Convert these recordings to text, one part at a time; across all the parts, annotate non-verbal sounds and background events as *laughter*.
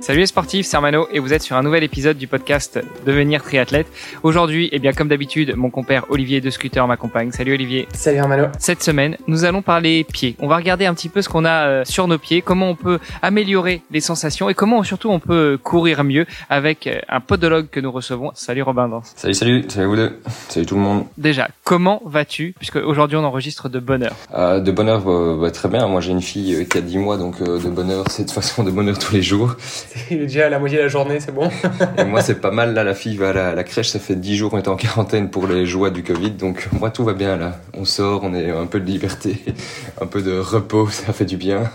Salut les sportifs, c'est Armano et vous êtes sur un nouvel épisode du podcast Devenir triathlète. Aujourd'hui, eh bien comme d'habitude, mon compère Olivier de Scooter m'accompagne. Salut Olivier. Salut Armano. Cette semaine, nous allons parler pieds. On va regarder un petit peu ce qu'on a euh, sur nos pieds, comment on peut améliorer les sensations et comment surtout on peut courir mieux avec euh, un podologue que nous recevons. Salut Robin Danse. Salut, salut, salut vous deux. Salut tout le monde. Déjà, comment vas-tu? Puisque aujourd'hui on enregistre de bonne heure. Euh, de bonne heure, euh, bah, très bien. Moi j'ai une fille qui a 10 mois, donc euh, de bonne heure, c'est de toute façon de bonne heure tous les jours. *laughs* Il est déjà à la moitié de la journée, c'est bon. Et moi c'est pas mal là, la fille va à la, la crèche, ça fait 10 jours qu'on est en quarantaine pour les joies du Covid, donc moi tout va bien là. On sort, on est un peu de liberté, *laughs* un peu de repos, ça fait du bien.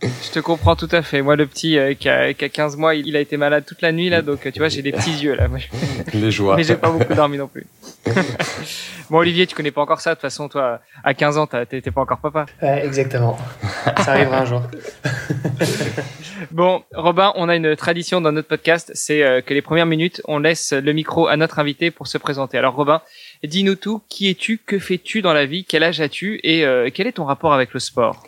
Je te comprends tout à fait. Moi, le petit euh, qui, a, qui a 15 mois, il, il a été malade toute la nuit là, donc euh, tu vois, j'ai des petits yeux là. *laughs* Les joies. Mais j'ai pas beaucoup dormi non plus. *laughs* bon, Olivier, tu connais pas encore ça. De toute façon, toi, à 15 ans, t'as- t'étais pas encore papa. Ouais, exactement. Ça arrivera un jour. *laughs* Bon, Robin, on a une tradition dans notre podcast, c'est euh, que les premières minutes, on laisse le micro à notre invité pour se présenter. Alors, Robin, dis-nous tout. Qui es-tu? Que fais-tu dans la vie? Quel âge as-tu? Et euh, quel est ton rapport avec le sport?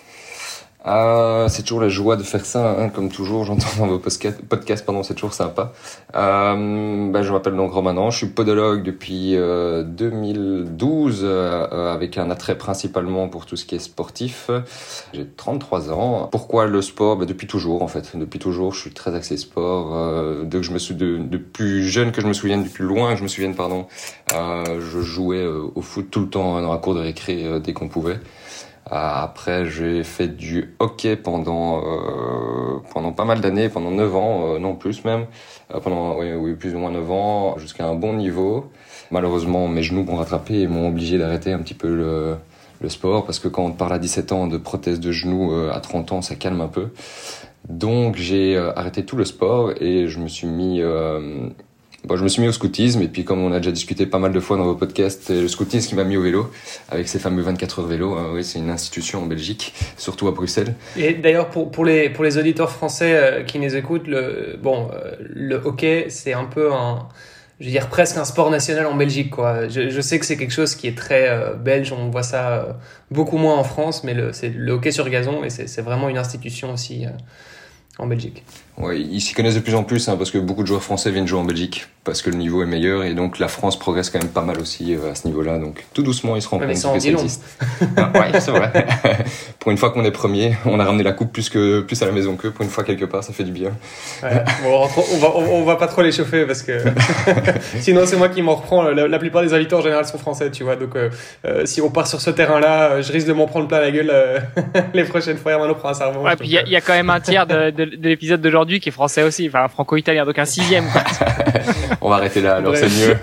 Ah, c'est toujours la joie de faire ça, hein, comme toujours. J'entends dans vos podcasts, pardon, c'est toujours sympa. Euh, ben, je m'appelle donc Romain, je suis podologue depuis euh, 2012, euh, euh, avec un attrait principalement pour tout ce qui est sportif. J'ai 33 ans. Pourquoi le sport? Ben, Depuis toujours, en fait. Depuis toujours, je suis très axé sport. Euh, dès que je me suis de, de plus jeune que je me souvienne, du plus loin que je me souvienne, pardon, euh, je jouais euh, au foot tout le temps dans la cour de récré euh, dès qu'on pouvait. Euh, Après, j'ai fait du hockey pendant euh, pendant pas mal d'années, pendant 9 ans, euh, non plus même, Euh, pendant oui, oui, plus ou moins 9 ans, jusqu'à un bon niveau. Malheureusement, mes genoux m'ont rattrapé et m'ont obligé d'arrêter un petit peu le, le sport parce que quand on parle à 17 ans de prothèse de genoux, euh, à 30 ans, ça calme un peu. Donc j'ai euh, arrêté tout le sport et je me suis mis euh, Bon, je me suis mis au scoutisme et puis comme on a déjà discuté pas mal de fois dans vos podcasts, c'est le scoutisme qui m'a mis au vélo avec ces fameux 24 heures vélo. hein. oui, c'est une institution en Belgique, surtout à Bruxelles. Et d'ailleurs, pour, les, auditeurs français euh, qui nous écoutent, le, bon, euh, le hockey, c'est un peu un, je veux dire, presque un sport national en Belgique, quoi. Je, sais que c'est quelque chose qui est très euh, belge, on voit ça beaucoup moins en France, mais le, c'est le hockey sur gazon et c'est vraiment une institution aussi en Belgique. Ouais, ils s'y connaissent de plus en plus hein, parce que beaucoup de joueurs français viennent jouer en Belgique parce que le niveau est meilleur et donc la France progresse quand même pas mal aussi euh, à ce niveau-là. Donc tout doucement, ils se rendent Ouais, mais compte que ça existe. Ah, ouais, c'est vrai. *laughs* pour une fois qu'on est premier, on a ramené la coupe plus que plus à la maison que pour une fois quelque part, ça fait du bien. Ouais. Bon, on, va, on, on va pas trop les chauffer parce que *laughs* sinon c'est moi qui m'en reprends. La, la plupart des invités en général sont français, tu vois. Donc euh, euh, si on part sur ce terrain-là, euh, je risque de m'en prendre plein la gueule euh, *laughs* les prochaines fois. Hermano prend un servant. Ouais, puis il y, a- il y a quand même un tiers de, de, de l'épisode d'aujourd'hui qui est français aussi, enfin franco-italien, donc un sixième. quoi. *laughs* On va arrêter là, alors c'est mieux.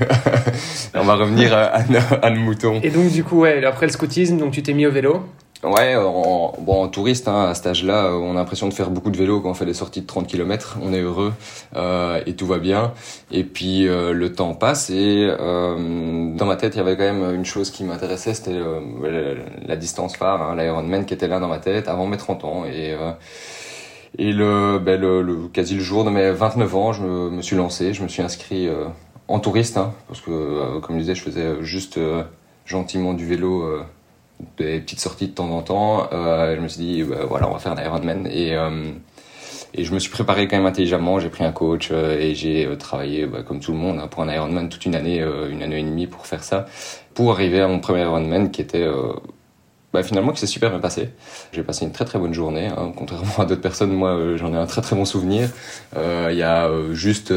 *laughs* on va revenir à, à nos, à nos moutons. Et donc du coup, ouais, après le scoutisme, donc tu t'es mis au vélo? Ouais, en, bon, en touriste, hein, à cet âge-là, on a l'impression de faire beaucoup de vélo quand on fait des sorties de 30 km. On est heureux euh, et tout va bien. Et puis euh, le temps passe et euh, dans ma tête, il y avait quand même une chose qui m'intéressait, c'était euh, la, la distance phare, hein, l'Ironman qui était là dans ma tête avant mes 30 ans. Et, euh, et le, ben, le, quasi le jour de mes 29 ans, je me, suis lancé, je me suis inscrit euh, en touriste, hein, parce que, euh, comme je disais, je faisais juste euh, gentiment du vélo. des petites sorties de temps en temps. Je me suis dit, bah, voilà, on va faire un Ironman. Et, je me suis préparé quand même intelligemment. J'ai pris un coach et j'ai travaillé, bah, comme tout le monde, hein, pour un Ironman toute une année, une année et demie pour faire ça, pour arriver à mon premier Ironman qui était bah, finalement qui s'est super bien passé. J'ai passé une très très bonne journée. Hein. Contrairement à d'autres personnes, moi euh, j'en ai un très très bon souvenir. Euh, Il y a euh, juste,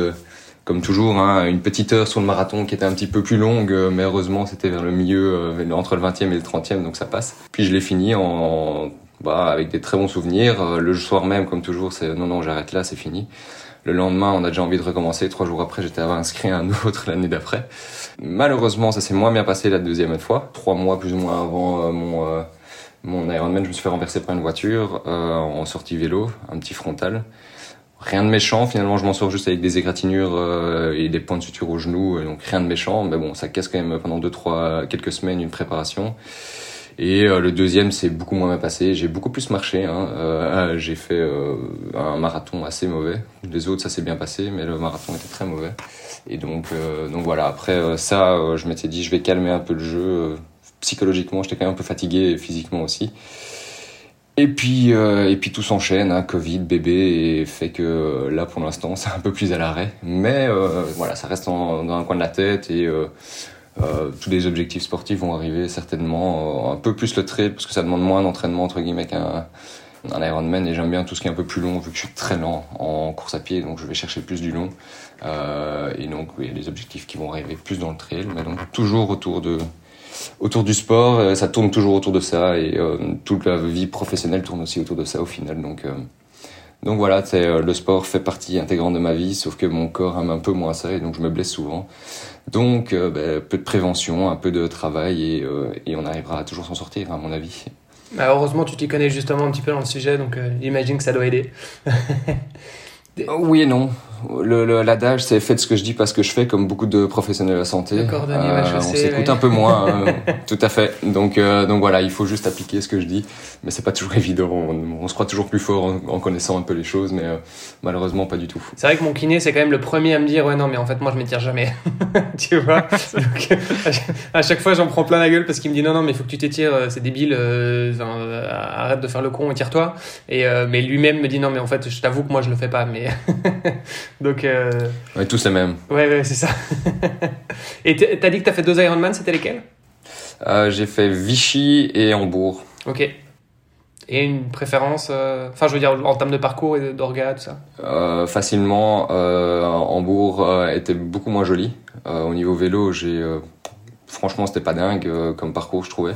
comme toujours, hein, une petite heure sur le marathon qui était un petit peu plus longue, mais heureusement c'était vers le milieu, entre le 20e et le 30e, donc ça passe. Puis je l'ai fini en, bah, avec des très bons souvenirs. Le soir même, comme toujours, c'est non non j'arrête là, c'est fini. Le lendemain, on a déjà envie de recommencer. Trois jours après, j'étais inscrit à un *laughs* autre l'année d'après. Malheureusement, ça s'est moins bien passé la deuxième fois. Trois mois plus ou moins avant euh, mon euh, mon Ironman, je me suis fait renverser par une voiture euh, en sortie vélo, un petit frontal. rien de méchant. Finalement, je m'en sors juste avec des égratignures euh, et des points de suture au genou, donc rien de méchant. Mais bon, ça casse quand même pendant deux, trois, quelques semaines une préparation. Et euh, le deuxième, c'est beaucoup moins bien passé. J'ai beaucoup plus marché. Hein. Euh, *laughs* j'ai fait euh, un marathon assez mauvais. Les autres, ça s'est bien passé, mais le marathon était très mauvais. Et donc, donc voilà. Après ça, je m'étais dit, je vais calmer un peu le jeu. psychologiquement, j'étais quand même un peu fatigué, physiquement aussi. Et puis, et puis tout s'enchaîne, hein, Covid, bébé, et fait que là pour l'instant *laughs* c'est un peu plus à l'arrêt. Mais voilà, ça reste dans un coin de la tête et tous les objectifs sportifs vont arriver certainement. Euh, un peu plus le trail parce que ça demande moins d'entraînement entre guillemets qu'un un Ironman et j'aime bien tout ce qui est un peu plus long vu que je suis très lent en course à pied donc je vais chercher plus du long euh, et donc il y a des objectifs qui vont arriver plus dans le trail mais donc toujours autour de autour du sport euh, ça tourne toujours autour de ça et euh, toute la vie professionnelle tourne aussi autour de ça au final donc donc voilà, c'est le sport fait partie intégrante de ma vie, sauf que mon corps aime un peu moins ça et donc je me blesse souvent. Donc, euh, ben, peu de prévention, un peu de travail et, euh, et on arrivera à toujours s'en sortir, à mon avis. Bah, heureusement, tu t'y connais justement un petit peu dans le sujet, donc euh, j'imagine que ça doit aider. *laughs* oui et non l'adage, c'est faites ce que je dis parce que je fais, comme beaucoup de professionnels de la santé. Euh, on s'écoute un peu moins, hein. *laughs* tout à fait. Donc, euh, donc voilà, il faut juste appliquer ce que je dis, mais c'est pas toujours *laughs* évident. On, se croit toujours plus fort en, connaissant un peu les choses, mais euh, malheureusement pas du tout. C'est vrai que mon kiné, c'est quand même le premier à me dire, ouais non, mais en fait moi je m'étire jamais, *laughs* tu vois? donc, à chaque fois j'en prends plein la gueule parce qu'il me dit non non, mais il faut que tu t'étires, c'est débile, arrête de faire le con, étire-toi. Et mais lui-même me dit non, mais en fait je t'avoue que moi je le fais pas, mais Donc. Euh... Tous les mêmes. Ouais, ouais, c'est ça. *laughs* et t'as dit que t'as fait deux Ironman, c'était lesquels? Euh, J'ai fait Vichy et Hambourg. Ok. Et une préférence, euh, enfin je veux dire en termes de parcours et d'orga, tout ça? Euh, Facilement, Hambourg était beaucoup moins joli. au niveau vélo, j'ai franchement c'était pas dingue comme parcours je trouvais.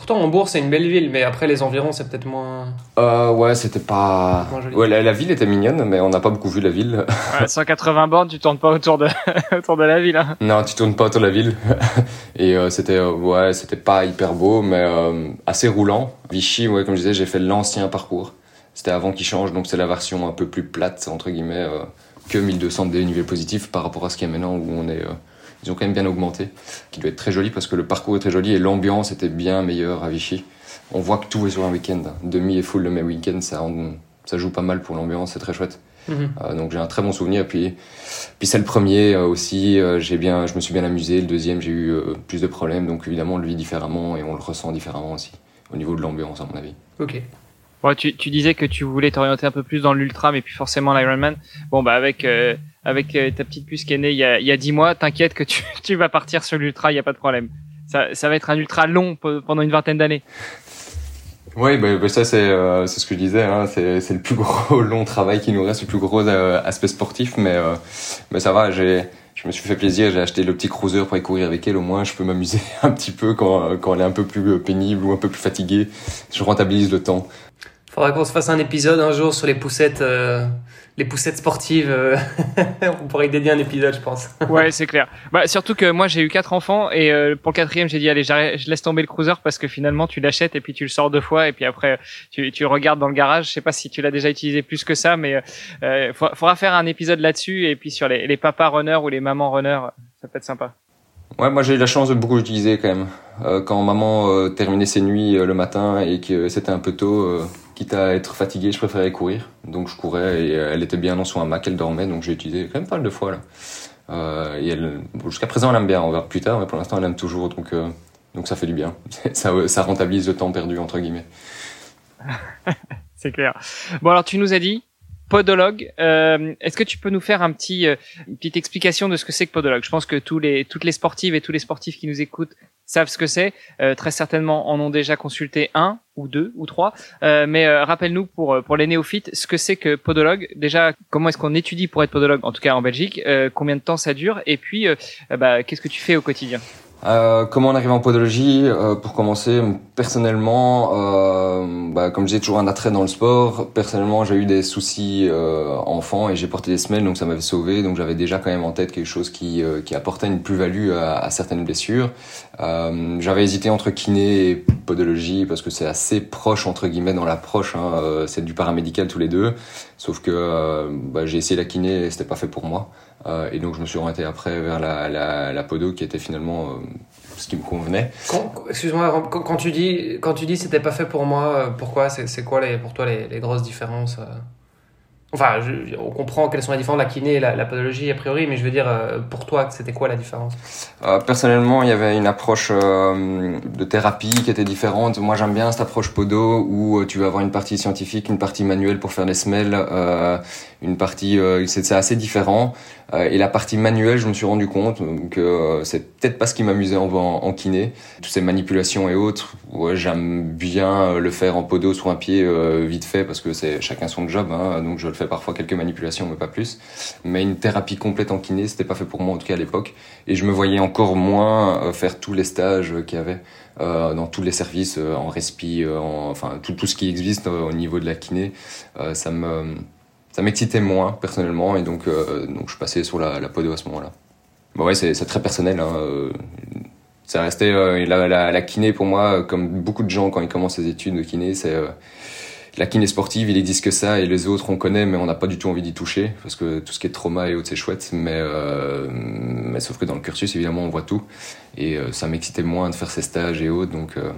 Pourtant, Hambourg, c'est une belle ville, mais après, les environs, c'est peut-être moins. Euh, ouais, c'était pas. Ouais, la, ville était mignonne, mais on n'a pas beaucoup vu la ville. *laughs* Ouais, 180 bornes, tu tournes pas autour de, *laughs* autour de la ville. Hein. Non, tu tournes pas autour de la ville. *laughs* Et euh, c'était, euh, ouais, c'était pas hyper beau, mais euh, assez roulant. Vichy, ouais, comme je disais, j'ai fait l'ancien parcours. C'était avant qu'il change, donc c'est la version un peu plus plate, entre guillemets, que 1200 de dénivelé positif par rapport à ce qu'il y a maintenant où on est ils ont quand même bien augmenté, qui doit être très joli parce que le parcours est très joli et l'ambiance était bien meilleure à Vichy. On voit que tout est sur un week-end. Demi et full le même week-end, ça, ça joue pas mal pour l'ambiance, c'est très chouette. Mhm. Euh, donc j'ai un très bon souvenir. Puis, puis c'est le premier euh, aussi. Euh, j'ai bien, je me suis bien amusé. Le deuxième, j'ai eu plus de problèmes. Donc évidemment, on le vit différemment et on le ressent différemment aussi au niveau de l'ambiance, à mon avis. Ok. Bon, tu, tu disais que tu voulais t'orienter un peu plus dans l'ultra, mais puis forcément l'Ironman. Bon, bah avec avec euh, ta petite puce qui est née il y a, il y a 10 mois, t'inquiète que tu, *laughs* tu vas partir sur l'ultra, il n'y a pas de problème. Ça, ça va être un ultra long pendant une vingtaine d'années. Oui, bah, bah ça c'est euh, c'est ce que je disais, hein, c'est c'est le plus *laughs* gros long travail qui nous reste, le plus gros euh, aspect sportif, mais euh, mais ça va, j'ai je me suis fait plaisir, j'ai acheté le petit cruiser pour y courir avec elle, au moins je peux m'amuser *laughs* un petit peu quand quand elle est un peu plus pénible ou un peu plus fatiguée, je rentabilise le temps. Faudrait qu'on se fasse un épisode un jour sur les poussettes les poussettes sportives. Euh, *laughs* on pourrait y dédier un épisode, je pense. *laughs* ouais, c'est clair. Bah, surtout que moi, j'ai eu quatre enfants et euh, pour le quatrième, j'ai dit allez, je laisse tomber le cruiser parce que finalement, tu l'achètes et puis tu le sors deux fois et puis après, tu, tu regardes dans le garage. Je sais pas si tu l'as déjà utilisé plus que ça, mais euh, faudra faire un épisode là-dessus et puis sur les, les papas runners ou les mamans runners, ça peut être sympa. Ouais, moi j'ai eu la chance de beaucoup l'utiliser quand même. Euh, quand maman terminait ses nuits le matin et que c'était un peu tôt, quitte à être fatigué, je préférais courir. Donc je courais et elle était bien dans son hamac, elle dormait, donc j'ai utilisé quand même pas mal de fois là. Euh, et jusqu'à présent, elle aime bien. On verra plus tard, mais pour l'instant, elle aime toujours, donc euh, donc ça fait du bien. *laughs* ça rentabilise le temps perdu entre guillemets. *laughs* C'est clair. Bon alors tu nous as dit podologue. Euh, Est-ce que tu peux nous faire un petit, euh, une petite explication de ce que c'est que podologue? Je pense que tous les, toutes les sportives et tous les sportifs qui nous écoutent savent ce que c'est. Euh, très certainement en ont déjà consulté un ou deux ou trois. Euh, mais euh, rappelle-nous pour pour les néophytes ce que c'est que podologue. Déjà, comment est-ce qu'on étudie pour être podologue En tout cas en Belgique? combien de temps ça dure? Et puis, bah, qu'est-ce que tu fais au quotidien? Euh, comment on arrive en podologie euh, Pour commencer, personnellement, euh, bah, comme j'ai toujours un attrait dans le sport, personnellement j'ai eu des soucis euh, enfant et j'ai porté des semelles, donc ça m'avait sauvé. Donc j'avais déjà quand même en tête quelque chose qui, qui apportait une plus-value à, certaines blessures. j'avais hésité entre kiné et podologie parce que c'est assez proche entre guillemets dans l'approche. Hein, c'est du paramédical tous les deux, sauf que bah, j'ai essayé la kiné et c'était pas fait pour moi. Et donc je me suis orienté après vers la, la, podo qui était finalement ce qui me convenait. Excuse-moi, quand, tu dis quand tu dis c'était pas fait pour moi, euh, pourquoi C'est quoi les, pour toi les, les grosses différences Enfin, on comprend quelles sont les différences, la kiné et la, la, pathologie a priori, mais je veux dire, euh, pour toi, c'était quoi la différence? Euh, Personnellement, il y avait une approche euh, de thérapie qui était différente. Moi, j'aime bien cette approche podo où tu vas avoir une partie scientifique, une partie manuelle pour faire les semelles, une partie, c'est assez différent. et la partie manuelle, je me suis rendu compte que c'est peut-être pas ce qui m'amusait en, en, kiné. Toutes ces manipulations et autres, j'aime bien le faire en podo sur un pied vite fait parce que c'est chacun son job, hein, donc je le fais parfois quelques manipulations, mais pas plus. Mais une thérapie complète en kiné, c'était pas fait pour moi, en tout cas à l'époque. Et je me voyais encore moins euh, faire tous les stages qu'il y avait euh, dans tous les services, euh, en respi, en, enfin tout, ce qui existe au niveau de la kiné. ça me ça m'excitait moins personnellement et donc donc je passais sur la, la podo à ce moment-là. Bon ouais, c'est très personnel. Hein, ça restait la, la, kiné pour moi, comme beaucoup de gens quand ils commencent les études de kiné, c'est la kiné sportive, il existe que ça, et les autres on connaît, mais on n'a pas du tout envie d'y toucher, parce que tout ce qui est trauma et autres, c'est chouette, mais, euh, mais sauf que dans le cursus, évidemment, on voit tout, et euh, ça m'excitait moins de faire ces stages et autres, donc, euh,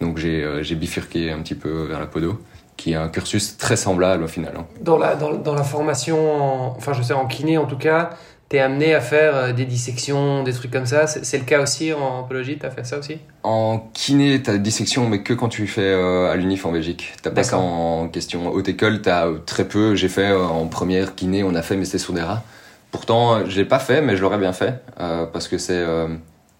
donc j'ai, bifurqué un petit peu vers la podo qui est un cursus très semblable au final. Hein. Dans, la, dans, dans la formation, enfin je sais en kiné en tout cas, t'es amené à faire euh, des dissections, des trucs comme ça. C'est le cas aussi en tu t'as fait ça aussi? En kiné, t'as dissection, mais que quand tu fais euh, à l'UNIF en Belgique. T'as pas ça en question haute école, t'as euh, très peu. J'ai fait en première kiné, on a fait, mais c'était sur des rats. Pourtant, je l'ai pas fait, mais je l'aurais bien fait, parce que c'est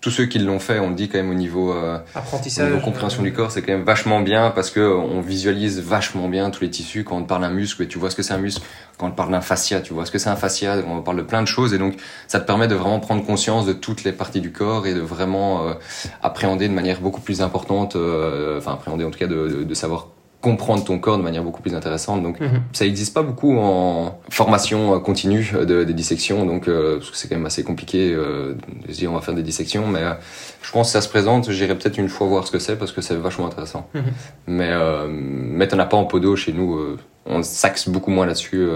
tous ceux qui l'ont fait, on le dit quand même au niveau euh, apprentissage, au niveau compréhension du corps, c'est quand même vachement bien parce que on visualise vachement bien tous les tissus quand on parle d'un muscle, et tu vois ce que c'est un muscle. Quand on parle d'un fascia, tu vois ce que c'est un fascia. On parle de plein de choses et donc ça te permet de vraiment prendre conscience de toutes les parties du corps et de vraiment euh, appréhender de manière beaucoup plus importante, euh, enfin appréhender en tout cas de, de, de savoir comprendre ton corps de manière beaucoup plus intéressante. Donc, mhm. ça n'existe pas beaucoup en formation euh, continue de, des dissections, donc euh, parce que c'est quand même assez compliqué euh, de se dire on va faire des dissections, mais euh, je pense que ça se présente. J'irai peut-être une fois voir ce que c'est parce que c'est vachement intéressant. Mhm. Mais mais t'en as pas en podo chez nous. on s'axe beaucoup moins là-dessus.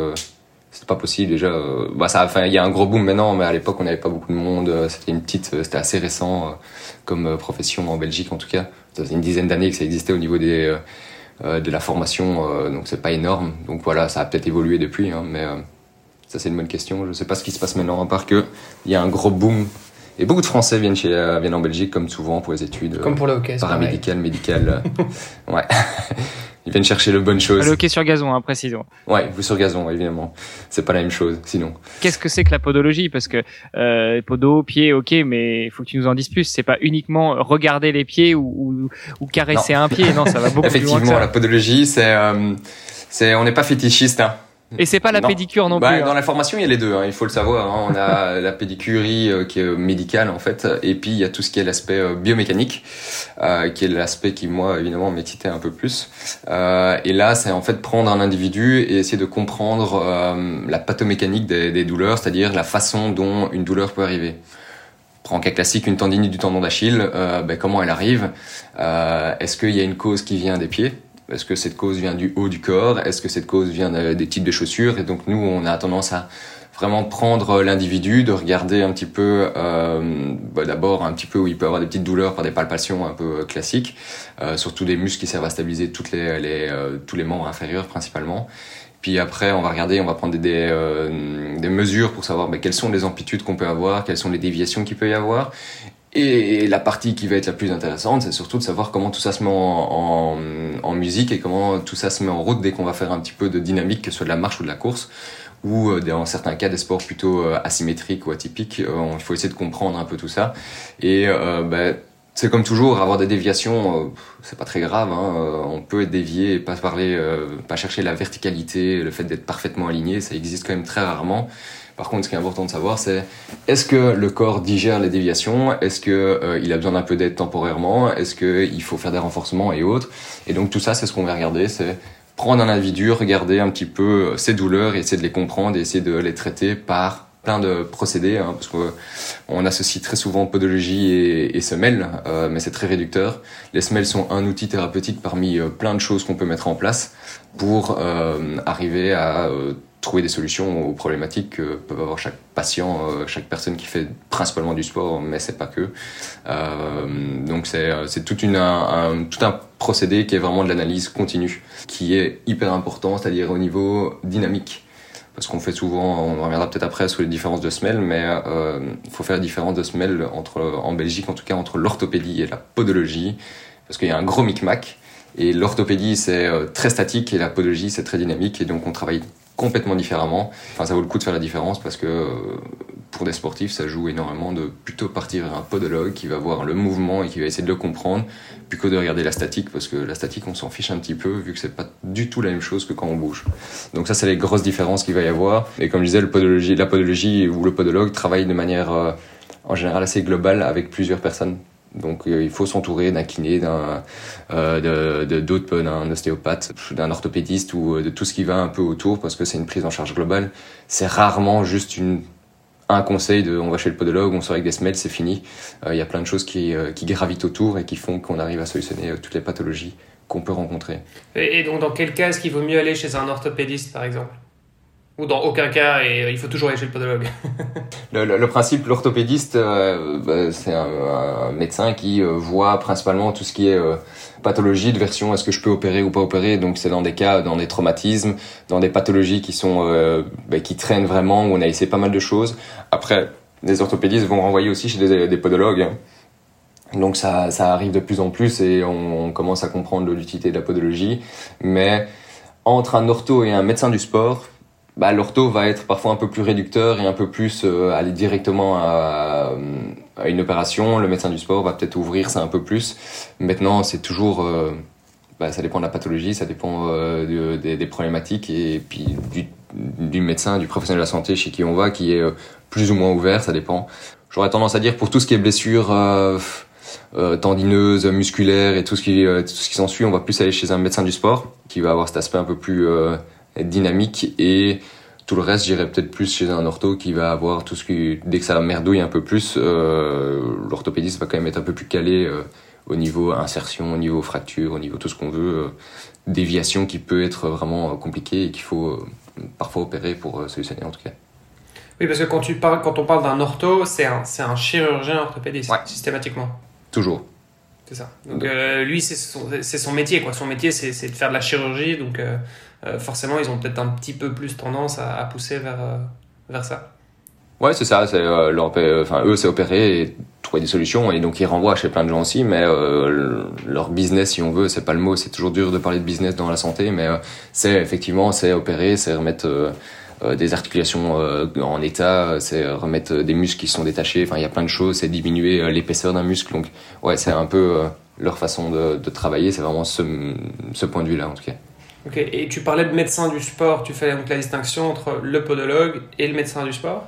c'était pas possible déjà. bah ça, enfin, il y a un gros boom maintenant, mais à l'époque on n'avait pas beaucoup de monde. C'était une petite, c'était assez récent comme profession en Belgique en tout cas. Ça faisait une dizaine d'années que ça existait au niveau des euh, de la formation, euh, donc c'est pas énorme. Donc voilà, ça a peut-être évolué depuis, hein, mais euh, ça c'est une bonne question. Je sais pas ce qui se passe maintenant, à part que il y a un gros boom. Et beaucoup de Français viennent, chez, viennent en Belgique, comme souvent, pour les études. Comme pour le hockey. Paramédical, médical. *laughs* ouais. Ils viennent chercher le bonne chose. Le hockey sur gazon, hein, précisément. Ouais, vous sur gazon, évidemment. C'est pas la même chose, sinon. Qu'est-ce que c'est que la podologie? Parce que euh, podo, pied, ok, mais il faut que tu nous en dises plus. C'est pas uniquement regarder les pieds ou, ou, ou caresser un pied. Non, ça va beaucoup *laughs* plus loin Effectivement, la podologie, c'est, euh, c'est, on n'est pas fétichiste. Hein. Et c'est pas la pédicure non bah, plus. Dans hein. la formation, il y a les deux, hein, il faut le savoir. Hein. On a *laughs* la pédicurie euh, qui est médicale en fait, et puis il y a tout ce qui est l'aspect euh, biomécanique, euh, qui est l'aspect qui moi évidemment m'excitait un peu plus. Et là, c'est en fait prendre un individu et essayer de comprendre la pathomécanique des, des douleurs, c'est-à-dire la façon dont une douleur peut arriver. Prends cas classique, une tendinite du tendon d'Achille, ben, comment elle arrive? Est-ce qu'il y a une cause qui vient des pieds? Est-ce que cette cause vient du haut du corps? Est-ce que cette cause vient des types de chaussures? Et donc nous, on a tendance à vraiment prendre l'individu, de regarder un petit peu, euh, bah d'abord un petit peu où il peut avoir des petites douleurs par des palpations un peu classiques, euh, surtout des muscles qui servent à stabiliser les, euh, tous les membres inférieurs principalement. Puis après, on va regarder, on va prendre des, euh, des mesures pour savoir bah, quelles sont les amplitudes qu'on peut avoir, quelles sont les déviations qu'il peut y avoir. Et la partie qui va être la plus intéressante, c'est surtout de savoir comment tout ça se met en, musique et comment tout ça se met en route dès qu'on va faire un petit peu de dynamique, que ce soit de la marche ou de la course, ou euh, dans certains cas des sports plutôt euh, asymétriques ou atypiques. Euh, il faut essayer de comprendre un peu tout ça. Et euh, bah, c'est comme toujours, avoir des déviations, c'est pas très grave. Hein, on peut être dévié et pas parler, pas chercher la verticalité, le fait d'être parfaitement aligné, ça existe quand même très rarement. Par contre, ce qui est important de savoir, c'est est-ce que le corps digère les déviations? Est-ce que euh, il a besoin d'un peu d'aide temporairement? Est-ce qu'il faut faire des renforcements et autres? Et donc tout ça, c'est ce qu'on va regarder, c'est prendre un individu, regarder un petit peu ses douleurs et essayer de les comprendre et essayer de les traiter par plein de procédés, hein, parce qu'on associe très souvent podologie et, semelles, euh, mais c'est très réducteur. Les semelles sont un outil thérapeutique parmi euh, plein de choses qu'on peut mettre en place pour euh, arriver à euh, trouver des solutions aux problématiques que peuvent avoir chaque patient, euh, chaque personne qui fait principalement du sport, mais c'est pas que. donc c'est tout, une, un, tout un procédé qui est vraiment de l'analyse continue, qui est hyper important, c'est-à-dire au niveau dynamique parce qu'on fait souvent, on reviendra peut-être après sur les différences de semelles, mais il euh, faut faire différence de semelles entre, en Belgique en tout cas, entre l'orthopédie et la podologie, parce qu'il y a un gros micmac. Et l'orthopédie c'est euh, très statique et la podologie c'est très dynamique et donc on travaille complètement différemment. Enfin, ça vaut le coup de faire la différence parce que euh, pour des sportifs, ça joue énormément de plutôt partir vers un podologue qui va voir le mouvement et qui va essayer de le comprendre, plutôt que de regarder la statique parce que la statique, on s'en fiche un petit peu vu que c'est pas du tout la même chose que quand on bouge. Donc ça, c'est les grosses différences qu'il va y avoir. Et comme je disais, la podologie ou le podologue travaille de manière euh, en général assez globale avec plusieurs personnes donc euh, il faut s'entourer d'un kiné, d'un euh, d'un ostéopathe, d'un orthopédiste ou euh, de tout ce qui va un peu autour parce que c'est une prise en charge globale. C'est rarement juste un conseil de on va chez le podologue, on sort avec des semelles, c'est fini. Il y a plein de choses qui gravitent autour et qui font qu'on arrive à solutionner toutes les pathologies qu'on peut rencontrer. Et, donc dans quel cas est-ce qu'il vaut mieux aller chez un orthopédiste par exemple? Ou dans aucun cas, et il faut toujours aller chez le podologue. *laughs* le, principe, l'orthopédiste, euh, bah, c'est un, médecin qui euh, voit principalement tout ce qui est euh, pathologie de version est-ce que je peux opérer ou pas opérer. Donc c'est dans des cas, dans des traumatismes, dans des pathologies qui sont bah, qui traînent vraiment, où on a essayé pas mal de choses. Après, les orthopédistes vont renvoyer aussi chez des, podologues. Donc ça, ça arrive de plus en plus et on commence à comprendre l'utilité de la podologie. Mais entre un ortho et un médecin du sport, bah, l'ortho va être parfois un peu plus réducteur et un peu plus euh, aller directement à, à, une opération. Le médecin du sport va peut-être ouvrir ça un peu plus. Maintenant, c'est toujours, euh, bah, ça dépend de la pathologie, ça dépend euh, des problématiques et puis du, du, médecin, du professionnel de la santé chez qui on va, qui est plus ou moins ouvert, ça dépend. J'aurais tendance à dire pour tout ce qui est blessure tendineuse, musculaire et tout ce qui, tout ce qui s'ensuit, on va plus aller chez un médecin du sport qui va avoir cet aspect un peu plus être dynamique et tout le reste, j'irais peut-être plus chez un ortho qui va avoir tout ce qui, dès que ça merdouille un peu plus, euh, l'orthopédiste va quand même être un peu plus calé euh, au niveau insertion, au niveau fracture, au niveau tout ce qu'on veut, euh, déviation qui peut être vraiment compliqué et qu'il faut parfois opérer pour solutionner en tout cas. Oui, parce que quand, tu parles, quand on parle d'un ortho, c'est un, un, chirurgien orthopédiste, systématiquement. Toujours. C'est ça. Donc, lui, c'est son, son, métier. Quoi. Son métier, c'est de faire de la chirurgie. Donc, forcément, ils ont peut-être un petit peu plus tendance à, pousser vers, euh, vers ça. Ouais, c'est ça. C'est, euh, enfin, eux, c'est opérer et trouver des solutions. Et donc, ils renvoient chez plein de gens aussi. Mais leur business, si on veut, c'est pas le mot. C'est toujours dur de parler de business dans la santé. Mais c'est effectivement, c'est opérer, c'est remettre des articulations en état, c'est remettre des muscles qui sont détachés. Enfin, il y a plein de choses. C'est diminuer l'épaisseur d'un muscle. Donc, ouais, c'est un peu leur façon de, travailler. C'est vraiment ce point de vue-là, en tout cas. Ok, et tu parlais de médecin du sport, tu fais donc la distinction entre le podologue et le médecin du sport?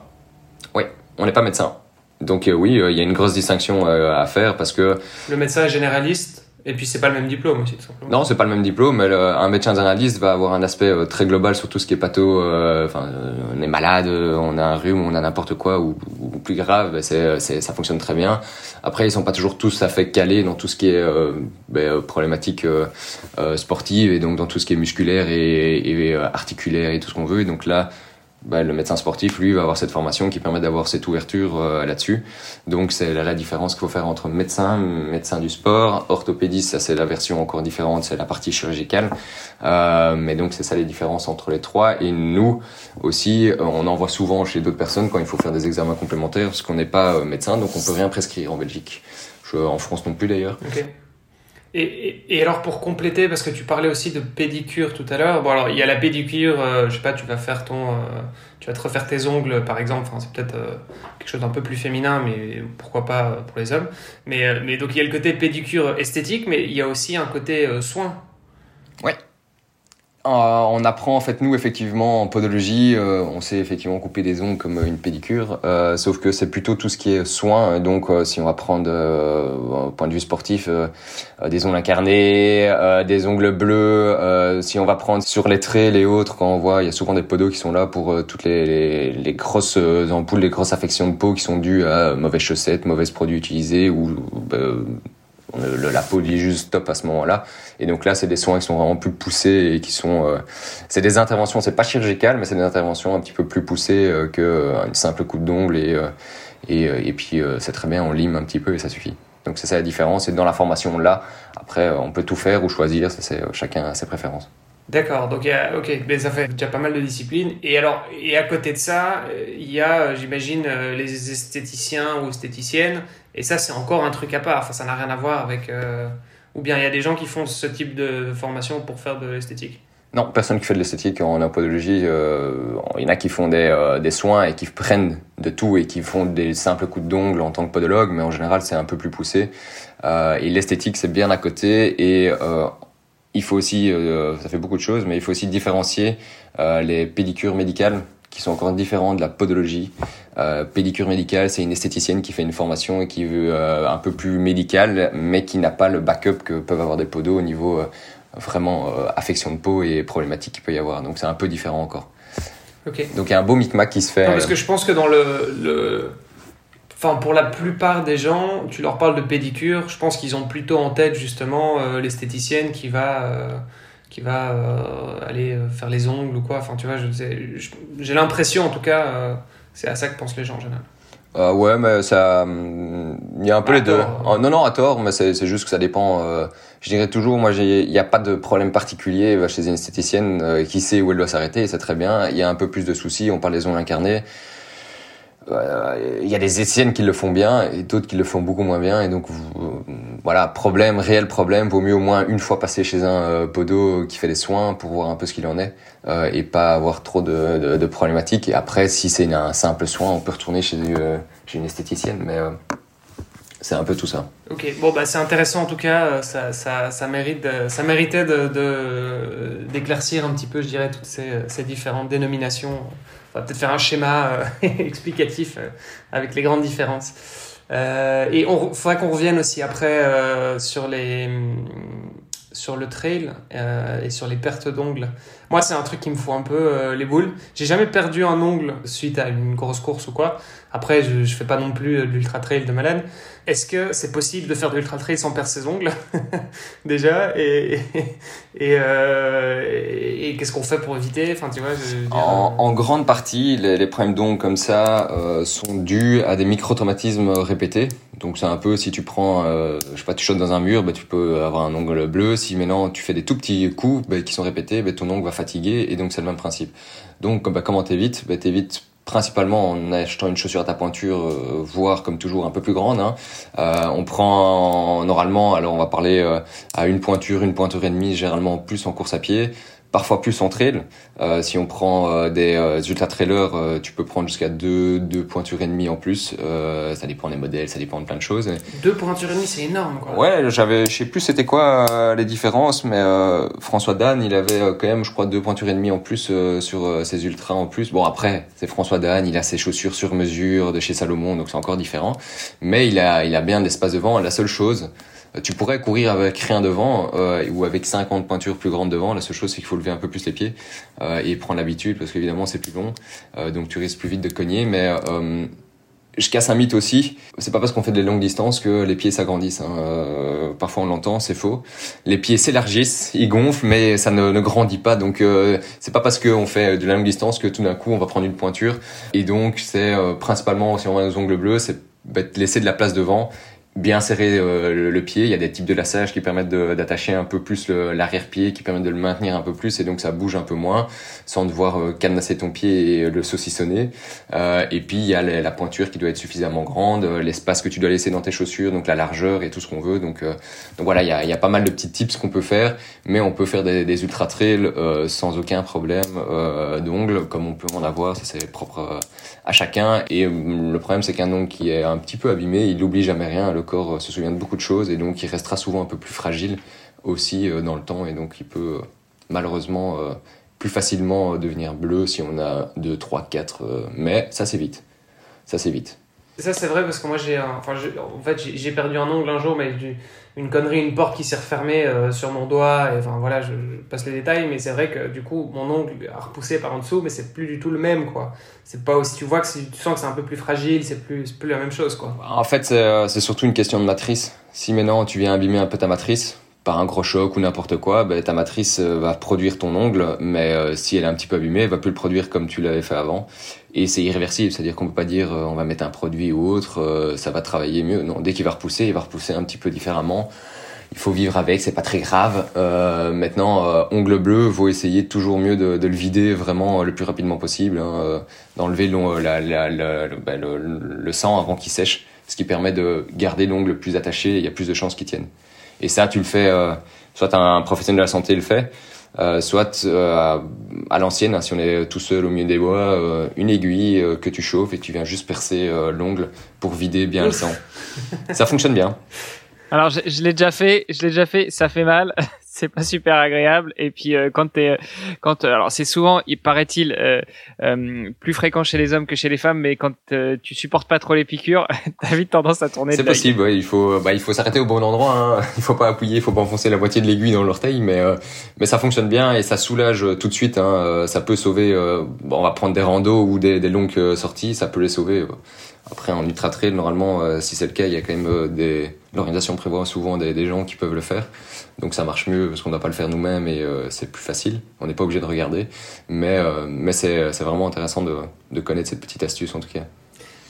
Oui, on n'est pas médecin. Donc euh, oui, euh, il y a une grosse distinction euh, à faire parce que... Le médecin est généraliste et puis c'est pas le même diplôme aussi, tout. Non, c'est pas le même diplôme, mais un médecin généraliste va avoir un aspect très global sur tout ce qui est patho. Enfin, on est malade, on a un rhume, on a n'importe quoi, ou, plus grave, c'est, ça fonctionne très bien. Après, ils sont pas toujours tous à fait calés dans tout ce qui est euh, ben, problématique euh, sportive et donc dans tout ce qui est musculaire et, et articulaire et tout ce qu'on veut. Et donc là, bah, le médecin sportif, lui, va avoir cette formation qui permet d'avoir cette ouverture euh, là-dessus. Donc c'est la, la, différence qu'il faut faire entre médecin, médecin du sport, orthopédiste, ça c'est la version encore différente, c'est la partie chirurgicale. Euh, mais donc c'est ça les différences entre les trois. Et nous aussi, euh, on en voit souvent chez d'autres personnes quand il faut faire des examens complémentaires, parce qu'on n'est pas euh, médecin, donc on peut rien prescrire en Belgique. Je, en France non plus d'ailleurs. Okay. Et, et, alors pour compléter, parce que tu parlais aussi de pédicure tout à l'heure, bon alors il y a la pédicure, euh, je sais pas, tu vas faire ton, euh, tu vas te refaire tes ongles par exemple, enfin c'est peut-être euh, quelque chose d'un peu plus féminin, mais pourquoi pas pour les hommes. Mais, mais donc il y a le côté pédicure esthétique, mais il y a aussi un côté soin. Ouais. on apprend en fait nous effectivement en podologie, on sait effectivement couper des ongles comme une pédicure, sauf que c'est plutôt tout ce qui est soin. Donc si on va prendre au point de vue sportif des ongles incarnés, des ongles bleus, si on va prendre sur les traits les autres, quand on voit il y a souvent des podos qui sont là pour toutes les, les, grosses ampoules, les grosses affections de peau qui sont dues à mauvaises chaussettes, mauvais produits utilisés ou bah, la peau dit juste stop à ce moment-là. Et donc là, c'est des soins qui sont vraiment plus poussés et qui sont, euh, c'est des interventions, c'est pas chirurgical, mais c'est des interventions un petit peu plus poussées euh, qu'une euh, simple coupe d'ongle et, et, et puis c'est très bien, on lime un petit peu et ça suffit. Donc c'est ça la différence. Et dans la formation là, après, on peut tout faire ou choisir, c'est chacun a ses préférences. D'accord, donc ok, mais ça fait déjà pas mal de disciplines. Et alors, et à côté de ça, il y a, j'imagine, les esthéticiens ou esthéticiennes et ça, c'est encore un truc à part. Enfin, ça n'a rien à voir avec. Euh, ou bien il y a des gens qui font ce type de formation pour faire de l'esthétique Non, personne qui fait de l'esthétique en apodologie. Euh, il y en a qui font des, euh, des, soins et qui prennent de tout et qui font des simples coups d'ongle en tant que podologue, mais en général, c'est un peu plus poussé. et l'esthétique, c'est bien à côté. Et il faut aussi, ça fait beaucoup de choses, mais il faut aussi différencier les pédicures médicales qui sont encore différents de la podologie. Euh, pédicure médicale, c'est une esthéticienne qui fait une formation et qui veut euh, un peu plus médicale, mais qui n'a pas le backup que peuvent avoir des podos au niveau euh, vraiment euh, affection de peau et problématiques qu'il peut y avoir. Donc c'est un peu différent encore. Okay. Donc il y a un beau micmac qui se fait. Non, parce que je pense que dans le, le... Enfin, pour la plupart des gens, tu leur parles de pédicure, je pense qu'ils ont plutôt en tête justement l'esthéticienne qui va qui va euh, aller euh, faire les ongles ou quoi. Enfin, tu vois, j'ai l'impression, en tout cas, euh, c'est à ça que pensent les gens en général. Euh, ouais, mais ça, il y a un peu les deux. Hein. non, non, à tort, mais c'est juste que ça dépend. Euh, je dirais toujours, moi, il n'y a pas de problème particulier chez une esthéticienne qui sait où elle doit s'arrêter, c'est très bien. Il y a un peu plus de soucis, on parle des ongles incarnés il y a des Étiennes qui le font bien et d'autres qui le font beaucoup moins bien. Et donc voilà problème réel problème vaut mieux au moins une fois passer chez un euh, podo qui fait des soins pour voir un peu ce qu'il en est euh, et pas avoir trop de, problématiques. Et après si c'est un simple soin on peut retourner chez, euh, une esthéticienne mais euh, c'est un peu tout ça. Ok, bon bah c'est intéressant en tout cas, ça, ça, mérite, ça méritait de d'éclaircir un petit peu, je dirais, toutes ces, différentes dénominations. on va peut-être faire un schéma euh, *laughs* explicatif euh, avec les grandes différences. Euh, et il faudrait qu'on revienne aussi après sur, les, sur le trail et sur les pertes d'ongles. Moi, c'est un truc qui me fout un peu les boules. J'ai jamais perdu un ongle suite à une grosse course ou quoi. Après, je, je fais pas non plus de l'ultra trail de malade. Est-ce que c'est possible de faire de l'ultra trail sans perdre ses ongles? *laughs* Déjà et et, euh, et, qu'est-ce qu'on fait pour éviter? Enfin tu vois en, en, grande partie les, les problèmes d'ongles comme ça euh, sont dus à des micro-traumatismes répétés donc c'est un peu si tu prends euh, je sais pas tu sautes dans un mur bah, tu peux avoir un ongle bleu si maintenant tu fais des tout petits coups bah, qui sont répétés bah, ton ongle va fatiguer et donc c'est le même principe donc bah, comment t'évites? Bah, t'évites principalement en achetant une chaussure à ta pointure, euh, voire comme toujours un peu plus grande. Hein. Euh, on prend normalement, alors on va parler euh, à une pointure, une pointure et demie, généralement plus en course à pied parfois plus en trail. Euh, si on prend euh, des euh, ultra trailers, euh, tu peux prendre jusqu'à deux, deux pointures et demie en plus. Euh, ça dépend des modèles, ça dépend de plein de choses. Deux pointures et demie, c'est énorme, quoi. Ouais, j'avais, je sais plus c'était quoi les différences, mais François Dan, il avait quand même, je crois, deux pointures et demie en plus sur ses ultras en plus. Bon après, c'est François Dan, il a ses chaussures sur mesure de chez Salomon, donc c'est encore différent. Mais il a, il a bien d'espace devant. La seule chose, tu pourrais courir avec rien devant euh, ou avec 50 pointures plus grandes devant. La seule chose, c'est qu'il faut lever un peu plus les pieds euh, et prendre l'habitude parce qu'évidemment, c'est plus long. Euh, donc, tu risques plus vite de cogner. Mais euh, je casse un mythe aussi. C'est pas parce qu'on fait des longues distances que les pieds s'agrandissent. Hein. Euh, parfois, on l'entend, c'est faux. Les pieds s'élargissent, ils gonflent, mais ça ne, grandit pas. Donc, c'est pas parce qu'on fait de la longue distance que tout d'un coup, on va prendre une pointure. Et donc, c'est principalement, si on a nos ongles bleus, c'est laisser de la place devant bien serrer euh, le, pied. Il y a des types de lassage qui permettent d'attacher un peu plus l'arrière-pied, qui permettent de le maintenir un peu plus et donc ça bouge un peu moins sans devoir euh, cadenasser ton pied et le saucissonner. Euh, et puis il y a la, pointure qui doit être suffisamment grande, euh, l'espace que tu dois laisser dans tes chaussures, donc la largeur et tout ce qu'on veut. Donc, donc voilà, il y a, y a pas mal de petits tips qu'on peut faire, mais on peut faire des, des ultra trails sans aucun problème d'ongles, comme on peut en avoir. Ça c'est propre à chacun. Et le problème c'est qu'un ongle qui est un petit peu abîmé, il n'oublie jamais rien corps euh, se souvient de beaucoup de choses et donc il restera souvent un peu plus fragile aussi euh, dans le temps et donc il peut, malheureusement plus facilement devenir bleu si on a 2, 3, 4, mais ça c'est vite. Ça c'est vite. Ça c'est vrai parce que moi j'ai enfin, en fait j'ai perdu un ongle un jour mais une connerie, une porte qui s'est refermée euh, sur mon doigt, et enfin voilà, je, passe les détails, mais c'est vrai que du coup, mon ongle a repoussé par en dessous, mais c'est plus du tout le même, quoi. C'est pas aussi, tu vois que tu sens que c'est un peu plus fragile, c'est plus, plus la même chose, quoi. En fait, euh, c'est surtout une question de matrice. Si maintenant tu viens abîmer un peu ta matrice, par un gros choc ou n'importe quoi, ben, ta matrice euh, va produire ton ongle, mais si elle est un petit peu abîmée, elle va plus le produire comme tu l'avais fait avant. Et c'est irréversible, c'est-à-dire qu'on peut pas dire on va mettre un produit ou autre, ça va travailler mieux. Non, dès qu'il va repousser, il va repousser un petit peu différemment il faut vivre avec, c'est pas très grave. Euh, maintenant, euh, ongle bleu, faut essayer toujours mieux de, de, le vider vraiment le plus rapidement possible, hein, euh, d'enlever le, ben, le, le, sang avant qu'il sèche, ce qui permet de garder l'ongle plus attaché il y a plus de chances qu'il tienne. Et ça, tu le fais, euh, soit un professionnel de la santé le fait, euh, soit euh, à, l'ancienne, hein, si on est tout seul au milieu des bois, une aiguille que tu chauffes et tu viens juste percer l'ongle pour vider bien le sang. ça fonctionne bien. Alors je, je l'ai déjà fait, je l'ai déjà fait, ça fait mal, c'est pas super agréable. Et puis euh, quand t'es, quand alors c'est souvent, il paraît-il, euh, euh, plus fréquent chez les hommes que chez les femmes, mais quand euh, tu supportes pas trop les piqûres, *laughs* t'as vite tendance à tourner. C'est possible, ouais, il faut, bah, il faut s'arrêter au bon endroit. Hein. *laughs* Il faut pas appuyer, il faut pas enfoncer la moitié de l'aiguille dans l'orteil, mais mais ça fonctionne bien et ça soulage tout de suite. Hein. Ça peut sauver. bon, on va prendre des randos ou des, des longues sorties, ça peut les sauver. Après, en ultra trail, normalement, si c'est le cas, il y a quand même des l'organisation prévoit souvent des, des, gens qui peuvent le faire. Donc ça marche mieux parce qu'on ne doit pas le faire nous-mêmes et euh, c'est plus facile. On n'est pas obligé de regarder. Mais, euh, mais c'est vraiment intéressant de, de connaître cette petite astuce en tout cas.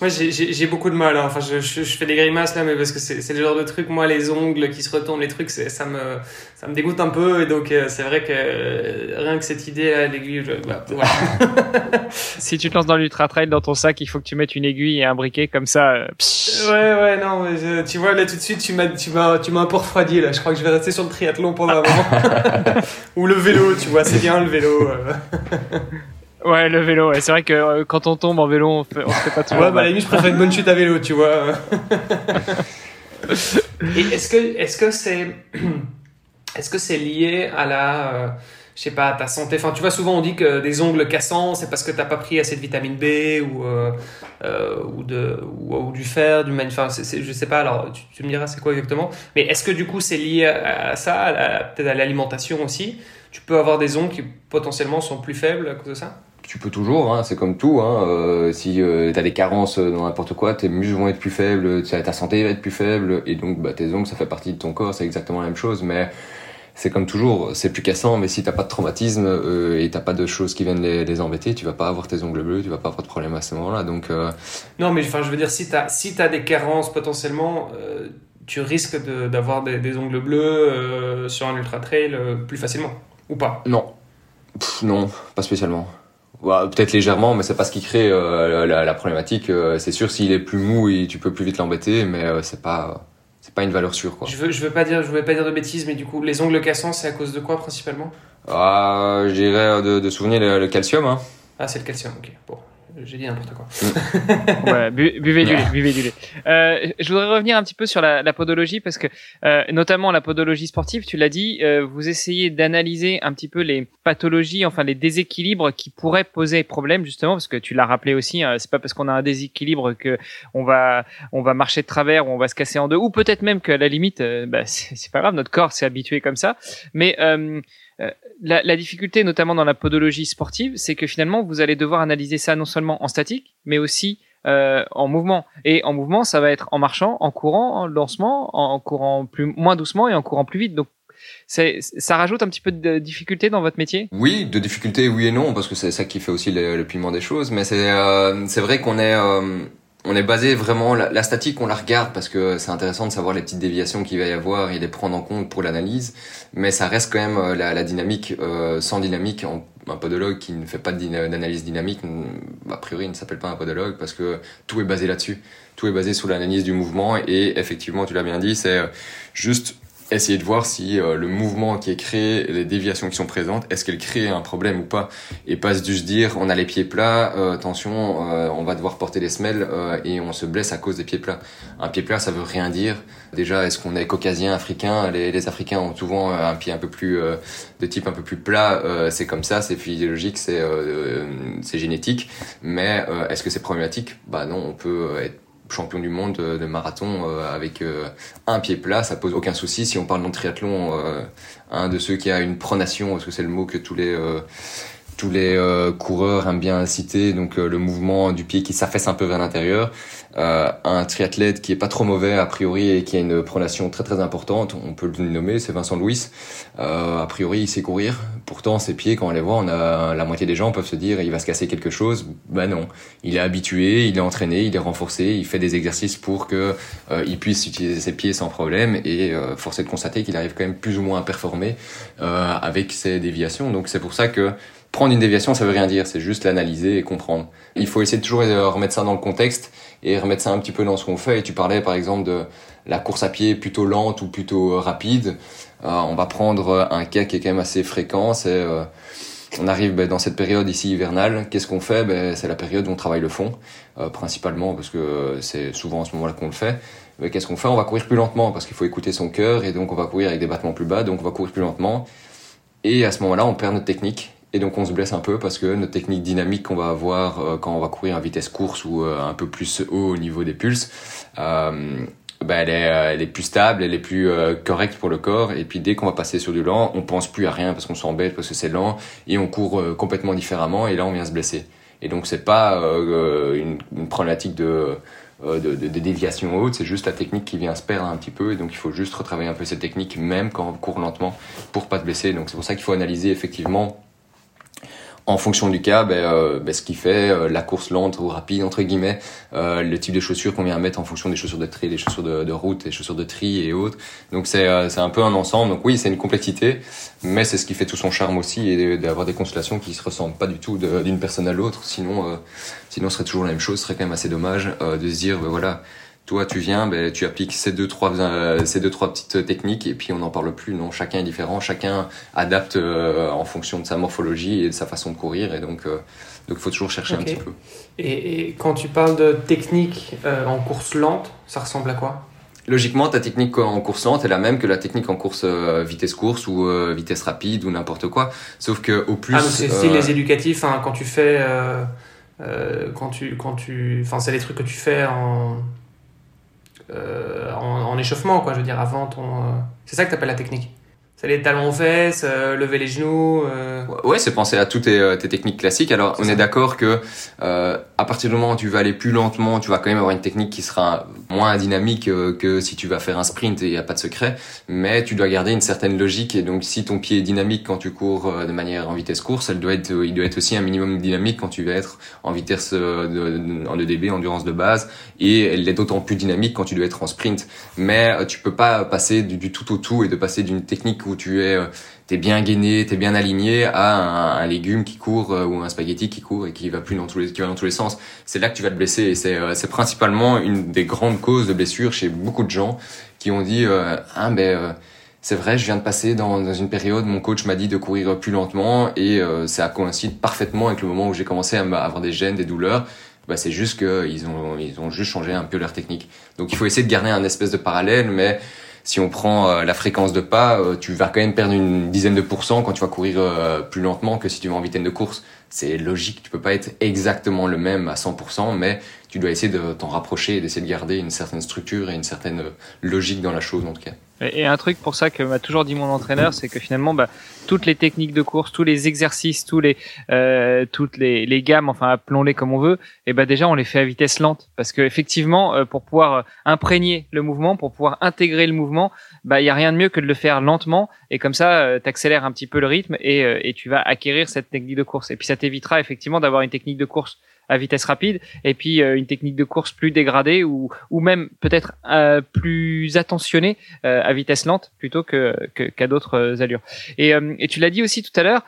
Moi, j'ai beaucoup de mal. Hein. Enfin, je, je, fais des grimaces là, mais parce que c'est le genre de truc. Moi, les ongles qui se retournent, les trucs, ça me, ça me dégoûte un peu. Et donc, euh, c'est vrai que euh, rien que cette idée là, l'aiguille, bah, *laughs* si tu te lances dans l'ultra trail dans ton sac, il faut que tu mettes une aiguille et un briquet comme ça. Euh, ouais, ouais, non, mais tu vois là tout de suite, tu m'as, tu m'as, tu m'as un peu refroidi là. Je crois que je vais rester sur le triathlon pendant un moment. *laughs* Ou le vélo, tu vois, c'est bien le vélo. *laughs* Ouais, le vélo, ouais. c'est vrai que euh, quand on tombe en vélo, on fait, on fait pas tout. ouais, bah, à la limite, je préfère une bonne chute à vélo, tu vois. Et est-ce que, est-ce que c'est, *clears throat* est-ce que c'est lié à la, euh, je sais pas, à ta santé? Enfin, tu vois, souvent on dit que des ongles cassants, c'est parce que t'as pas pris assez de vitamine B ou, euh, euh ou, de, ou, du fer, du enfin, je sais pas, alors tu, tu me diras c'est quoi exactement. Mais est-ce que du coup c'est lié à, ça, peut-être à l'alimentation aussi? Tu peux avoir des ongles qui potentiellement sont plus faibles à cause de ça? Tu peux toujours, hein, c'est comme tout. Hein, euh, si euh, tu as des carences dans n'importe quoi, tes muscles vont être plus faibles, ta santé va être plus faible, et donc bah, tes ongles, ça fait partie de ton corps, c'est exactement la même chose. Mais c'est comme toujours, c'est plus cassant, mais si t'as pas de traumatisme euh, et t'as pas de choses qui viennent les, les, embêter, tu vas pas avoir tes ongles bleus, tu vas pas avoir de problème à ce moment-là. Donc euh... non, mais enfin, je veux dire, si t'as si t'as des carences potentiellement, tu risques d'avoir des, des, ongles bleus sur un ultra trail plus facilement, ou pas? Non, non, pas spécialement. Ouais, Peut-être légèrement, mais c'est pas ce qui crée la, la, la, problématique. c'est sûr, s'il est plus mou, et tu peux plus vite l'embêter, mais c'est pas c'est pas une valeur sûre quoi. Je veux, je veux pas dire, je veux pas dire de bêtises, mais du coup, les ongles cassants, c'est à cause de quoi principalement? Ah, je dirais de, de souvenir le, le calcium. Hein. Ah, c'est le calcium, ok. Bon. J'ai dit n'importe quoi. Mm. ouais, buvez du lait, buvez du lait. Euh, je voudrais revenir un petit peu sur la, la podologie parce que, euh, notamment la podologie sportive, tu l'as dit, euh, vous essayez d'analyser un petit peu les pathologies, enfin les déséquilibres qui pourraient poser problème justement parce que tu l'as rappelé aussi, hein, c'est pas parce qu'on a un déséquilibre que on va on va marcher de travers ou on va se casser en deux ou peut-être même qu'à la limite, euh, bah, c'est pas grave, notre corps s'est habitué comme ça, mais euh, la, la, difficulté, notamment dans la podologie sportive, c'est que finalement, vous allez devoir analyser ça non seulement en statique, mais aussi euh, en mouvement. Et en mouvement, ça va être en marchant, en courant, en lancement, en courant plus moins doucement et en courant plus vite. Donc ça rajoute un petit peu de difficulté dans votre métier? Oui, de difficulté, oui et non, parce que c'est ça qui fait aussi le, le piment des choses. Mais c'est euh, vrai qu'on est euh, on est basé vraiment la, statique, on la regarde parce que c'est intéressant de savoir les petites déviations qu'il va y avoir et les prendre en compte pour l'analyse, mais ça reste quand même euh, la, la dynamique euh, sans dynamique. un podologue qui ne fait pas d'analyse dynamique, a priori, ne s'appelle pas un podologue parce que tout est basé là-dessus. Tout est basé sur l'analyse du mouvement et effectivement, tu l'as bien dit, c'est euh, juste essayer de voir si euh, le mouvement qui est créé, les déviations qui sont présentes, est-ce qu'elles créent un problème ou pas? Et pas juste dire on a les pieds plats, euh, attention, euh, on va devoir porter des semelles et on se blesse à cause des pieds plats. Un pied plat, ça veut rien dire. Déjà, est-ce qu'on est caucasien, africain? Les, les, Africains ont souvent un pied un peu plus de type un peu plus plat. c'est comme ça, c'est physiologique, c'est c'est génétique. Mais est-ce que c'est problématique? Bah non, on peut être champion du monde de marathon euh, avec euh, un pied plat, ça pose aucun souci. Si on parle de triathlon, euh, un de ceux qui a une pronation, parce que c'est le mot que tous les tous les coureurs aiment bien citer, donc le mouvement du pied qui s'affaisse un peu vers l'intérieur. Euh, un triathlète qui est pas trop mauvais a priori et qui a une pronation très très importante, on peut le nommer, c'est Vincent Louis. Euh, a priori, il sait courir. Pourtant, ses pieds, quand on les voit, on a la moitié des gens peuvent se dire il va se casser quelque chose. Ben non, il est habitué, il est entraîné, il est renforcé, il fait des exercices pour que euh, il puisse utiliser ses pieds sans problème. Et euh, force est de constater qu'il arrive quand même plus ou moins à performer euh, avec ses déviations. Donc c'est pour ça que prendre une déviation, ça veut rien dire, c'est juste l'analyser et comprendre. Il faut essayer de toujours remettre ça dans le contexte et remettre ça un petit peu dans ce qu'on fait. Et tu parlais par exemple de la course à pied plutôt lente ou plutôt rapide. Euh, on va prendre un cas qui est quand même assez fréquent, c'est euh, on arrive ben, dans cette période ici hivernale. Qu'est-ce qu'on fait? Ben, C'est la période où on travaille le fond, euh, principalement parce que c'est souvent à ce moment-là qu'on le fait. Mais qu'est-ce qu'on fait? On va courir plus lentement parce qu'il faut écouter son cœur et donc on va courir avec des battements plus bas, donc on va courir plus lentement. Et à ce moment-là, on perd notre technique et donc on se blesse un peu parce que notre technique dynamique qu'on va avoir euh, quand on va courir à vitesse course ou euh, un peu plus haut au niveau des pulses, euh, bah, elle, est, elle est plus stable, elle est plus correcte pour le corps. Et puis dès qu'on va passer sur du lent, on pense plus à rien parce qu'on s'embête parce que c'est lent et on court complètement différemment et là on vient se blesser. Et donc c'est pas une, problématique de de, de, déviation haute, c'est juste la technique qui vient se perdre un petit peu, et donc il faut juste retravailler un peu cette technique, même quand on court lentement, pour pas se blesser. Donc c'est pour ça qu'il faut analyser effectivement en fonction du cas, ben, euh, ben, ce qui fait euh, la course lente ou rapide entre guillemets, euh, le type de chaussures qu'on vient mettre en fonction des chaussures de tri, des chaussures de, de route, des chaussures de tri et autres. Donc c'est c'est un peu un ensemble. Donc oui, c'est une complexité, mais c'est ce qui fait tout son charme aussi et d'avoir des constellations qui se ressemblent pas du tout d'une personne à l'autre. Sinon, sinon ce serait toujours la même chose. Ce serait quand même assez dommage de se dire ben, voilà toi, tu viens, ben, tu appliques ces deux trois euh, ces deux trois petites techniques et puis on n'en parle plus. Non, chacun est différent, chacun adapte euh, en fonction de sa morphologie et de sa façon de courir et donc euh, donc il faut toujours chercher un petit peu. Et, et, quand tu parles de technique en course lente, ça ressemble à quoi? Logiquement, ta technique en course lente est la même que la technique en course vitesse course ou vitesse rapide ou n'importe quoi. Sauf que au plus. Ah, c'est les éducatifs hein, quand tu fais quand tu quand tu enfin c'est les trucs que tu fais en euh, en, échauffement, quoi, je veux dire, avant ton. Euh, c'est ça que tu la technique? Les talons aux fesses, euh, lever les genoux. Euh... Ouais, c'est penser à toutes tes, euh, tes, techniques classiques. Alors, on est d'accord que euh, à partir du moment où tu vas aller plus lentement, tu vas quand même avoir une technique qui sera moins dynamique que si tu vas faire un sprint et il n'y a pas de secret. Mais tu dois garder une certaine logique. Et donc, si ton pied est dynamique quand tu cours de manière en vitesse course, elle doit être, il doit être aussi un minimum dynamique quand tu vas être en vitesse de, en EDB, endurance de base. Et elle est d'autant plus dynamique quand tu dois être en sprint. Mais tu peux pas passer du, du tout au tout et de passer d'une technique où tu es euh, t'es bien gainé, t'es bien aligné à un, légume qui court euh, ou un spaghetti qui court et qui va plus dans tous les qui va dans tous les sens. C'est là que tu vas te blesser et c'est euh, c'est principalement une des grandes causes de blessures chez beaucoup de gens qui ont dit ah ben c'est vrai, je viens de passer dans, une période, mon coach m'a dit de courir plus lentement et ça coïncide parfaitement avec le moment où j'ai commencé à avoir des gènes, des douleurs. Bah, c'est juste qu'ils ont, ils ont juste changé un peu leur technique. Donc il faut essayer de garder un espèce de parallèle, mais si on prend euh, la fréquence de pas, euh, tu vas quand même perdre une dizaine de pourcents quand tu vas courir euh, plus lentement que si tu vas en vitesse de course. C'est logique, tu peux pas être exactement le même à 100%, mais tu dois essayer de t'en rapprocher et d'essayer de garder une certaine structure et une certaine logique dans la chose en tout cas. Et un truc pour ça que m'a toujours dit mon entraîneur, c'est que finalement, bah, toutes les techniques de course, tous les exercices, tous les, euh, toutes les, les, gammes, enfin appelons-les comme on veut, et ben déjà on les fait à vitesse lente, parce que effectivement, euh, pour pouvoir euh, imprégner le mouvement, pour pouvoir intégrer le mouvement, bah il y a rien de mieux que de le faire lentement, et comme ça, euh, tu accélères un petit peu le rythme et, et tu vas acquérir cette technique de course. Et puis ça t'évitera effectivement d'avoir une technique de course à vitesse rapide et puis une technique de course plus dégradée ou, ou même peut-être plus attentionnée à vitesse lente plutôt que qu'à d'autres allures. Et, et tu l'as dit aussi tout à l'heure,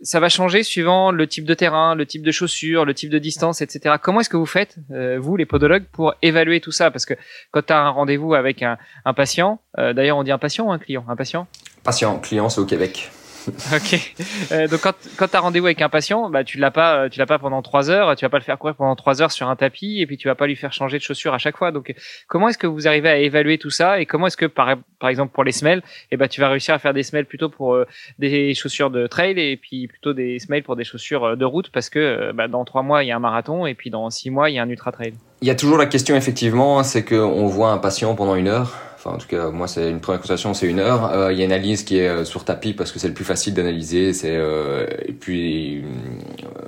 ça va changer suivant le type de terrain, le type de chaussures, le type de distance, etc. Comment est-ce que vous faites, vous les podologues, pour évaluer tout ça? Parce que quand tu as un rendez-vous avec un, un patient, d'ailleurs on dit un patient ou un client? Un patient? Patient, client, c'est au Québec. *laughs* ok. Euh, donc quand, quand tu as rendez-vous avec un patient, bah, tu l'as pas, tu l'as pas pendant trois heures, tu vas pas le faire courir pendant trois heures sur un tapis et puis tu vas pas lui faire changer de chaussures à chaque fois. Donc comment est-ce que vous arrivez à évaluer tout ça et comment est-ce que par, par exemple pour les semelles, eh ben, tu vas réussir à faire des semelles plutôt pour euh, des chaussures de trail et puis plutôt des semelles pour des chaussures euh, de route parce que bah, dans trois mois il y a un marathon et puis dans six mois il y a un ultra trail. Il y a toujours la question effectivement, c'est qu'on voit un patient pendant une heure Enfin, en tout cas, moi, c'est une première consultation, c'est une heure. Euh, il y a une analyse qui est euh, sur tapis parce que c'est le plus facile d'analyser. C'est euh, et puis,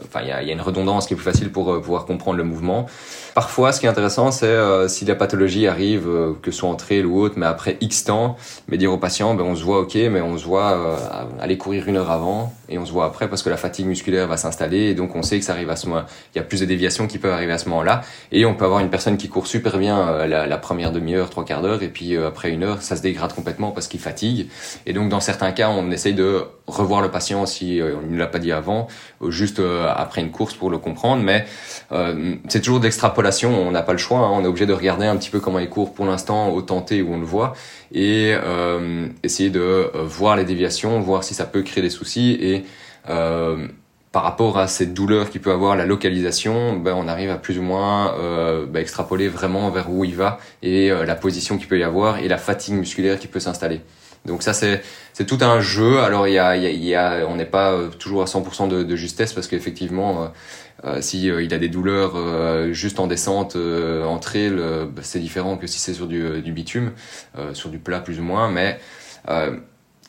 enfin, il y a, y a, une redondance qui est plus facile pour pouvoir comprendre le mouvement. Parfois, ce qui est intéressant, c'est si la pathologie arrive, que ce soit en trail ou autre, mais après X temps, mais dire au patient, ben on se voit ok, mais on se voit aller courir une heure avant et on se voit après parce que la fatigue musculaire va s'installer et donc on sait que ça arrive à ce moment. Il y a plus de déviations qui peuvent arriver à ce moment-là et on peut avoir une personne qui court super bien la, la première demi-heure, trois quarts d'heure et puis après une heure, ça se dégrade complètement parce qu'il fatigue. Et donc, dans certains cas, on essaye de revoir le patient si euh, on ne l'a pas dit avant, euh, juste euh, après une course pour le comprendre. Mais c'est toujours On n'a pas le choix. Hein. On est obligé de regarder un petit peu comment il court pour l'instant, au tenter où on le voit, et essayer de voir les déviations, voir si ça peut créer des soucis et par rapport à cette douleur qui peut avoir la localisation, ben, on arrive à plus ou moins euh, ben, extrapoler vraiment vers où il va et euh, la position qu'il peut y avoir et la fatigue musculaire qui peut s'installer. Donc ça c'est c'est tout un jeu. Alors il y a, on n'est pas euh, toujours à 100% de, de, justesse parce qu'effectivement euh, si il a des douleurs juste en descente en trail, ben, c'est différent que si c'est sur du, du bitume, sur du plat plus ou moins. Mais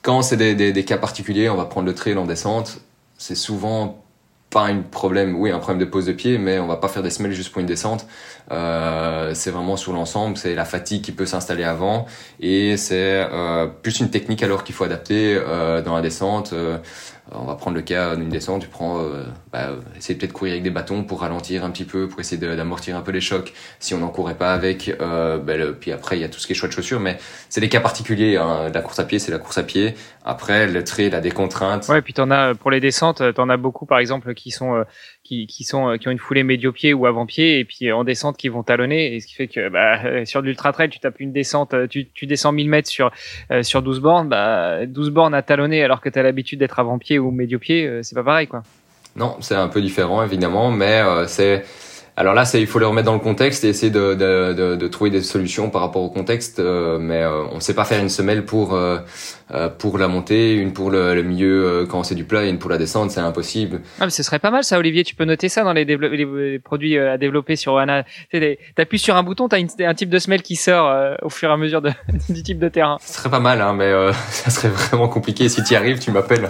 quand c'est des, des, des cas particuliers, on va prendre le trail en descente c'est souvent pas un problème, oui, un problème de pose de pied, mais on va pas faire des semelles juste pour une descente. Euh, c'est vraiment sur l'ensemble, c'est la fatigue qui peut s'installer avant, et c'est euh, plus une technique alors qu'il faut adapter euh, dans la descente. Euh, on va prendre le cas d'une descente, tu prends, euh, bah, essayer peut-être courir avec des bâtons pour ralentir un petit peu, pour essayer d'amortir un peu les chocs. Si on n'en courait pas avec, euh, bah, puis après il y a tout ce qui est choix de chaussures, mais c'est des cas particuliers. Hein. La course à pied, c'est la course à pied. Après, le trait, il a des contraintes. Ouais, puis t'en as pour les descentes, t'en as beaucoup par exemple qui sont euh, qui, sont euh, qui ont une foulée médio-pied ou avant-pied et puis en descente qui vont talonner et ce qui fait que bah, sur de l'ultra trail tu tapes une descente tu, tu descends 1000 mètres sur sur 12 bornes bah 12 bornes à talonner alors que tu as l'habitude d'être avant-pied ou médio-pied c'est pas pareil quoi. Non, c'est un peu différent évidemment mais c'est alors là, il faut le remettre dans le contexte et essayer de, de, de, de trouver des solutions par rapport au contexte. Euh, mais euh, on ne sait pas faire une semelle pour euh, euh, pour la montée, une pour le, le milieu quand c'est du plat et une pour la descente, c'est impossible. Ah, mais ce serait pas mal ça, Olivier. Tu peux noter ça dans les, les produits à développer sur Ana. T'appuies sur un bouton, t'as un type de semelle qui sort au fur et à mesure de, *laughs* du type de terrain. Ce serait pas mal, hein, mais *laughs* ça serait vraiment compliqué. Si tu y arrives, tu m'appelles.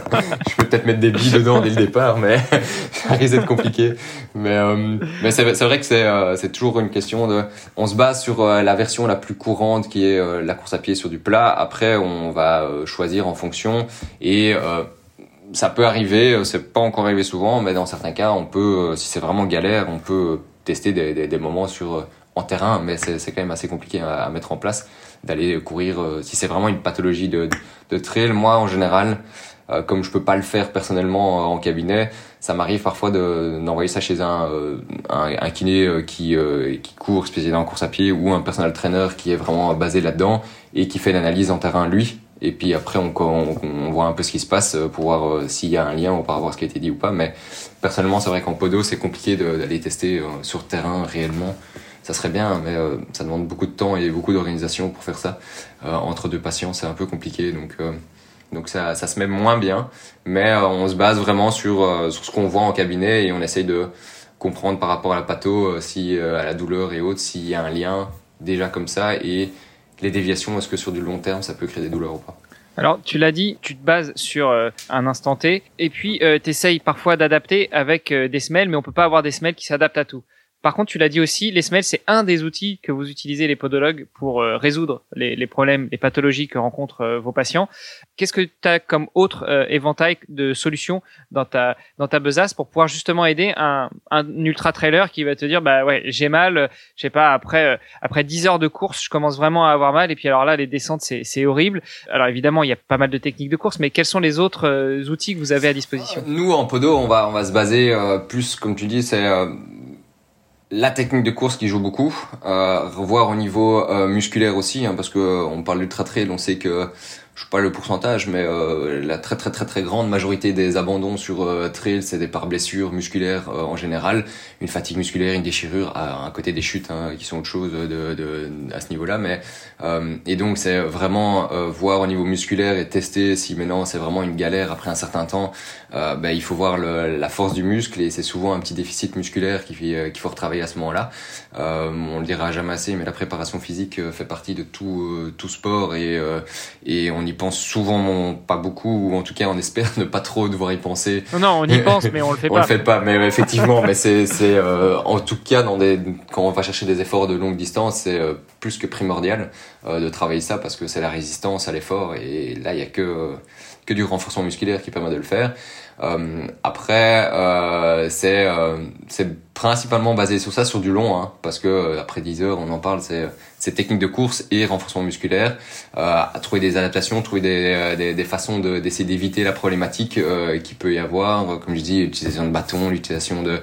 Je peux peut-être mettre des billes dedans dès le départ, mais *laughs* ça risque d'être compliqué. Mais mais c'est c'est vrai que c'est euh, c'est toujours une question de on se base sur euh, la version la plus courante qui est euh, la course à pied sur du plat. Après on va choisir en fonction. Et ça peut arriver c'est pas encore arrivé souvent mais dans certains cas on peut si c'est vraiment galère on peut tester des, des, moments sur en terrain. Mais c'est quand même assez compliqué à, mettre en place d'aller courir si c'est vraiment une pathologie de de trail. Moi en général comme je peux pas le faire personnellement en cabinet ça m'arrive parfois d'envoyer ça chez un, euh, un, un kiné euh, qui, euh, qui court spécialisé en course à pied ou un personal trainer qui est vraiment basé là-dedans et qui fait l'analyse en terrain lui. Et puis après, on, on, voit un peu ce qui se passe pour voir s'il y a un lien ou par rapport à ce qui a été dit ou pas. Mais personnellement, c'est vrai qu'en podo, c'est compliqué d'aller tester sur terrain réellement. Ça serait bien, mais ça demande beaucoup de temps et beaucoup d'organisation pour faire ça. entre deux patients, c'est un peu compliqué. Donc donc ça, ça se met moins bien, mais euh, on se base vraiment sur, euh, sur ce qu'on voit en cabinet et on essaye de comprendre par rapport à la patho, euh, si à la douleur et autres, s'il y a un lien déjà comme ça et les déviations, est-ce que sur du long terme ça peut créer des douleurs ou pas? Alors, tu l'as dit, tu te bases sur un instant T, et puis euh, tu essayes parfois d'adapter avec des semelles, mais on peut pas avoir des semelles qui s'adaptent à tout. Par contre, tu l'as dit aussi, les semelles, c'est un des outils que vous utilisez les podologues pour euh, résoudre les, les, problèmes, les pathologies que rencontrent euh, vos patients. Qu'est-ce que tu as comme autre euh, éventail de solutions dans ta dans ta besace pour pouvoir justement aider un, un ultra trailer qui va te dire bah ouais j'ai mal, je sais pas après après 10 heures de course je commence vraiment à avoir mal et puis alors là les descentes c'est c'est horrible. Alors évidemment il y a pas mal de techniques de course mais quels sont les autres outils que vous avez à disposition? Nous en podo on va on va se baser plus comme tu dis c'est la technique de course qui joue beaucoup, euh, revoir au niveau euh, musculaire aussi, hein, parce que euh, on parle d'ultra trail, on sait que je sais pas le pourcentage, mais euh, la très très très très grande majorité des abandons sur euh, trail, c'est des par blessures musculaires en général, une fatigue musculaire, une déchirure, à, côté des chutes hein, qui sont autre chose de, de à ce niveau-là. Mais et donc c'est vraiment voir au niveau musculaire et tester si maintenant c'est vraiment une galère après un certain temps. Ben, il faut voir le, la force du muscle et c'est souvent un petit déficit musculaire qu'il qu'il faut retravailler à ce moment-là. on le dira jamais assez, mais la préparation physique fait partie de tout tout sport et et on y pense souvent pas beaucoup, ou en tout cas on espère *laughs* ne pas trop devoir y penser. Non, non on y *laughs* pense, mais on le fait pas. on le fait pas, mais effectivement, mais c'est, c'est euh, en tout cas dans des, quand on va chercher des efforts de longue distance, c'est euh, plus que primordial euh, de travailler ça parce que c'est la résistance à l'effort et là il y a que que du renforcement musculaire qui permet de le faire. Euh, après, euh, c'est euh, principalement basé sur ça, sur du long, hein, parce que euh, après 10 heures, on en parle, c'est c'est technique de course et renforcement musculaire, à trouver des adaptations, trouver des, des, des façons d'essayer d'éviter la problématique qui peut y avoir, comme je dis, l'utilisation de bâtons, l'utilisation de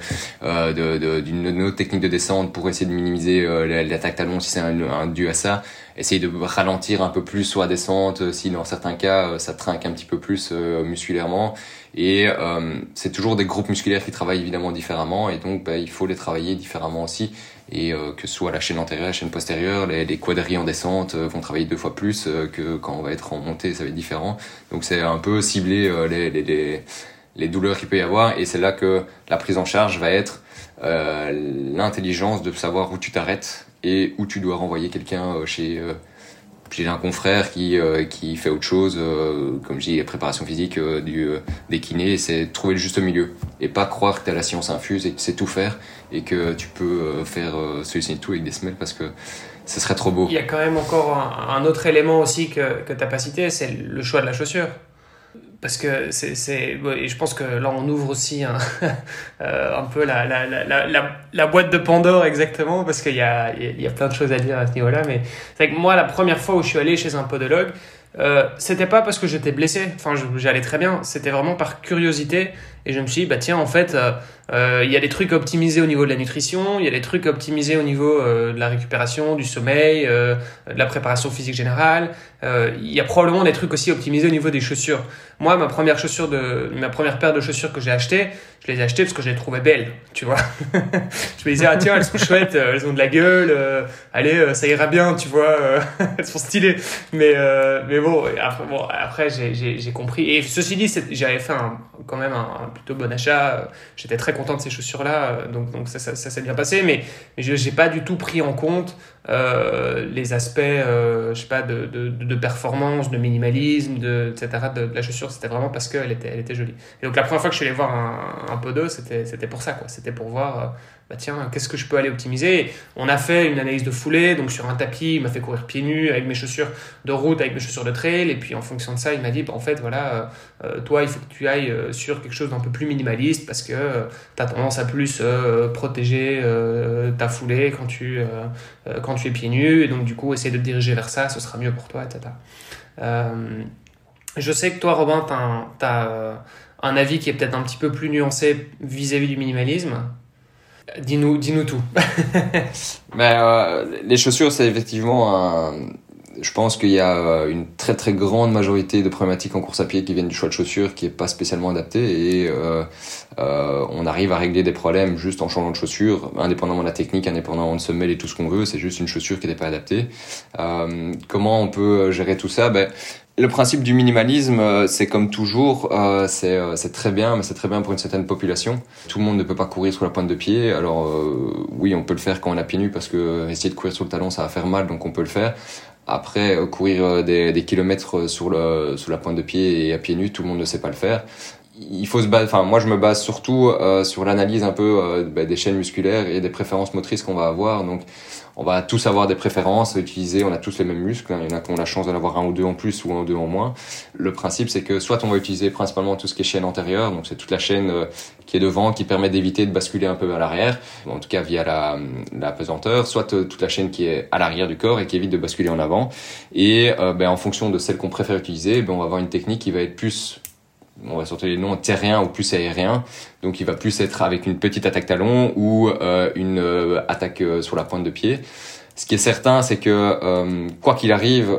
d'une de, autre technique de descente pour essayer de minimiser l'attaque talon si c'est un, un, dû à ça, essayer de ralentir un peu plus sur la descente si dans certains cas ça trinque un petit peu plus musculairement et euh, c'est toujours des groupes musculaires qui travaillent évidemment différemment et donc bah, il faut les travailler différemment aussi. Et euh, que ce soit la chaîne antérieure, la chaîne postérieure, les, les quadrilles en descente euh, vont travailler deux fois plus euh, que quand on va être en montée, ça va être différent. Donc c'est un peu cibler les, les, les, les, douleurs qu'il peut y avoir et c'est là que la prise en charge va être l'intelligence de savoir où tu t'arrêtes et où tu dois renvoyer quelqu'un chez j'ai un confrère qui euh, qui fait autre chose, euh, comme je dis, préparation physique, euh, du des kinés, c'est trouver le juste milieu et pas croire que t'as la science infuse et que tu sais tout faire et que tu peux faire solutionner tout avec des semelles parce que ce serait trop beau. Il y a quand même encore un, autre élément aussi que que t'as pas cité, c'est le choix de la chaussure parce que c'est, et je pense que là on ouvre aussi un, *laughs* euh, un peu la, la, la, la, la boîte de Pandore exactement parce qu'il y a, il y a plein de choses à dire à ce niveau-là mais c'est que moi la première fois où je suis allé chez un podologue euh, c'était pas parce que j'étais blessé. Enfin j'allais très bien. C'était vraiment par curiosité et je me suis dit bah tiens en fait euh, euh, il y a des trucs optimisés au niveau de la nutrition, il y a des trucs optimisés au niveau euh, de la récupération, du sommeil, de la préparation physique générale. Il y a probablement des trucs aussi optimisés au niveau des chaussures. Moi, ma première chaussure de, ma première paire de chaussures que j'ai achetées, je les ai achetées parce que je les trouvais belles, tu vois. *laughs* je me disais ah tiens elles sont chouettes, elles ont de la gueule, allez ça ira bien, tu vois, *laughs* elles sont stylées. Mais mais bon après bon après j'ai compris et ceci dit j'avais fait quand même un plutôt bon achat. J'étais très content de ces chaussures-là, euh, donc, donc ça, ça, s'est bien passé, mais, mais je n'ai pas du tout pris en compte euh, les aspects, euh, je sais pas, de, de, performance, de minimalisme, de, etc. De, la chaussure. C'était vraiment parce qu'elle était, elle était jolie. Et donc la première fois que je suis allé voir un, un podo, c'était, pour ça. C'était pour voir, euh, bah tiens, qu'est-ce que je peux aller optimiser? On a fait une analyse de foulée, donc sur un tapis, il m'a fait courir pieds nus avec mes chaussures de route, avec mes chaussures de trail, et puis en fonction de ça, il m'a dit, bah, en fait, voilà, euh, toi, il faut que tu ailles sur quelque chose d'un peu plus minimaliste parce que tu as tendance à plus protéger ta foulée quand tu, quand tu es pieds nus, et donc du coup, essayer de te diriger vers ça, ce sera mieux pour toi, etc. Euh, je sais que toi, Robin, tu as, euh, un avis qui est peut-être un petit peu plus nuancé vis-à-vis du minimalisme. Dis-nous dis tout. Mais, *laughs* euh, les chaussures, c'est effectivement un je pense qu'il y a euh, une très très grande majorité de problématiques en course à pied qui viennent du choix de chaussures qui est pas spécialement adapté et euh, on arrive à régler des problèmes juste en changeant de chaussure, indépendamment de la technique, indépendamment de semelle et tout ce qu'on veut, c'est juste une chaussure qui n'est pas adaptée. Comment on peut gérer tout ça? Ben, le principe du minimalisme, euh, c'est comme toujours, euh, c'est très bien, mais c'est très bien pour une certaine population. Tout le monde ne peut pas courir sur la pointe de pied. Alors oui, on peut le faire quand on a pieds nus parce que essayer de courir sur le talon, ça va faire mal, donc on peut le faire. Après, euh, courir euh, des, kilomètres sur, la pointe de pied et à pieds nus, tout le monde ne sait pas le faire il faut se baser, enfin moi je me base surtout euh, sur l'analyse un peu euh, bah, des chaînes musculaires et des préférences motrices qu'on va avoir. Donc on va tous avoir des préférences à utiliser, on a tous les mêmes muscles, hein. il y en a qui ont la chance d'en avoir un ou deux en plus ou un ou deux en moins. Le principe c'est que soit on va utiliser principalement tout ce qui est chaîne antérieure, donc c'est toute la chaîne euh, qui est devant qui permet d'éviter de basculer un peu à l'arrière, en tout cas via la, pesanteur, soit toute la chaîne qui est à l'arrière du corps et qui évite de basculer en avant. Et ben, en fonction de celle qu'on préfère utiliser, ben, on va avoir une technique qui va être plus on va sortir les noms terriens ou plus aériens. Donc il va plus être avec une petite attaque talon ou euh, une euh, attaque euh, sur la pointe de pied. Ce qui est certain, c'est que quoi qu'il arrive,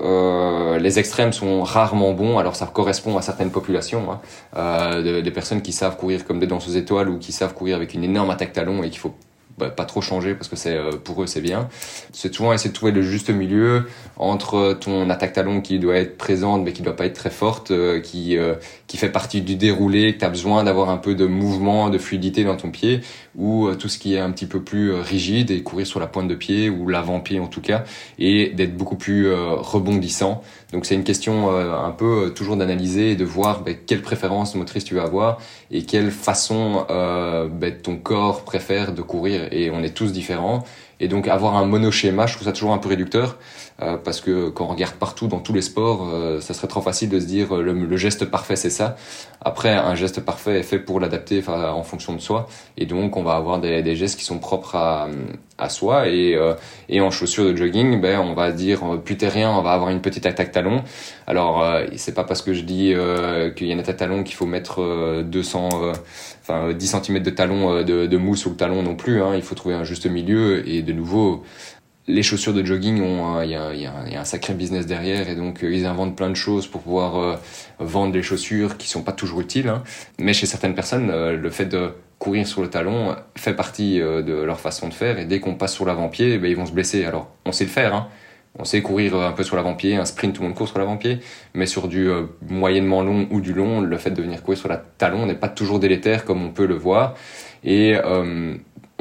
les extrêmes sont rarement bons. Alors ça correspond à certaines populations, hein, des personnes qui savent courir comme des danseuses étoiles ou qui savent courir avec une énorme attaque talon et qu'il faut bah, pas trop changer parce que c'est euh, pour eux c'est bien. C'est souvent essayer de trouver le juste milieu entre ton attaque talon qui doit être présente mais qui doit pas être très forte, euh, qui euh, qui fait partie du déroulé, que tu as besoin d'avoir un peu de mouvement, de fluidité dans ton pied, ou tout ce qui est un petit peu plus rigide et courir sur la pointe de pied ou l'avant-pied en tout cas, et d'être beaucoup plus rebondissant. Donc c'est une question un peu toujours d'analyser et de voir bah, quelle préférence motrice tu vas avoir et quelle façon bah, ton corps préfère de courir et on est tous différents. Et donc avoir un monoschéma, je trouve ça toujours un peu réducteur, euh, parce que quand on regarde partout dans tous les sports, euh, ça serait trop facile de se dire euh, le, geste parfait c'est ça. Après, un geste parfait est fait pour l'adapter en fonction de soi, et donc on va avoir des, gestes qui sont propres à, soi. Et, en chaussures de jogging, ben on va dire plus terrien, on va avoir une petite attaque talon. Alors c'est pas parce que je dis qu'il y a une attaque talon qu'il faut mettre 200 enfin 10 cm de talon de, de mousse sur le talon non plus. Hein. Il faut trouver un juste milieu et de nouveau les chaussures de jogging ont il y, a, un sacré business derrière et donc euh, ils inventent plein de choses pour pouvoir euh, vendre des chaussures qui sont pas toujours utiles hein. mais chez certaines personnes euh, le fait de courir sur le talon fait partie de leur façon de faire et dès qu'on passe sur l'avant-pied ben, ils vont se blesser alors on sait le faire hein. on sait courir un peu sur l'avant-pied un sprint tout le monde court sur l'avant-pied mais sur du moyennement long ou du long le fait de venir courir sur le talon n'est pas toujours délétère comme on peut le voir et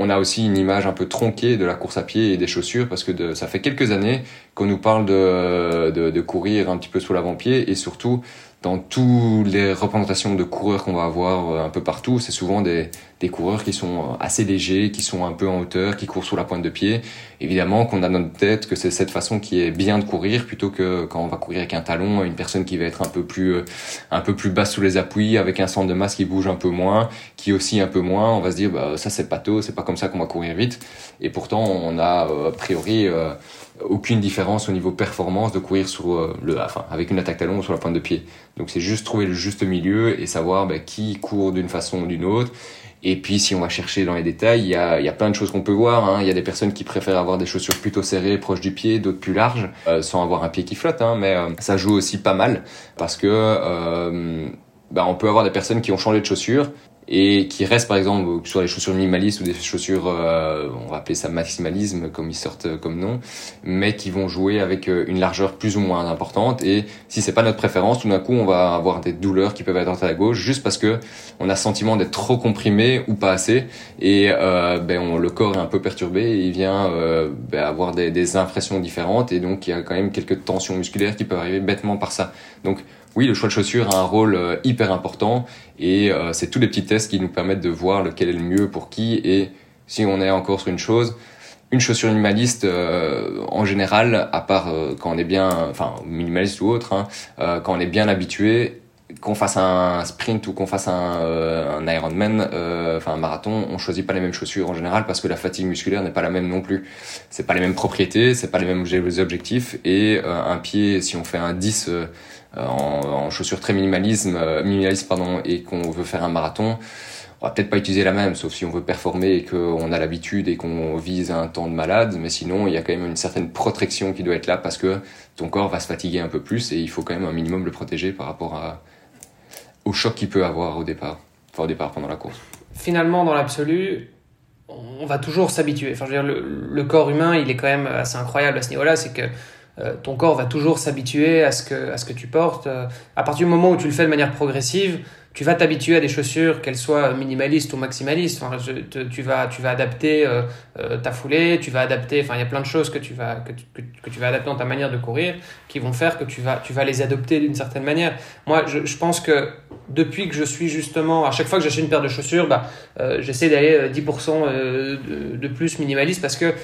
on a aussi une image un peu tronquée de la course à pied et des chaussures parce que ça fait quelques années qu'on nous parle de, de, courir un petit peu sous l'avant-pied et surtout dans toutes les représentations de coureurs qu'on va avoir euh, un peu partout, c'est souvent des, des coureurs qui sont euh, assez légers, qui sont un peu en hauteur, qui courent sous la pointe de pied. Évidemment qu'on a dans notre tête que c'est cette façon qui est bien de courir plutôt que quand on va courir avec un talon, une personne qui va être un peu plus euh, un peu plus basse sous les appuis, avec un centre de masse qui bouge un peu moins, qui aussi un peu moins. On va se dire bah ça c'est pas tôt, c'est pas comme ça qu'on va courir vite. Et pourtant on a a priori aucune différence au niveau performance de courir sur euh, le, enfin, avec une attaque talon ou sur la pointe de pied. Donc c'est juste trouver le juste milieu et savoir bah, qui court d'une façon ou d'une autre. Et puis si on va chercher dans les détails, il y a, y a plein de choses qu'on peut voir. Hein. Il y a des personnes qui préfèrent avoir des chaussures plutôt serrées, proches du pied, d'autres plus larges, euh, sans avoir un pied qui flotte. Hein. Mais euh, ça joue aussi pas mal parce que euh, bah, on peut avoir des personnes qui ont changé de chaussures et qui restent par exemple sur les chaussures minimalistes ou des chaussures, euh, on va appeler ça maximalisme comme ils sortent euh, comme nom, mais qui vont jouer avec euh, une largeur plus ou moins importante. Et si c'est pas notre préférence, tout d'un coup on va avoir des douleurs qui peuvent être à droite à gauche juste parce que on a sentiment d'être trop comprimé ou pas assez. Et euh, ben on, le corps est un peu perturbé et il vient euh, ben, avoir des, des impressions différentes. Et donc il y a quand même quelques tensions musculaires qui peuvent arriver bêtement par ça. Donc oui, le choix de chaussures a un rôle euh, hyper important et euh, c'est tous les petits tests qui nous permettent de voir lequel est le mieux pour qui et si on est encore sur une chose, une chaussure minimaliste euh, en général, à part quand on est bien, enfin minimaliste ou autre, hein, quand on est bien habitué, qu'on fasse un sprint ou qu'on fasse un, un Ironman, enfin un marathon, on choisit pas les mêmes chaussures en général parce que la fatigue musculaire n'est pas la même non plus. C'est pas les mêmes propriétés, c'est pas les mêmes objectifs et un pied, si on fait un 10 euh, en, chaussures très minimalisme, euh, minimaliste pardon, et qu'on veut faire un marathon, on va peut-être pas utiliser la même, sauf si on veut performer et qu'on a l'habitude et qu'on vise un temps de malade. Mais sinon, il y a quand même une certaine protection qui doit être là parce que ton corps va se fatiguer un peu plus et il faut quand même un minimum le protéger par rapport à, au choc qu'il peut avoir au départ, enfin au départ pendant la course. Finalement, dans l'absolu, on va toujours s'habituer. Enfin, je veux dire, le, le, corps humain, il est quand même assez incroyable à ce niveau-là. C'est que euh, ton corps va toujours s'habituer à, ce que, à ce que tu portes. Euh, à partir du moment où tu le fais de manière progressive, tu vas t'habituer à des chaussures, qu'elles soient minimalistes ou maximalistes. Enfin, tu, vas, tu vas adapter euh, euh, ta foulée, tu vas adapter. Enfin, il y a plein de choses que tu, vas, que, tu vas adapter dans ta manière de courir qui vont faire que tu vas, tu vas les adopter d'une certaine manière. Moi, je, je, pense que depuis que je suis justement, à chaque fois que j'achète une paire de chaussures, bah, euh, j'essaie d'aller 10% de, de, plus minimaliste parce que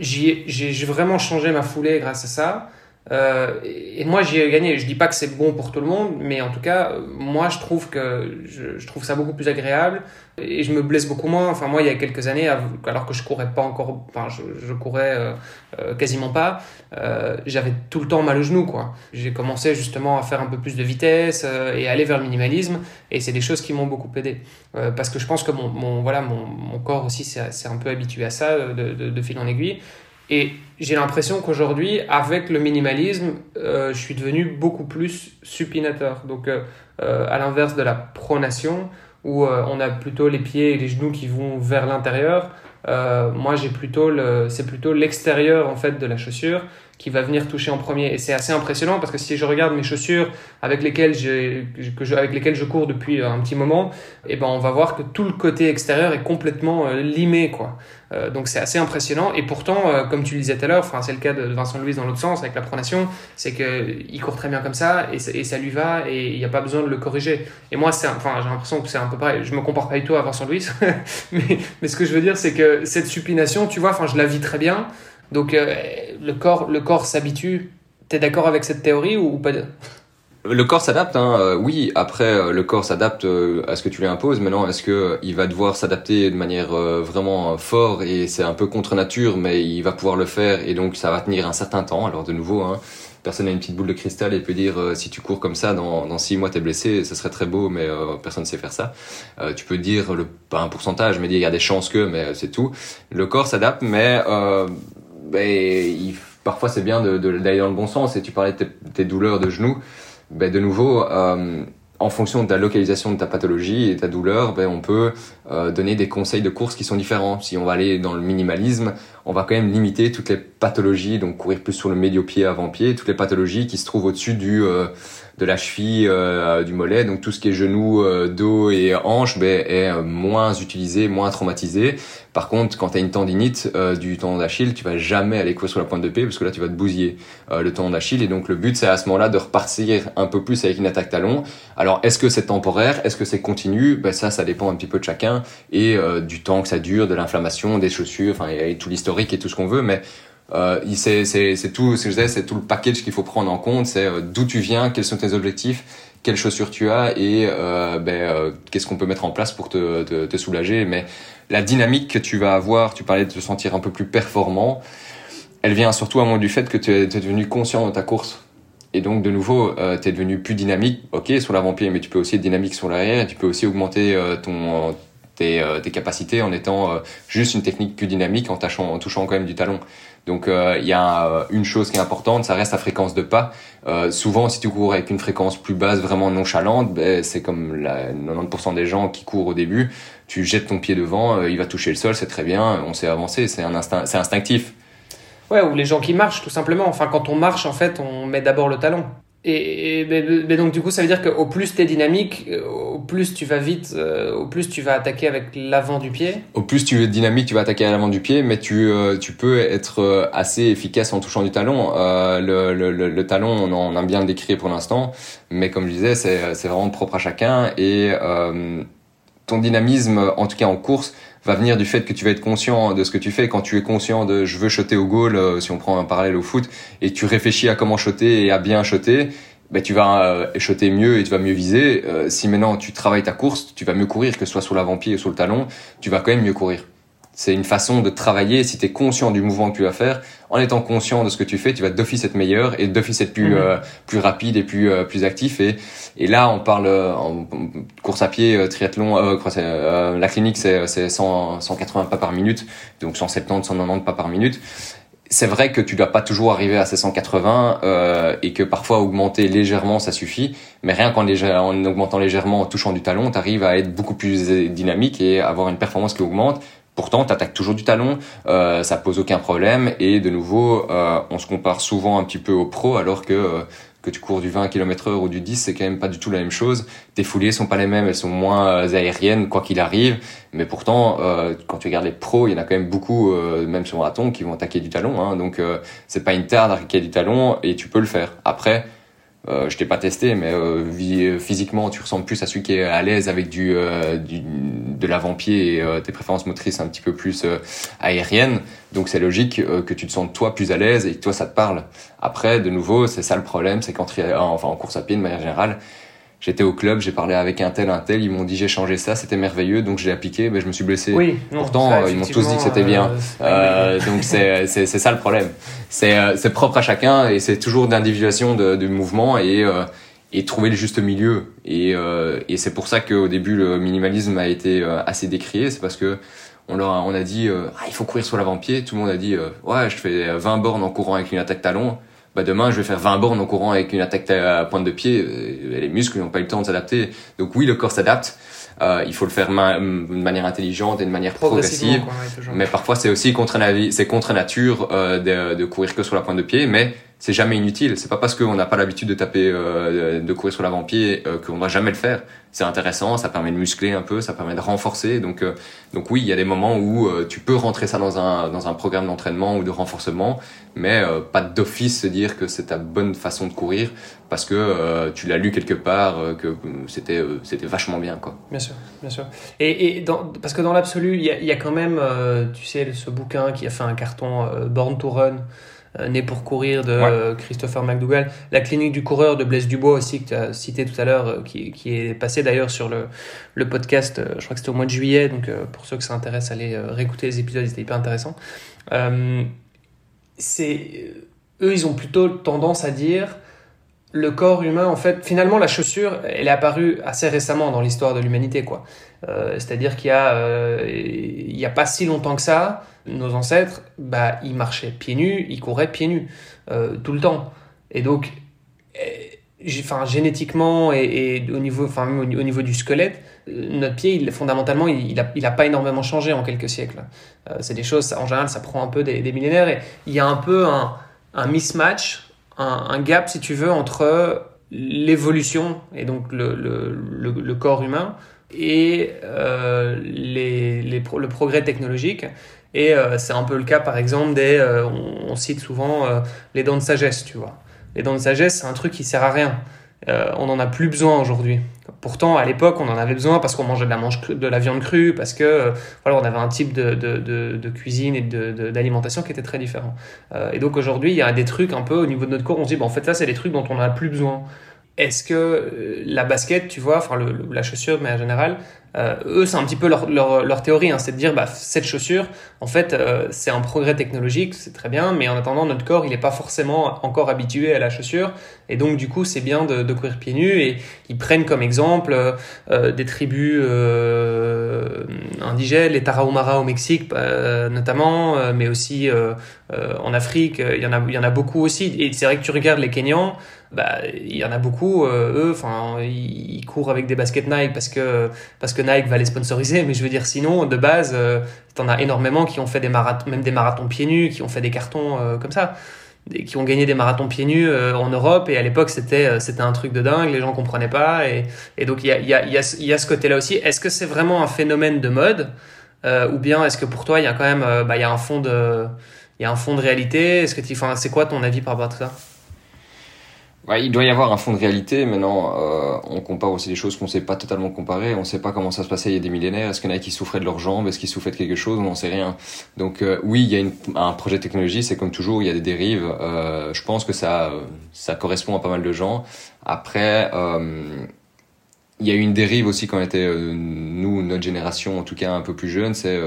j'ai vraiment changé ma foulée grâce à ça. Euh, et moi, j'y ai gagné. Je dis pas que c'est bon pour tout le monde, mais en tout cas, moi, je trouve que je, je, trouve ça beaucoup plus agréable et je me blesse beaucoup moins. Enfin, moi, il y a quelques années, alors que je courais pas encore, enfin, je, je courais euh, euh quasiment pas, euh, j'avais tout le temps mal au genou, quoi. J'ai commencé justement à faire un peu plus de vitesse euh, et aller vers le minimalisme, et c'est des choses qui m'ont beaucoup aidé. parce que je pense que mon, mon voilà, mon, mon corps aussi s'est un peu habitué à ça de, de, de fil en aiguille. Et j'ai l'impression qu'aujourd'hui, avec le minimalisme, euh, je suis devenu beaucoup plus supinateur. Donc, euh, euh, à l'inverse de la pronation, où on a plutôt les pieds et les genoux qui vont vers l'intérieur, moi, c'est plutôt l'extérieur en fait de la chaussure qui va venir toucher en premier. Et c'est assez impressionnant parce que si je regarde mes chaussures avec lesquelles, je, avec lesquelles je cours depuis un petit moment, eh ben on va voir que tout le côté extérieur est complètement euh, limé. Quoi. Euh, donc c'est assez impressionnant. Et pourtant, euh, comme tu le disais tout à l'heure, c'est le cas de Vincent Louis dans l'autre sens avec la pronation, c'est qu'il court très bien comme ça et, et ça lui va et il n'y a pas besoin de le corriger. Et moi, j'ai l'impression que c'est un peu pareil. Je me compare pas du tout à Vincent Louis, *laughs* mais, mais ce que je veux dire, c'est que cette supination, tu vois, enfin, je la vis très bien. Donc euh, le corps, le corps s'habitue. T'es d'accord avec cette théorie ou, pas le corps s'adapte, hein. Euh, oui. Après, euh, le corps s'adapte à ce que tu lui imposes. Maintenant, est-ce que il va devoir s'adapter de manière vraiment forte et c'est un peu contre nature, mais il va pouvoir le faire et donc ça va tenir un certain temps. Alors de nouveau, hein, personne n'a une petite boule de cristal et peut dire si tu cours comme ça dans, dans six mois t'es blessé, ce serait très beau, mais personne ne sait faire ça. tu peux dire le pas un pourcentage, mais dire il y a des chances que, mais c'est tout. Le corps s'adapte, mais ben, parfois c'est bien d'aller de, d'aller dans le bon sens. Et tu parlais de tes, douleurs de genoux. Ben, de nouveau, euh, en fonction de la localisation de ta pathologie et ta douleur, ben, on peut euh, donner des conseils de course qui sont différents. Si on va aller dans le minimalisme, on va quand même limiter toutes les pathologies, donc courir plus sur le médio-pied avant-pied, toutes les pathologies qui se trouvent au-dessus du euh, de la cheville, euh, du mollet, donc tout ce qui est genou, euh, dos et hanche ben, est moins utilisé, moins traumatisé. Par contre, quand tu as une tendinite du tendon d'Achille, tu vas jamais aller courir sur la pointe de pied parce que là tu vas te bousiller le tendon d'Achille. Et donc le but c'est à ce moment-là de repartir un peu plus avec une attaque talon. Alors est-ce que c'est temporaire, est-ce que c'est continu? Ben ça ça dépend un petit peu de chacun et du temps que ça dure, de l'inflammation, des chaussures, enfin et tout l'historique et tout ce qu'on veut, mais euh, c'est, tout, ce que je c'est tout le package qu'il faut prendre en compte. C'est euh, d'où tu viens, quels sont tes objectifs, quelles chaussures tu as et euh, ben, qu'est-ce qu'on peut mettre en place pour te, soulager. Mais la dynamique que tu vas avoir, tu parlais de te sentir un peu plus performant, elle vient surtout à moins du fait que tu es, devenu conscient de ta course. Et donc, de nouveau, tu es devenu plus dynamique, ok, sur l'avant-pied, mais tu peux aussi être dynamique sur l'arrière, tu peux aussi augmenter ton, tes, capacités en étant juste une technique plus dynamique, en touchant quand même du talon. Donc euh, il y a euh, une chose qui est importante, ça reste la fréquence de pas. Euh, souvent, si tu cours avec une fréquence plus basse, vraiment nonchalante, ben, c'est comme la 90% des gens qui courent au début. Tu jettes ton pied devant, il va toucher le sol, c'est très bien, on sait avancer, c'est un instinct, c'est instinctif. Ouais, ou les gens qui marchent, tout simplement. Enfin, quand on marche, en fait, on met d'abord le talon. Et, et, donc du coup, ça veut dire qu'au plus tu es dynamique, euh, au plus tu vas vite, euh, au plus tu vas attaquer avec l'avant du pied. Au plus tu es dynamique, tu vas attaquer à l'avant du pied, mais tu, euh, tu peux être assez efficace en touchant du talon. Le, le, le, talon, on en a bien décrit pour l'instant, mais comme je disais, c'est vraiment propre à chacun et ton dynamisme, en tout cas en course, va venir du fait que tu vas être conscient de ce que tu fais. Quand tu es conscient de je veux shotter au goal, euh, si on prend un parallèle au foot, et tu réfléchis à comment shotter et à bien shotter, ben tu vas euh, mieux et tu vas mieux viser. Euh, si maintenant tu travailles ta course, tu vas mieux courir, que ce soit sur l'avant-pied ou sur le talon, tu vas quand même mieux courir. C'est une façon de travailler. Si tu es conscient du mouvement que tu vas faire, en étant conscient de ce que tu fais, tu vas d'office être meilleur et d'office être plus mhm. euh, plus rapide et plus euh, plus actif. Et et là, on parle euh, en course à pied, triathlon. la clinique, c'est c'est 180 pas par minute, donc 170, 190 pas par minute c'est vrai que tu dois pas toujours arriver à ces 180 euh, et que parfois augmenter légèrement ça suffit, mais rien qu'en en augmentant légèrement en touchant du talon, tu arrives à être beaucoup plus dynamique et avoir une performance qui augmente Pourtant, tu attaques toujours du talon, euh, ça pose aucun problème. Et de nouveau, euh, on se compare souvent un petit peu aux pros, alors que euh, que tu cours du 20 km heure ou du 10, c'est quand même pas du tout la même chose. Tes foulées sont pas les mêmes, elles sont moins euh, aériennes, quoi qu'il arrive. Mais pourtant, euh, quand tu regardes les pros, il y en a quand même beaucoup, euh, même sur marathon, qui vont attaquer du talon. Hein. donc, c'est pas une terre d'attaquer du talon et tu peux le faire. Après, euh, je t'ai pas testé, mais euh, physiquement, tu ressembles plus à celui qui est à l'aise avec du, euh, du de l'avant-pied et euh, tes préférences motrices un petit peu plus euh, aériennes. Donc c'est logique que tu te sentes toi plus à l'aise et que toi ça te parle. Après, de nouveau, c'est ça le problème, c'est qu'en enfin en course à pied de manière générale, j'étais au club, j'ai parlé avec un tel, un tel, ils m'ont dit j'ai changé ça, c'était merveilleux, donc j'ai appliqué, ben, je me suis blessé. Oui, Pourtant, euh, ils m'ont tous dit que c'était bien. Euh, euh donc c'est c'est ça le problème. C'est euh, c'est propre à chacun et c'est toujours d'individuation de, du mouvement et et trouver le juste milieu. Et et c'est pour ça qu'au début le minimalisme a été assez décrié, c'est parce que on leur a, on a dit ah, il faut courir sur l'avant-pied, tout le monde a dit ouais je fais 20 bornes en courant avec une attaque talon bah demain je vais faire 20 bornes en courant avec une attaque à pointe de pied, euh, les muscles n'ont pas eu le temps de s'adapter. Donc oui, le corps s'adapte. Euh, il faut le faire de manière intelligente et de manière progressive. mais parfois c'est aussi contre, c'est contre nature euh, de, de courir que sur la pointe de pied. Mais c'est jamais inutile. C'est pas parce qu'on n'a pas l'habitude de taper, euh, de courir sur l'avant-pied euh, qu'on doit jamais le faire. C'est intéressant, ça permet de muscler un peu, ça permet de renforcer. Donc, euh, donc oui, il y a des moments où euh, tu peux rentrer ça dans un dans un programme d'entraînement ou de renforcement, mais pas d'office se dire que c'est ta bonne façon de courir parce que tu l'as lu quelque part que c'était c'était vachement bien quoi. Bien sûr, bien sûr. Et, et dans, parce que dans l'absolu, il y a, y a, quand même, tu sais, ce bouquin qui a fait un carton Born to Run. Euh, né pour courir de Christopher McDougall, la clinique du coureur de Blaise Dubois aussi que tu as cité tout à l'heure, euh, qui, qui, est passé d'ailleurs sur le, le podcast, euh, je crois que c'était au mois de juillet, donc pour ceux que ça intéresse, allez réécouter les épisodes, c'était hyper intéressant. c'est eux, ils ont plutôt tendance à dire le corps humain, en fait, finalement, la chaussure, elle est apparue assez récemment dans l'histoire de l'humanité, quoi. Euh, C'est-à-dire qu'il y a, euh, il y a pas si longtemps que ça, nos ancêtres, bah, ils marchaient pieds nus, ils couraient pieds nus euh, tout le temps. Et donc, eh, enfin, génétiquement et, au niveau, enfin, au, niveau du squelette, euh, notre pied, il, fondamentalement, il, il, a, il a pas énormément changé en quelques siècles. Euh, c'est des choses, en général, ça prend un peu des, millénaires et il y a un peu un, mismatch un, gap, si tu veux, entre l'évolution et donc le, corps humain et les le progrès technologique. Et euh, c'est un peu le cas, par exemple, des. Euh, on, cite souvent les dents de sagesse, tu vois. Les dents de sagesse, c'est un truc qui sert à rien. on n'en a plus besoin aujourd'hui. Pourtant, à l'époque, on en avait besoin parce qu'on mangeait de la, viande crue, parce que euh, voilà, on avait un type de, de, de, cuisine et d'alimentation qui était très différent. Euh, et donc aujourd'hui, il y a des trucs un peu au niveau de notre corps, on se dit, bah, en fait, ça, c'est des trucs dont on n'a plus besoin. Est-ce que euh, la basket, tu vois, enfin la chaussure, mais en général, euh, eux, c'est un petit peu leur, leur, leur théorie, hein, c'est de dire, bah, cette chaussure, en fait, euh, c'est un progrès technologique, c'est très bien, mais en attendant, notre corps, il n'est pas forcément encore habitué à la chaussure, et donc, du coup, c'est bien de, de, courir pieds nus, et ils prennent comme exemple euh, des tribus indigènes, les Tarahumara au Mexique, notamment, mais aussi en Afrique, il y, en a, il y en a beaucoup aussi, et c'est vrai que tu regardes les Kenyans, bah, il y en a beaucoup, eux, enfin, ils, courent avec des baskets Nike parce que, parce que Nike va les sponsoriser, mais je veux dire, sinon, de base, euh, t'en as énormément qui ont fait des marathons, même des marathons pieds nus, qui ont fait des cartons euh, comme ça, qui ont gagné des marathons pieds nus euh, en Europe, et à l'époque, c'était euh, c'était un truc de dingue, les gens comprenaient pas, et, et donc il y a, y, a, y, y a ce côté-là aussi. Est-ce que c'est vraiment un phénomène de mode, ou bien est-ce que pour toi, il y a quand même bah, y a un fond de, y a un fond de réalité? Est-ce que tu, enfin, c'est quoi ton avis par rapport à tout ça? Ouais, il doit y avoir un fond de réalité. Maintenant, euh, on compare aussi des choses qu'on ne sait pas totalement comparer. On ne sait pas comment ça se passait il y a des millénaires. Est-ce qu'il y en a qui souffraient de leurs jambes? Est-ce qu'ils souffraient de quelque chose? On n'en sait rien. Donc euh, oui, il y a une, un projet de technologie. C'est comme toujours, il y a des dérives. Euh, je pense que ça, ça correspond à pas mal de gens. Après, euh, il y a eu une dérive aussi quand on était, euh, nous, notre génération, en tout cas un peu plus jeune. C'est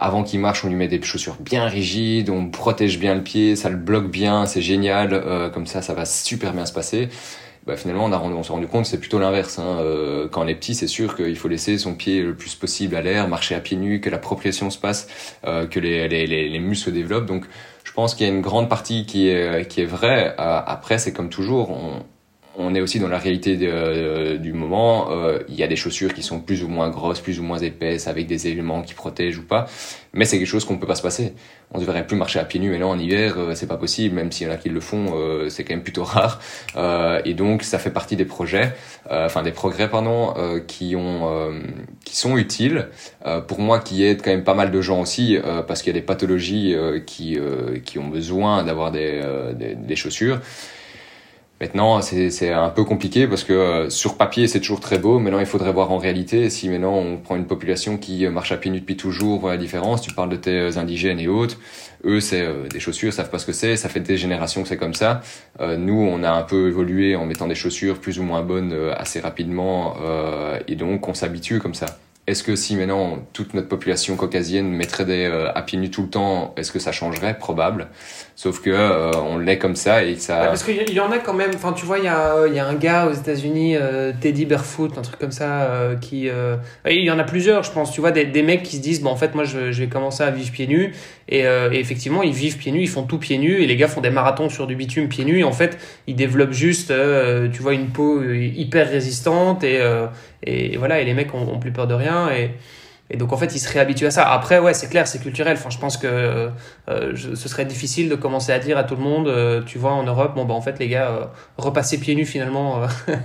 avant qu'il marche, on lui met des chaussures bien rigides, on protège bien le pied, ça le bloque bien, c'est génial, euh, comme ça, ça va super bien se passer. Bah, finalement, on, a rendu, on s'est rendu compte c'est plutôt l'inverse. Hein. Euh, quand on est petit, c'est sûr qu'il faut laisser son pied le plus possible à l'air, marcher à pieds nus, que la se passe, euh, que les, les, les, les, muscles se développent. Donc, je pense qu'il y a une grande partie qui est, qui est vraie. après, c'est comme toujours, on, on est aussi dans la réalité de, du moment. Il y a des chaussures qui sont plus ou moins grosses, plus ou moins épaisses, avec des éléments qui protègent ou pas. Mais c'est quelque chose qu'on peut pas se passer. On ne devrait plus marcher à pieds nus. Et là, en hiver, c'est pas possible. Même s'il y en a qui le font, c'est quand même plutôt *laughs* rare. et donc, ça fait partie des projets, enfin des progrès, pardon, qui ont, qui sont utiles. pour moi, qui aident quand même pas mal de gens aussi, parce qu'il y a des pathologies qui qui ont besoin d'avoir des, des, des chaussures. Maintenant, c'est un peu compliqué parce que euh, sur papier, c'est toujours très beau. Maintenant, il faudrait voir en réalité. Si maintenant on prend une population qui euh, marche à pieds nus depuis toujours, voilà la différence. Tu parles de tes euh, indigènes et autres. Eux, c'est des chaussures, savent pas ce que c'est. Ça fait des générations que c'est comme ça. nous, on a un peu évolué en mettant des chaussures plus ou moins bonnes assez rapidement. et donc, on s'habitue comme ça. Est-ce que si maintenant toute notre population caucasienne mettrait des euh, à pieds nus tout le temps, est-ce que ça changerait? Probable. Sauf que euh, on l'est comme ça et ça. parce qu'il y en a quand même. Enfin, tu vois, il y a, un gars aux États-Unis, euh, Teddy Barefoot, un truc comme ça, qui. il y en a plusieurs, je pense. Tu vois, des, des mecs qui se disent, bon, en fait, moi, je vais commencer à vivre pieds nus. Et, et, effectivement, ils vivent pieds nus, ils font tout pieds nus. Et les gars font des marathons sur du bitume pieds nus. Et en fait, ils développent juste, tu vois, une peau hyper résistante et et voilà, et les mecs ont, plus peur de rien. Et, et donc en fait, ils se réhabituent à ça. Après, ouais, c'est clair, c'est culturel. Enfin, je pense que euh, ce serait difficile de commencer à dire à tout le monde, euh, tu vois, en Europe, bon bah en fait les gars, euh, repasser pieds nus finalement,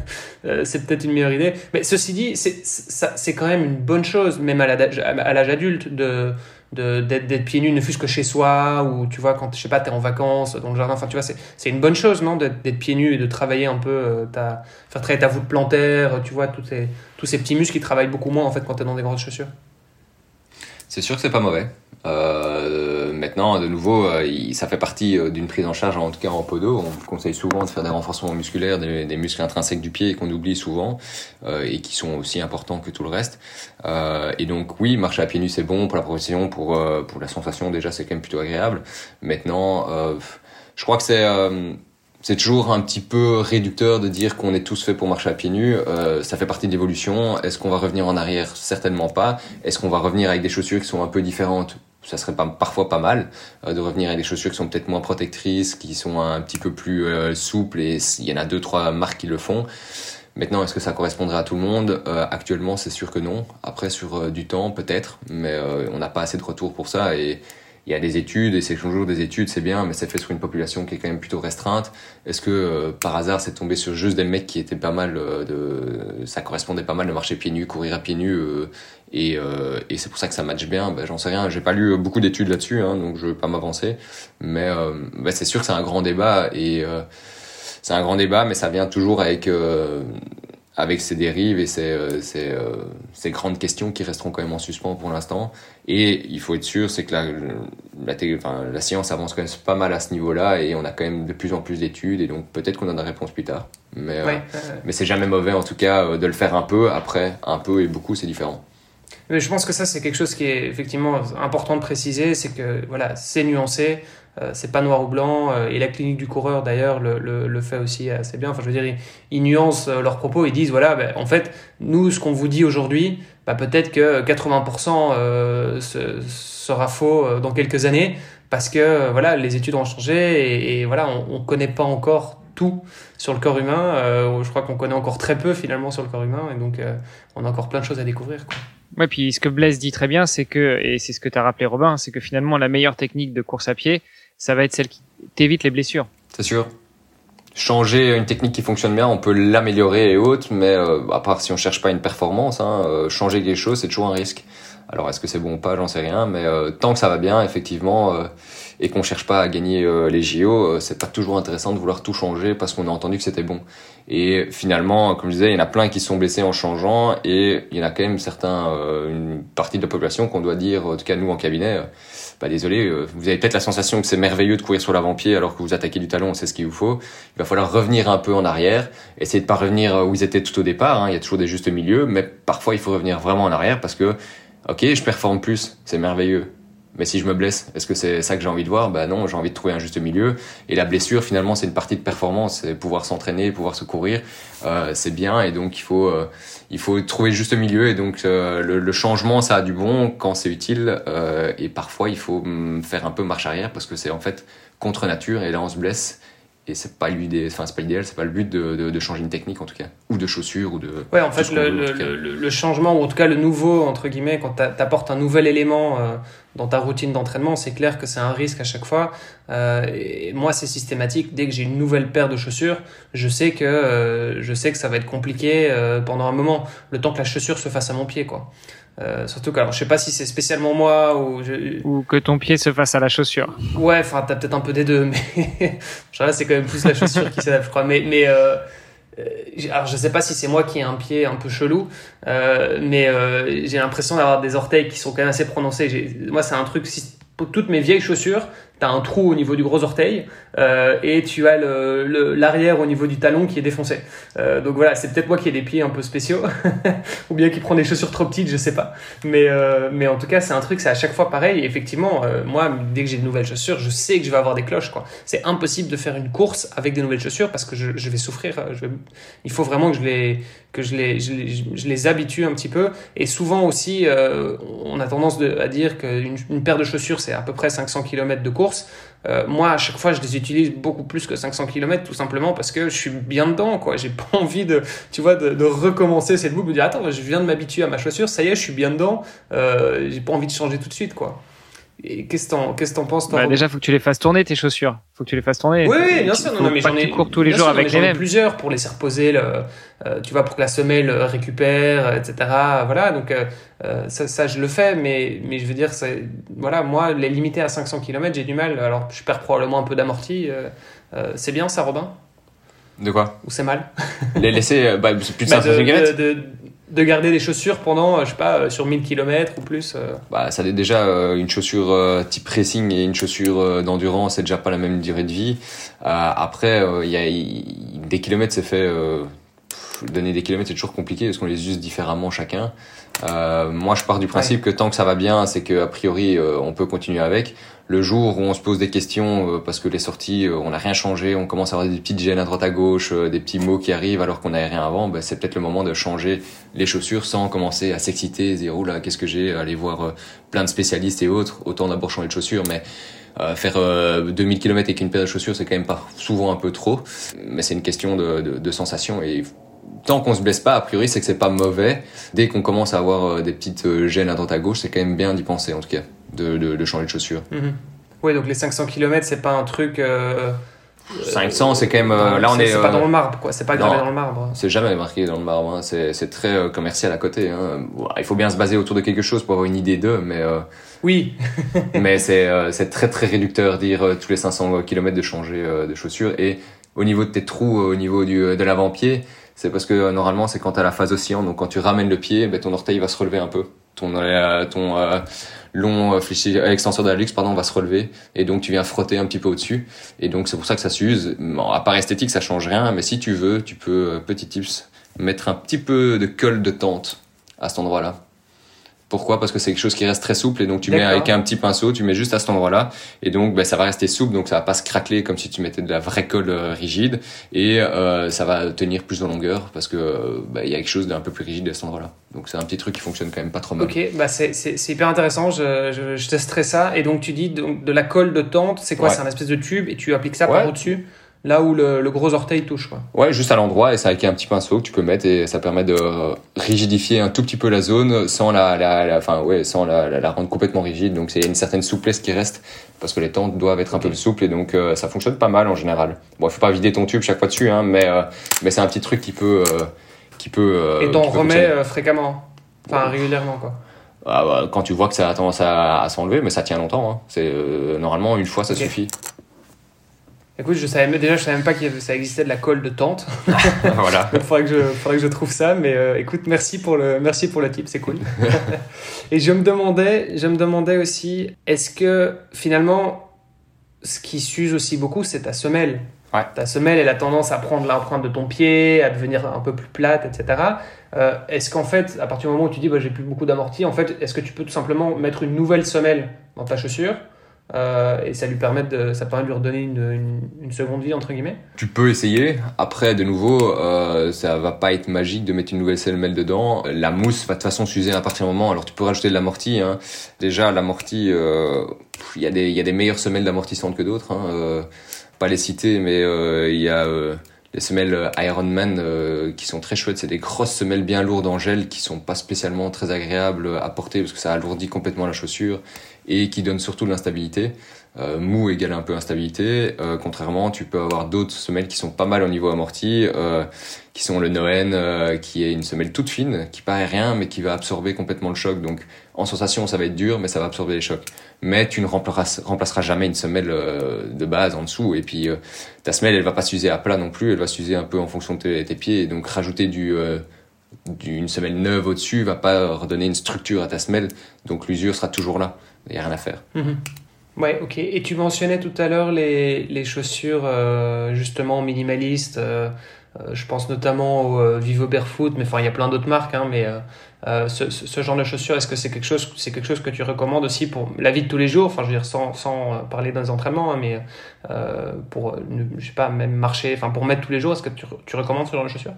*laughs* c'est peut-être une meilleure idée. Mais ceci dit, c'est quand même une bonne chose, même à l'âge adulte, de d'être pieds nus, ne fût-ce que chez soi, ou tu vois, quand, je sais pas, t'es en vacances, dans le jardin, enfin, tu vois, c'est une bonne chose, non, d'être pieds nus et de travailler un peu, euh, ta, faire travailler ta voûte plantaire, tu vois, tous ces, tous ces petits muscles qui travaillent beaucoup moins, en fait, quand t'es dans des grosses chaussures. C'est sûr que c'est pas mauvais. Euh, maintenant, de nouveau, euh, ça fait partie euh, d'une prise en charge, en tout cas en podo. On conseille souvent de faire des renforcements musculaires, des, muscles intrinsèques du pied qu'on oublie souvent et qui sont aussi importants que tout le reste. Euh, et donc, oui, marcher à pieds nus, c'est bon pour la progression, pour, pour la sensation, déjà, c'est quand même plutôt agréable. Maintenant, je crois que c'est c'est toujours un petit peu réducteur de dire qu'on est tous faits pour marcher à pieds nus. Euh, ça fait partie de l'évolution. Est-ce qu'on va revenir en arrière? Certainement pas. Est-ce qu'on va revenir avec des chaussures qui sont un peu différentes? Ça serait pas, parfois pas mal euh, de revenir avec des chaussures qui sont peut-être moins protectrices, qui sont un petit peu plus euh, souples. Et il y en a deux, trois marques qui le font. Maintenant, est-ce que ça correspondrait à tout le monde? Euh, Actuellement, c'est sûr que non. Après, sur du temps, peut-être, mais on n'a pas assez de retours pour ça. Et il y a des études et c'est toujours des études, c'est bien, mais c'est fait sur une population qui est quand même plutôt restreinte. Est-ce que euh, par hasard c'est tombé sur juste des mecs qui étaient pas mal euh, de, ça correspondait pas mal de marcher pieds nus, courir à pieds nus euh, et, et c'est pour ça que ça matche bien? Ben, j'en sais rien, j'ai pas lu beaucoup d'études là-dessus, hein, donc je veux pas m'avancer, mais ben, c'est sûr que c'est un grand débat et c'est un grand débat, mais ça vient toujours avec avec ces dérives et ces, euh, euh, ces, grandes questions qui resteront quand même en suspens pour l'instant. Et il faut être sûr, c'est que la, la, enfin, la, science avance quand même pas mal à ce niveau-là et on a quand même de plus en plus d'études et donc peut-être qu'on a des réponses plus tard. Mais, euh, mais c'est jamais mauvais en tout cas de le faire un peu. Après, un peu et beaucoup, c'est différent. Mais je pense que ça, c'est quelque chose qui est effectivement important de préciser, c'est que voilà, c'est nuancé. Euh, c'est pas noir ou blanc. Euh, et la clinique du coureur, d'ailleurs, le, le, fait aussi assez bien. Enfin, je veux dire, ils, nuancent euh, leurs propos. Ils disent voilà, ben, en fait, nous, ce qu'on vous dit aujourd'hui, bah, peut-être que 80% sera faux dans quelques années parce que voilà, les études ont changé et, voilà, on ne connaît pas encore tout sur le corps humain. je crois qu'on connaît encore très peu finalement sur le corps humain et donc on a encore plein de choses à découvrir. Quoi. Ouais, puis ce que Blaise dit très bien, c'est que, et c'est ce que tu as rappelé Robin, c'est que finalement la meilleure technique de course à pied, ça va être celle qui t'évite les blessures. C'est sûr. Changer une technique qui fonctionne bien, on peut l'améliorer et autres, mais euh, à part si on cherche pas une performance, hein, euh, changer quelque chose, c'est toujours un risque. Alors est-ce que c'est bon ou pas, j'en sais rien, mais euh, tant que ça va bien, effectivement, et qu'on cherche pas à gagner euh, les JO, c'est pas toujours intéressant de vouloir tout changer parce qu'on a entendu que c'était bon. Et finalement, comme je disais, il y en a plein qui sont blessés en changeant, et il y en a quand même certains, une partie de la population qu'on doit dire, en tout cas nous en cabinet, bah désolé, vous avez peut-être la sensation que c'est merveilleux de courir sur l'avant-pied alors que vous attaquez du talon, c'est ce qu'il vous faut. Il va falloir revenir un peu en arrière, essayer de pas revenir où vous étiez tout au départ. Hein. il y a toujours des justes milieux, mais parfois il faut revenir vraiment en arrière parce que ok, je performe plus, c'est merveilleux. Mais si je me blesse, est-ce que c'est ça que j'ai envie de voir? Bah non, j'ai envie de trouver un juste milieu. Et la blessure, finalement, c'est une partie de performance. C'est pouvoir s'entraîner, pouvoir se courir, euh, c'est bien. Et donc il faut, euh, il faut trouver le juste milieu. Et donc euh, le, le, changement, ça a du bon quand c'est utile. et parfois, il faut mm, faire un peu marche arrière parce que c'est en fait contre nature. Et là, on se blesse. Et c'est pas l'idée enfin c'est pas l'idéal c'est pas le but de, de, de, changer une technique en tout cas. Ou de chaussures ou de ouais en fait le, le, le, changement ou en tout cas le nouveau entre guillemets quand tu apportes un nouvel élément euh, dans ta routine d'entraînement c'est clair que c'est un risque à chaque fois. Euh, et moi c'est systématique. Dès que j'ai une nouvelle paire de chaussures je sais que euh, je sais que ça va être compliqué euh, pendant un moment. Le temps que la chaussure se fasse à mon pied quoi euh, surtout que alors, je sais pas si c'est spécialement moi ou je... ou que ton pied se fasse à la chaussure. Ouais, enfin t'as peut-être un peu des deux, mais *laughs* c'est quand même plus la chaussure qui s'adapte, je crois. Mais mais euh, euh alors je sais pas si c'est moi qui ai un pied un peu chelou, euh, mais euh, j'ai l'impression d'avoir des orteils qui sont quand même assez prononcés. Moi c'est un truc si pour toutes mes vieilles chaussures, tu as un trou au niveau du gros orteil euh, et tu as l'arrière le, au niveau du talon qui est défoncé. Euh, donc voilà, c'est peut-être moi qui ai des pieds un peu spéciaux *laughs* ou bien qui prend des chaussures trop petites, je sais pas. Mais, euh, mais en tout cas, c'est un truc, c'est à chaque fois pareil. Et effectivement, moi, dès que j'ai de nouvelles chaussures, je sais que je vais avoir des cloches. C'est impossible de faire une course avec des nouvelles chaussures parce que je, vais souffrir. Je vais... Il faut vraiment que je les, que je les, je les, je habitue un petit peu. Et souvent aussi, on a tendance à dire qu'une une paire de chaussures, c'est à peu près 500 km de course. Euh, moi, à chaque fois, je les utilise beaucoup plus que 500 km, tout simplement parce que je suis bien dedans, quoi. J'ai pas *laughs* envie de, tu vois, de, recommencer cette boucle, de dire, attends, je viens de m'habituer à ma chaussure, ça y est, je suis bien dedans, euh, j'ai pas envie de changer tout de suite, quoi. Qu'est-ce que t'en penses toi bah, Déjà, faut que tu les fasses tourner tes chaussures. Faut que tu les fasses tourner. Oui, oui bien sûr. Non, non, mais j'en ai. cours tous les jours avec les mêmes. plusieurs pour laisser reposer, le, euh, tu vois, pour que la semelle récupère, etc. Voilà, donc euh, euh, ça, ça, je le fais, mais, mais je veux dire, voilà, moi, les limiter à 500 km, j'ai du mal. Alors, je perds probablement un peu d'amorti. Euh, euh, c'est bien ça, Robin? De quoi Ou c'est mal *laughs* Les laisser bah, plus de 500 bah, km de, de garder des chaussures pendant, je sais pas, sur 1000 km ou plus bah, Ça est déjà une chaussure type racing et une chaussure d'endurance, c'est déjà pas la même durée de vie. après, il y a des kilomètres, c'est fait. donner des kilomètres, c'est toujours compliqué parce qu'on les use différemment chacun. Euh, moi, je pars du principe que tant que ça va bien, c'est que a priori, euh, on peut continuer avec. Le jour où on se pose des questions euh, parce que les sorties, on n'a rien changé, on commence à avoir des petites gênes à droite à gauche, des petits mots qui arrivent alors qu'on n'avait rien avant, ben, c'est peut-être le moment de changer les chaussures sans commencer à s'exciter, et dire là, qu'est-ce que j'ai, aller voir plein de spécialistes et autres. Autant d'abord changer de chaussures, mais faire 2000 km avec une paire de chaussures, c'est quand même pas souvent un peu trop. Mais c'est une question de, de, de sensation et tant qu'on se blesse pas, a priori, c'est que c'est pas mauvais. Dès qu'on commence à avoir euh, des petites euh, gênes à droite à gauche, c'est quand même bien d'y penser, en tout cas, de, de, de changer de chaussures. Mhm. Oui, donc les 500 km, c'est pas un truc. Euh... 500, c'est quand même. Euh, là, on est. C'est pas dans le marbre, quoi. C'est pas gravé dans le marbre. C'est jamais marqué dans le marbre. Hein. C'est très commercial à côté. Hein. il faut bien se baser autour de quelque chose pour avoir une idée d'eux, mais. Oui. *laughs* mais c'est très très réducteur dire tous les 500 km de changer de chaussures et au niveau de tes trous, au niveau du, de l'avant-pied, c'est parce que euh, normalement c'est quand tu as la phase oscillante, donc quand tu ramènes le pied, ben, ton orteil va se relever un peu. Ton, euh, ton euh, long fléchi, extenseur de la luxe pardon, va se relever. Et donc tu viens frotter un petit peu au-dessus. Et donc c'est pour ça que ça s'use. À part esthétique ça change rien, mais si tu veux, tu peux, petit tips, mettre un petit peu de colle de tente à cet endroit-là pourquoi? Parce que c'est quelque chose qui reste très souple et donc tu mets avec un petit pinceau, tu mets juste à cet endroit-là et donc ben, ça va rester souple, donc ça va pas se craqueler comme si tu mettais de la vraie colle euh, rigide et euh, ça va tenir plus de longueur parce que ben, il y a quelque chose d'un peu plus rigide à cet endroit-là. Donc c'est un petit truc qui fonctionne quand même pas trop mal. Ok, bah c'est, c'est, hyper intéressant, je, je, je, testerai ça. Et donc tu dis donc, de la colle de tente, c'est quoi? C'est un espèce de tube et tu appliques ça par au-dessus? Là où le, le, gros orteil touche. Quoi. Ouais, juste à l'endroit, et c'est avec un petit pinceau que tu peux mettre, et ça permet de rigidifier un tout petit peu la zone sans la, la, la enfin ouais, sans la, la, rendre complètement rigide. Donc c'est une certaine souplesse qui reste parce que les tentes doivent être un peu souples et donc euh, ça fonctionne pas mal en général. Bon, il faut pas vider ton tube chaque fois dessus, hein, mais euh, mais c'est un petit truc qui peut euh, qui peut. et t'en remets fréquemment, enfin régulièrement quoi. Ah, bah, quand tu vois que ça a tendance à, à s'enlever, mais ça tient longtemps. Hein. C'est normalement une fois ça suffit. Écoute, je savais déjà, je savais même pas que ça existait de la colle de tente. *laughs* voilà. Il faudrait que je, faudrait que je trouve ça, mais euh, écoute, merci pour le, merci pour le tip, c'est cool. *laughs* Et je me demandais, je me demandais aussi, est-ce que finalement, ce qui s'use aussi beaucoup, c'est ta semelle. Ouais. Ta semelle, elle a tendance à prendre l'empreinte de ton pied, à devenir un peu plus plate, etc. Euh, est-ce qu'en fait, à partir du moment où tu dis, bah, j'ai plus beaucoup d'amorti, en fait, est-ce que tu peux tout simplement mettre une nouvelle semelle dans ta chaussure euh, et ça lui permet de, ça permet de lui redonner une, une, seconde vie entre guillemets. Tu peux essayer. Après, de nouveau, euh, ça va pas être magique de mettre une nouvelle semelle dedans. La mousse va de toute façon s'user à partir du moment. Alors tu peux rajouter de l'amorti. Hein. Déjà, l'amorti, euh, il y a des, y a des meilleures semelles d'amortissante que d'autres. Hein. Euh, pas les citer, mais il y a les semelles Ironman qui sont très chouettes. C'est des grosses semelles bien lourdes en gel qui sont pas spécialement très agréables à porter parce que ça alourdit complètement la chaussure et qui donnent surtout de l'instabilité. Euh, mou égale un peu instabilité. Euh, contrairement, tu peux avoir d'autres semelles qui sont pas mal au niveau amorti, euh, qui sont le Noen, qui est une semelle toute fine, qui paraît rien, mais qui va absorber complètement le choc. Donc, en sensation, ça va être dur, mais ça va absorber les chocs. Mais tu ne remplaceras, jamais une semelle de base en dessous. Et puis, ta semelle, elle va pas s'user à plat non plus, elle va s'user un peu en fonction de tes, pieds. Et donc, rajouter du d'une semelle neuve au-dessus va pas redonner une structure à ta semelle. Donc, l'usure sera toujours là. Il n'y a rien à faire. Mm-hmm. Ouais, ok. Et tu mentionnais tout à l'heure les, les chaussures euh, justement minimalistes. Euh, euh, je pense notamment au Vivo Barefoot, mais enfin il y a plein d'autres marques. Hein, mais ce, ce, genre de chaussures, est-ce que c'est quelque chose, c'est quelque chose que tu recommandes aussi pour la vie de tous les jours? Enfin, je veux dire sans, sans parler dans les entraînements, hein, mais pour je sais pas même marcher, enfin pour mettre tous les jours, est-ce que tu, tu recommandes ce genre de chaussures?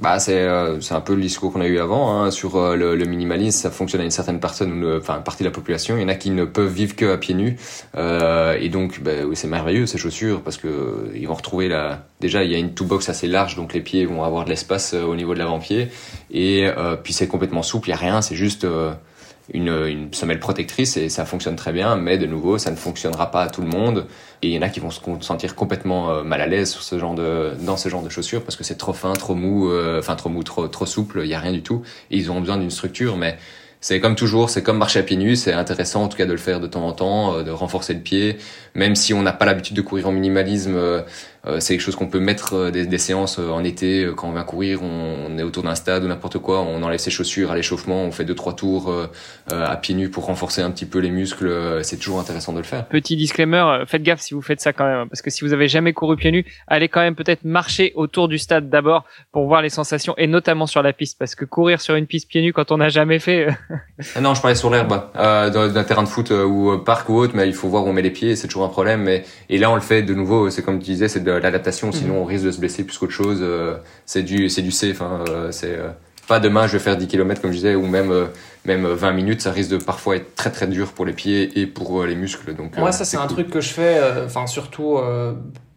Bah, c'est euh, un peu le discours qu'on a eu avant hein, sur euh, le, le, minimalisme. Ça fonctionne à une certaine personne, enfin une partie de la population. Il y en a qui ne peuvent vivre que à pieds nus, euh, et donc bah, c'est merveilleux ces chaussures parce que euh, ils vont retrouver la. Déjà, il y a une two box assez large, donc les pieds vont avoir de l'espace au niveau de l'avant-pied, et puis c'est complètement souple. Il y a rien, c'est juste une, une semelle protectrice et ça fonctionne très bien, mais de nouveau, ça ne fonctionnera pas à tout le monde. Et il y en a qui vont se sentir complètement euh, mal à l'aise sur ce genre de, dans ce genre de chaussures parce que c'est trop fin, trop mou, euh, enfin trop mou, trop, trop souple, il y a rien du tout. Et ils ont besoin d'une structure, mais c'est comme toujours, c'est comme marcher à pieds nus, c'est intéressant en tout cas de le faire de temps en temps, euh, de renforcer le pied, même si on n'a pas l'habitude de courir en minimalisme, euh, c'est quelque chose qu'on peut mettre euh, des, des, séances euh, en été quand on va courir, on, on est autour d'un stade ou n'importe quoi, on enlève ses chaussures à l'échauffement, on fait deux trois tours à pieds nus pour renforcer un petit peu les muscles. C'est toujours intéressant de le faire. Petit disclaimer, faites gaffe si vous faites ça quand même, parce que si vous avez jamais couru pieds nus, allez quand même peut-être marcher autour du stade d'abord pour voir les sensations et notamment sur la piste, parce que courir sur une piste pieds nus quand on n'a jamais fait. ah non, je parlais sur l'herbe, euh, dans un terrain de foot ou parc ou autre, mais il faut voir où on met les pieds, c'est toujours un problème. Mais et là on le fait de nouveau, c'est comme tu disais, c'est de l'adaptation, sinon on risque de se blesser plus qu'autre chose. Euh, c'est du, c'est du safe. Hein, euh, c'est euh, pas demain je vais faire 10 km comme je disais, ou même même 20 minutes, ça risque de parfois être très très dur pour les pieds et pour les muscles. Donc moi ça c'est un truc que je fais, enfin surtout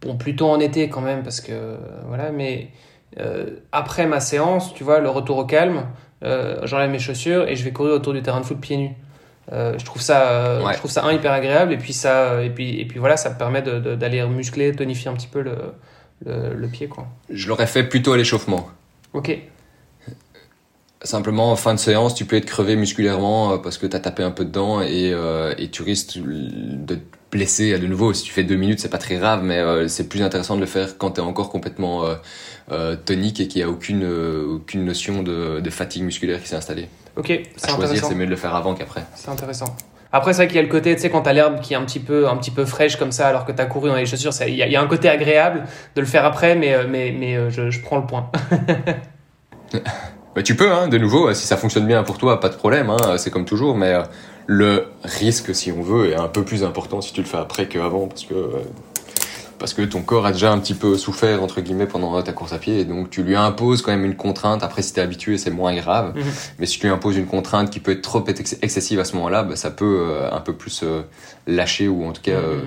bon plutôt en été quand même parce que voilà, mais après ma séance, tu vois, le retour au calme, j'enlève mes chaussures et je vais courir autour du terrain de foot pieds nus. Euh, je trouve ça, euh, je trouve ça un hyper agréable et puis ça, et puis et puis voilà, ça permet d'aller muscler, tonifier un petit peu le, le, le pied quoi. Je l'aurais fait plutôt à l'échauffement. Ok. Simplement en fin de séance, tu peux être crevé musculairement euh, parce que tu as tapé un peu dedans et, et tu risques de te blesser à de nouveau. Si tu fais deux minutes, c'est pas très grave, mais c'est plus intéressant de le faire quand tu es encore complètement tonique et qu'il n'y a aucune aucune notion de, de fatigue musculaire qui s'est installée. Ok, c'est intéressant. c'est mieux de le faire avant qu'après. C'est intéressant. Après, c'est vrai qu'il y a le côté, tu sais, quand t'as l'herbe qui est un petit peu, un petit peu fraîche comme ça, alors que t'as couru dans les chaussures, il y, y, a un côté agréable de le faire après, mais, euh, mais, mais euh, je, je prends le point. *laughs* bah, tu peux, hein, de nouveau, si ça fonctionne bien pour toi, pas de problème, hein, c'est comme toujours, mais euh, le risque, si on veut, est un peu plus important si tu le fais après qu'avant, parce que parce que ton corps a déjà un petit peu souffert entre guillemets pendant ta course à pied et donc tu lui imposes quand même une contrainte. Après si t'es habitué c'est moins grave. Mhm. mais si tu lui imposes une contrainte qui peut être trop excessive à ce moment-là bah, ça peut euh, un peu plus euh, lâcher ou en tout cas mhm. euh,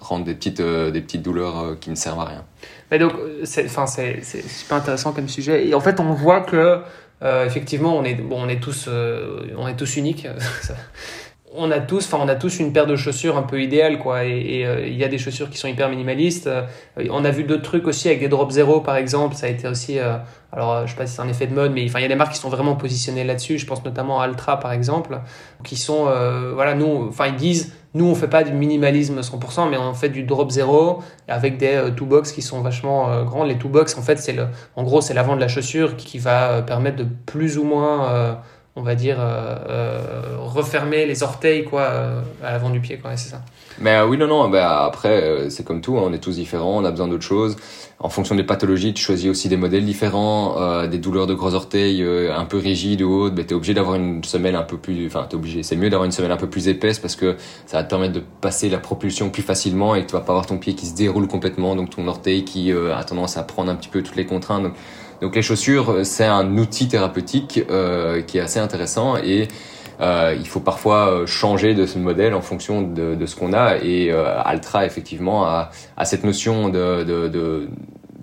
rendre des petites des petites douleurs qui ne servent à rien. Mais donc c'est super intéressant comme sujet. Et en fait on voit que effectivement on est bon on est tous on est tous uniques *laughs* on a tous, enfin on a tous une paire de chaussures un peu idéale quoi. Et euh, il y a des chaussures qui sont hyper minimalistes. Euh, on a vu d'autres trucs aussi avec des drop zéro par exemple. Ça a été aussi, euh, alors je sais pas si c'est un effet de mode, mais enfin il y a des marques qui sont vraiment positionnées là-dessus. Je pense notamment à Altra par exemple, qui sont, voilà nous, enfin ils disent, nous on fait pas du minimalisme 100%, mais on fait du drop zéro avec des two box qui sont vachement grands. Les two box en fait c'est le, en gros c'est l'avant de la chaussure qui va permettre de plus ou moins on va dire, euh, euh, refermer les orteils quoi, euh, à l'avant du pied. C'est ça. Mais oui, non, non, bah, après, c'est comme tout, hein, on est tous différents, on a besoin d'autres choses. En fonction des pathologies, tu choisis aussi des modèles différents, des douleurs de gros orteils un peu rigides ou autres, bah, tu es obligé d'avoir une semelle un peu plus... Enfin, t'es obligé, c'est mieux d'avoir une semelle un peu plus épaisse parce que ça va te permettre de passer la propulsion plus facilement et que tu vas pas avoir ton pied qui se déroule complètement, donc ton orteil qui a tendance à prendre un petit peu toutes les contraintes. Donc les chaussures, c'est un outil thérapeutique euh, qui est assez intéressant et euh, il faut parfois changer de ce modèle en fonction de, de ce qu'on a. Et Altra, effectivement, a, a cette notion de, de, de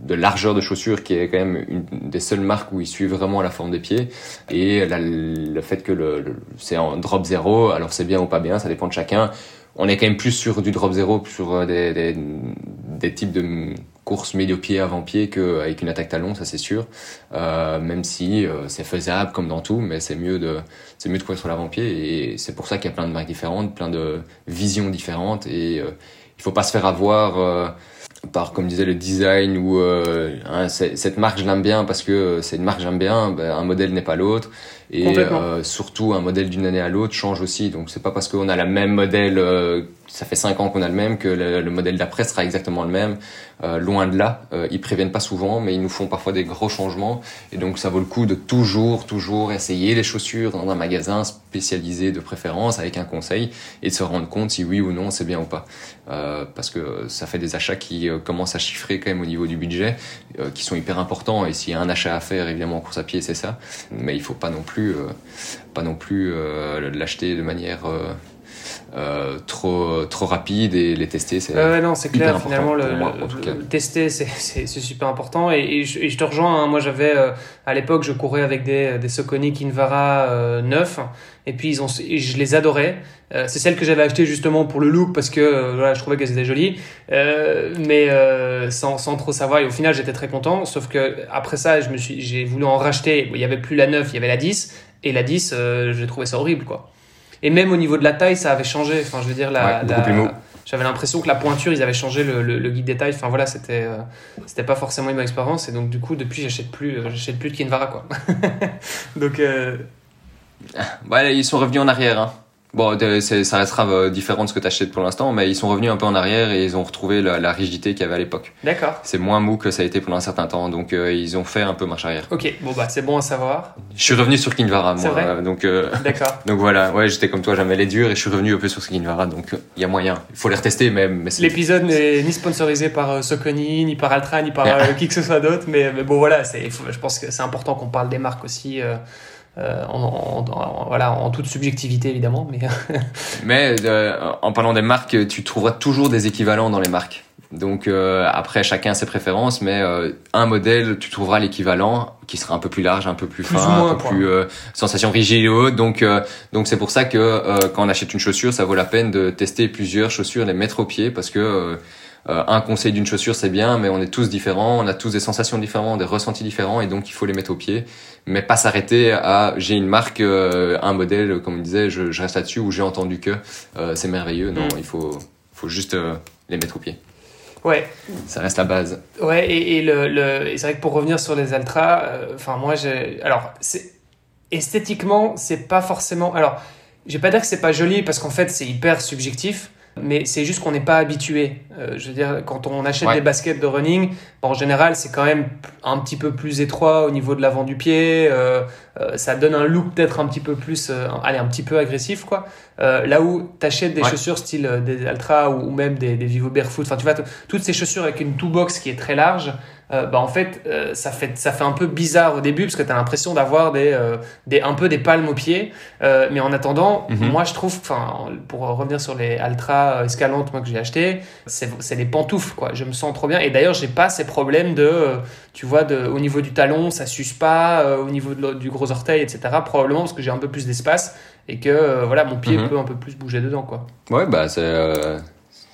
de largeur de chaussures qui est quand même une des seules marques où ils suivent vraiment la forme des pieds et le fait que le, c'est en drop zéro alors c'est bien ou pas bien ça dépend de chacun on est quand même plus sur du drop zéro sur des, des, des types de courses médio-pied avant-pied qu'avec une attaque talon ça c'est sûr. Euh, même si euh, c'est faisable comme dans tout mais c'est mieux de c'est mieux de courir sur l'avant-pied. Et c'est pour ça qu'il y a plein de marques différentes plein de visions différentes. Et euh, il faut pas se faire avoir par comme disait le design ou hein, cette marque je l'aime bien parce que c'est une marque j'aime bien ben, un modèle n'est pas l'autre. Et surtout un modèle d'une année à l'autre change aussi. Donc c'est pas parce qu'on a la même modèle ça fait cinq ans qu'on a le même que le, modèle d'après sera exactement le même. Euh, loin de là, euh, ils préviennent pas souvent, mais ils nous font parfois des gros changements. Et donc ça vaut le coup de toujours, toujours essayer les chaussures dans un magasin spécialisé de préférence avec un conseil et de se rendre compte si oui ou non c'est bien ou pas. Euh, parce que ça fait des achats qui euh, commencent à chiffrer quand même au niveau du budget, euh, qui sont hyper importants. Et s'il y a un achat à faire, évidemment en course à pied, c'est ça. Mais il faut pas non plus, pas non plus l'acheter de manière euh, trop trop rapide et les tester c'est ouais, non c'est clair finalement le, tester c'est super important. Et, je, te rejoins hein. moi j'avais euh, à l'époque je courais avec des des Soconi Kinvara euh, neufs. Et puis ils ont je les adorais. Euh, c'est celles que j'avais achetées justement pour le look parce que voilà je trouvais qu'elles étaient jolies. Mais sans, sans trop savoir. Et au final j'étais très content. Sauf que après ça je me suis j'ai voulu en racheter. Il y avait plus la 9 il y avait la 10 et la 10 j'ai trouvé ça horrible quoi et même au niveau de la taille, ça avait changé. Enfin, je veux dire, la, j'avais l'impression que la pointure, ils avaient changé le, le, guide des tailles. Enfin voilà, c'était euh, c'était pas forcément une bonne expérience. Et donc du coup, depuis, j'achète plus, euh, j'achète plus de Kinvara quoi. *laughs* donc. Euh... Ouais, ils sont revenus en arrière. Hein. Bon, ça restera euh, différent de ce que tu achètes pour l'instant, mais ils sont revenus un peu en arrière et ils ont retrouvé la, rigidité qu'il y avait à l'époque. D'accord. C'est moins mou que ça a été pendant un certain temps, donc euh, ils ont fait un peu marche arrière. Ok, bon bah c'est bon à savoir. Je suis revenu sur Kinvara, moi. Vrai euh, donc *laughs* D'accord. donc voilà, ouais, j'étais comme toi, jamais les durs et je suis revenu un peu sur Kinvara, donc il y a moyen. Il faut les retester même. Mais L'épisode n'est ni sponsorisé par Soconi, ni par Altra, ni par *laughs* qui que ce soit d'autre, mais, mais, bon voilà, c'est, je pense que c'est important qu'on parle des marques aussi. Euh, en, voilà, en toute subjectivité évidemment. Mais, *laughs* mais euh, en parlant des marques, tu trouveras toujours des équivalents dans les marques. Donc euh, après chacun ses préférences, mais un modèle tu trouveras l'équivalent qui sera un peu plus large, un peu plus, fin, un peu plus sensation rigide et haute. Donc donc c'est pour ça que quand on achète une chaussure, ça vaut la peine de tester plusieurs chaussures, les mettre au pied parce que euh, un conseil d'une chaussure c'est bien, mais on est tous différents, on a tous des sensations différentes, des ressentis différents, et donc il faut les mettre au pied, mais pas s'arrêter à j'ai une marque, euh, un modèle, comme on disait, je, je reste là-dessus ou j'ai entendu que euh, c'est merveilleux. Non, mm. il faut, faut juste les mettre au pied. Ouais. Ça reste la base. Ouais, et, et le, le c'est vrai que pour revenir sur les Ultras, enfin moi j'ai, alors c'est esthétiquement c'est pas forcément, alors je vais pas dire que c'est pas joli parce qu'en fait c'est hyper subjectif mais c'est juste qu'on n'est pas habitué. Euh, je veux dire, quand on achète des baskets de running, en général, c'est quand même un petit peu plus étroit au niveau de l'avant du pied. Euh, euh, ça donne un look peut-être un petit peu plus, allez, un petit peu agressif, quoi. là où tu achètes des chaussures style des Altra ou, même des, des Vivo Barefoot, enfin, tu vois, toutes ces chaussures avec une two-box qui est très large, euh, bah en fait, euh, ça fait ça fait un peu bizarre au début parce que tu as l'impression d'avoir des, euh, des un peu des palmes aux pieds. mais en attendant, mhm. moi je trouve, enfin pour revenir sur les Altra Escalantes moi que j'ai acheté, c'est des pantoufles quoi. Je me sens trop bien et d'ailleurs j'ai pas ces problèmes de, tu vois, de, au niveau du talon ça s'use pas, au niveau du gros orteil etc. Probablement parce que j'ai un peu plus d'espace et que voilà mon pied mhm. peut un peu plus bouger dedans quoi. Ouais bah c'est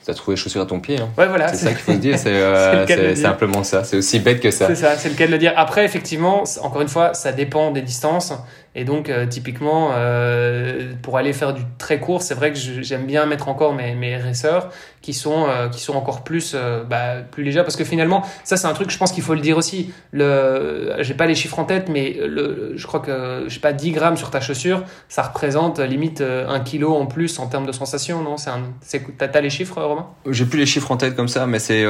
T'as trouvé chaussures à ton pied. Hein. Ouais, voilà. C'est ça qu'il faut se dire. C'est euh, *laughs* simplement ça. C'est aussi bête que ça. C'est ça, c'est le cas de le dire. Après, effectivement, encore une fois, ça dépend des distances. Et donc, euh, typiquement, euh, pour aller faire du très court, c'est vrai que j'aime bien mettre encore mes, mes racers qui sont, euh, qui sont encore plus, bah, plus légers. Parce que finalement, ça, c'est un truc, je pense qu'il faut le dire aussi. Le, j'ai pas les chiffres en tête, mais le, je crois que, je sais pas, 10 grammes sur ta chaussure, ça représente limite 1 kilo en plus en termes de sensation, non? C'est un, T'as les chiffres, Romain? J'ai plus les chiffres en tête comme ça, mais c'est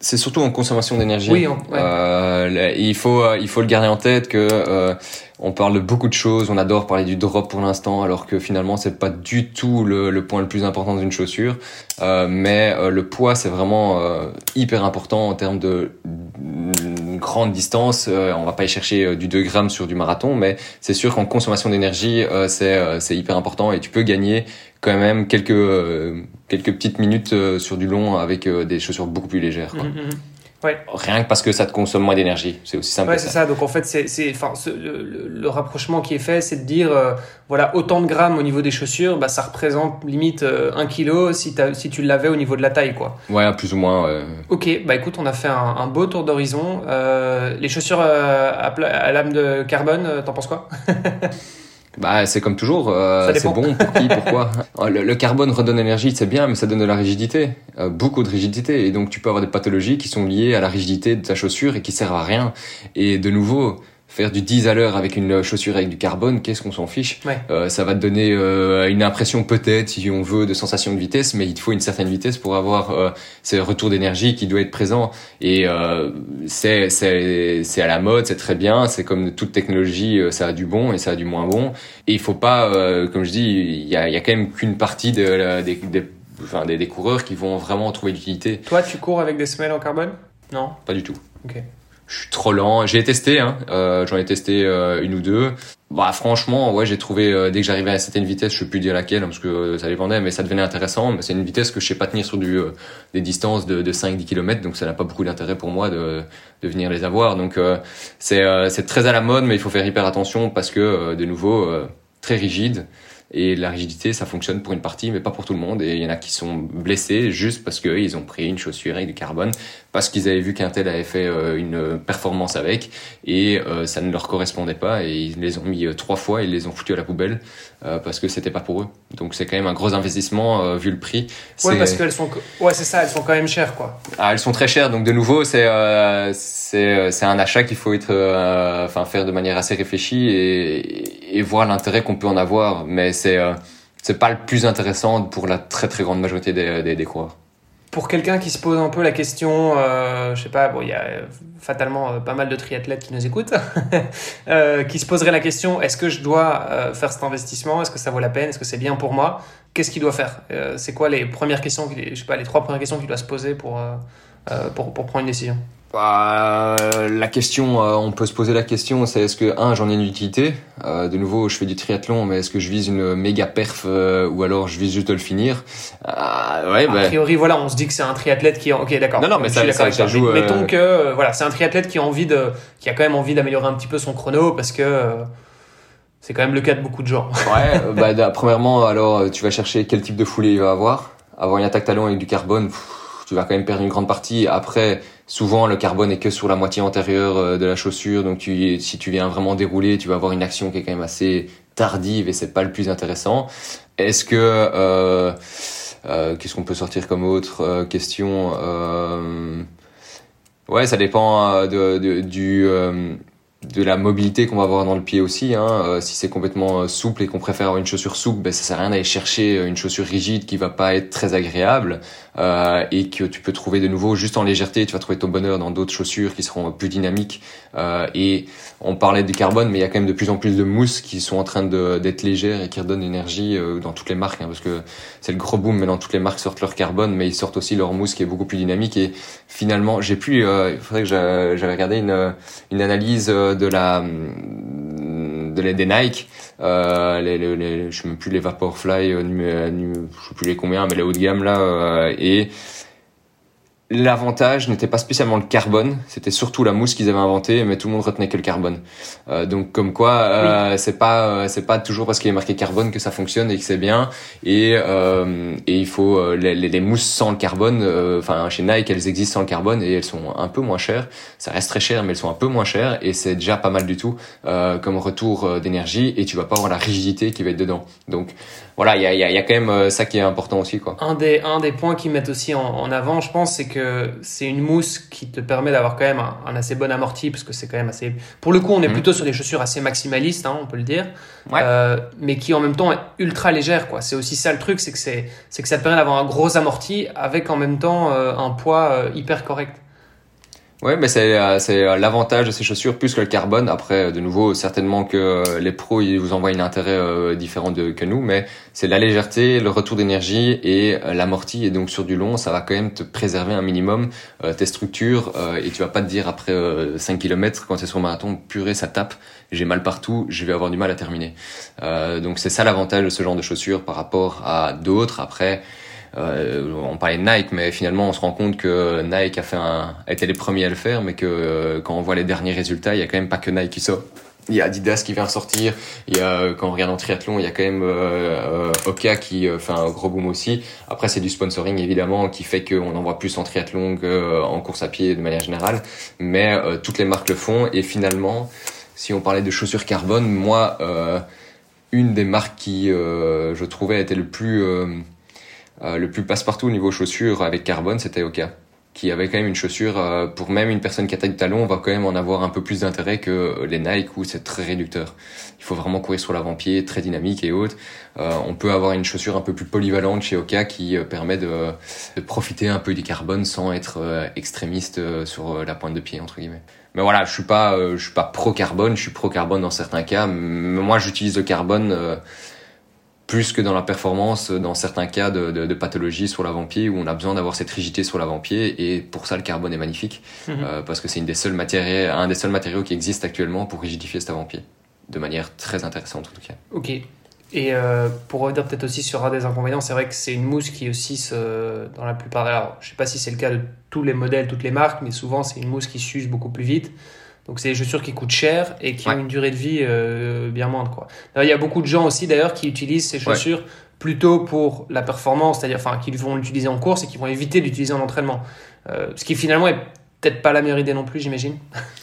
c'est surtout en consommation d'énergie. Oui, ouais. euh, il faut il faut le garder en tête que euh, on parle de beaucoup de choses. On adore parler du drop pour l'instant, alors que finalement c'est pas du tout le, le, point le plus important d'une chaussure. Euh, mais euh, le poids c'est vraiment euh, hyper important en termes de grande distance. on va pas y chercher du 2 grammes sur du marathon, mais c'est sûr qu'en consommation d'énergie c'est c'est hyper important et tu peux gagner quand même quelques quelques petites minutes sur du long avec des chaussures beaucoup plus légères. Quoi. Mm-hmm. Ouais. Rien que parce que ça te consomme moins d'énergie. C'est aussi simple. Ouais, c'est ça. Donc en fait, c'est, c'est, enfin, le, le, rapprochement qui est fait, c'est de dire, euh, voilà, autant de grammes au niveau des chaussures, bah, ça représente limite euh, un kilo si, si tu l'avais au niveau de la taille, quoi. Ouais, plus ou moins. Ok, bah écoute, on a fait un, un beau tour d'horizon. Euh, les chaussures à, à, lame de carbone, t'en penses quoi? *laughs* Bah, c'est comme toujours, euh, c'est bon pour qui, pourquoi. *laughs* le, le, carbone redonne l'énergie, c'est bien, mais ça donne de la rigidité, euh, beaucoup de rigidité, et donc tu peux avoir des pathologies qui sont liées à la rigidité de ta chaussure et qui servent à rien. Et de nouveau, faire du 10 à l'heure avec une chaussure avec du carbone, qu'est-ce qu'on s'en fiche euh, Ça va te donner euh, une impression peut-être, si on veut, de sensation de vitesse, mais il te faut une certaine vitesse pour avoir euh, ce retour d'énergie qui doit être présent. Et euh, c'est c'est à la mode, c'est très bien. C'est comme toute technologie, ça a du bon et ça a du moins bon. Et il faut pas, comme je dis, il y a y a quand même qu'une partie de, des, des enfin des, des coureurs qui vont vraiment trouver l'utilité. Toi, tu cours avec des semelles en carbone? Non? Pas du tout. Ok je suis trop lent. J'ai testé, hein. Euh, j'en ai testé euh, une ou deux. Bah franchement, ouais, j'ai trouvé euh, dès que j'arrivais à certaine vitesse, je peux plus dire laquelle parce que ça dépendait, mais ça devenait intéressant. Mais c'est une vitesse que je sais pas tenir sur du des distances de, de 5-10 km, donc ça n'a pas beaucoup d'intérêt pour moi de, de venir les avoir. Donc c'est c'est très à la mode, mais il faut faire hyper attention parce que de nouveau très rigide. Et la rigidité, ça fonctionne pour une partie, mais pas pour tout le monde. Et il y en a qui sont blessés juste parce qu'ils ont pris une chaussure avec du carbone, parce qu'ils avaient vu qu'un tel avait fait euh, une performance avec, et euh, ça ne leur correspondait pas. Et ils les ont mis euh, trois fois, ils les ont foutus à la poubelle, parce que c'était pas pour eux. Donc c'est quand même un gros investissement vu le prix. Ouais, parce qu'elles sont, ouais, c'est ça, elles sont quand même chères, quoi. Ah, elles sont très chères. Donc de nouveau, c'est c'est c'est un achat qu'il faut être, enfin faire de manière assez réfléchie et, et voir l'intérêt qu'on peut en avoir. Mais c'est euh, c'est pas le plus intéressant pour la très très grande majorité des, des, coureurs. Pour quelqu'un qui se pose un peu la question, euh, je sais pas, bon, il y a fatalement euh, pas mal de triathlètes qui nous écoutent, *laughs* euh, qui se poserait la question est-ce que je dois faire cet investissement? Est-ce que ça vaut la peine? Est-ce que c'est bien pour moi? Qu'est-ce qu'il doit faire? C'est quoi les premières questions, je sais pas, les trois premières questions qu'il doit se poser pour, pour, pour prendre une décision? Bah, la question, euh, on peut se poser la question, c'est est-ce que un, j'en ai une utilité. Euh, de nouveau, je fais du triathlon, mais est-ce que je vise une méga perf euh, ou alors je vise juste de le finir? Ouais, A bah. priori, voilà, on se dit que c'est un triathlète qui, ok, d'accord. Non, non, mais ça, ça, ça joue. Mettons que, voilà, c'est un triathlète qui a envie de, qui a quand même envie d'améliorer un petit peu son chrono parce que. c'est quand même le cas de beaucoup de gens. ouais, bah, premièrement, alors, tu vas chercher quel type de foulée il va avoir. Avoir une attaque talon avec du carbone, tu vas quand même perdre une grande partie. Après, souvent le carbone est que sur la moitié antérieure euh, de la chaussure, donc tu, si tu viens vraiment dérouler, tu vas avoir une action qui est quand même assez tardive et c'est pas le plus intéressant. Est-ce que euh, euh, qu'est-ce qu'on peut sortir comme autre euh, question euh, Ouais, ça dépend de, de, du de la mobilité qu'on va avoir dans le pied aussi. Hein. Euh, si c'est complètement euh, souple et qu'on préfère avoir une chaussure souple, ben, ça sert à rien d'aller chercher euh, une chaussure rigide qui va pas être très agréable euh, et que tu peux trouver de nouveau juste en légèreté. Tu vas trouver ton bonheur dans d'autres chaussures qui seront plus dynamiques. Euh, et on parlait du carbone, mais il y a quand même de plus en plus de mousses qui sont en train d'être légères et qui redonnent l'énergie dans toutes les marques, hein, parce que c'est le gros boom. Maintenant, toutes les marques sortent leur carbone, mais ils sortent aussi leur mousse qui est beaucoup plus dynamique. Et finalement, j'ai pu, il faudrait que j'avais regardé une, une analyse de la de les, des Nike euh, les, les, les, je sais même plus les Vaporfly euh, je sais plus les combien mais les haut de gamme là euh, et L'avantage n'était pas spécialement le carbone, c'était surtout la mousse qu'ils avaient inventée, mais tout le monde retenait que le carbone. Euh, donc comme quoi, euh, c'est pas euh, c'est pas toujours parce qu'il est marqué carbone que ça fonctionne et que c'est bien. Et euh, et il faut euh, les, les, mousses sans le carbone. Enfin chez Nike, elles existent sans le carbone et elles sont un peu moins chères. Ça reste très cher, mais elles sont un peu moins chères et c'est déjà pas mal du tout comme retour d'énergie. Et tu vas pas avoir la rigidité qui va être dedans. Donc voilà, il y a, y a, quand même euh, ça qui est important aussi. Quoi. Un, des, un des points qu'ils mettent aussi en, avant, je pense, c'est que c'est une mousse qui te permet d'avoir quand même un, assez bon amorti, parce que c'est quand même assez... Pour le coup, on est mhm. plutôt sur des chaussures assez maximalistes, hein, on peut le dire, euh, mais qui en même temps est ultra légère. Quoi. C'est aussi ça le truc, c'est que, c'est, c'est que ça te permet d'avoir un gros amorti avec en même temps euh, un poids hyper correct. Ouais, mais c'est euh, c'est euh, l'avantage de ces chaussures plus que le carbone. Après, de nouveau, certainement que les pros ils vous envoient un intérêt euh, différent de, que nous, mais c'est la légèreté, le retour d'énergie et l'amorti. Et donc sur du long, ça va quand même te préserver un minimum tes structures et tu vas pas te dire après 5 km quand c'est sur marathon, purée, ça tape, j'ai mal partout, je vais avoir du mal à terminer. donc c'est ça l'avantage de ce genre de chaussures par rapport à d'autres. Après euh, on parlait de Nike, mais finalement on se rend compte que Nike a fait un, a été les premiers à le faire, mais que euh, quand on voit les derniers résultats, il y a quand même pas que Nike qui sort. Il y a Adidas qui vient ressortir. Il y a quand on regarde en triathlon, il y a quand même euh, Oka qui euh, fait un gros boom aussi. Après c'est du sponsoring évidemment qui fait qu'on en voit plus en triathlon qu'en course à pied de manière générale. Mais toutes les marques le font et finalement, si on parlait de chaussures carbone, moi une des marques qui je trouvais était le plus euh, le plus passe-partout au niveau chaussures avec carbone, c'était Oka, qui avait quand même une chaussure, euh, pour même une personne qui a taille de talon, on va quand même en avoir un peu plus d'intérêt que les Nike où c'est très réducteur. Il faut vraiment courir sur l'avant-pied, très dynamique et haute. Euh, on peut avoir une chaussure un peu plus polyvalente chez Oka qui permet de, de, profiter un peu du carbone sans être extrémiste sur la pointe de pied, entre guillemets. Mais voilà, je suis pas, je suis pas pro carbone, je suis pro carbone dans certains cas. Mais moi, j'utilise le carbone plus que dans la performance dans certains cas de, de, de pathologie sur l'avant-pied où on a besoin d'avoir cette rigidité sur l'avant-pied et pour ça le carbone est magnifique mhm. euh, parce que c'est une des seules matières, un des seuls matériaux qui existent actuellement pour rigidifier cet avant-pied de manière très intéressante en tout cas. Ok. Et euh, pour revenir peut-être aussi sur un des inconvénients, c'est vrai que c'est une mousse qui aussi dans la plupart, alors je sais pas si c'est le cas de tous les modèles, toutes les marques, mais souvent c'est une mousse qui s'use beaucoup plus vite. Donc c'est des chaussures qui coûtent cher et qui ont une durée de vie euh, bien moindre. Quoi. Il y a beaucoup de gens aussi d'ailleurs qui utilisent ces chaussures plutôt pour la performance, c'est-à-dire enfin, qu'ils vont l'utiliser en course et qui vont éviter d'utiliser en entraînement. Euh, ce qui finalement est peut-être pas la meilleure idée non plus, j'imagine. *laughs*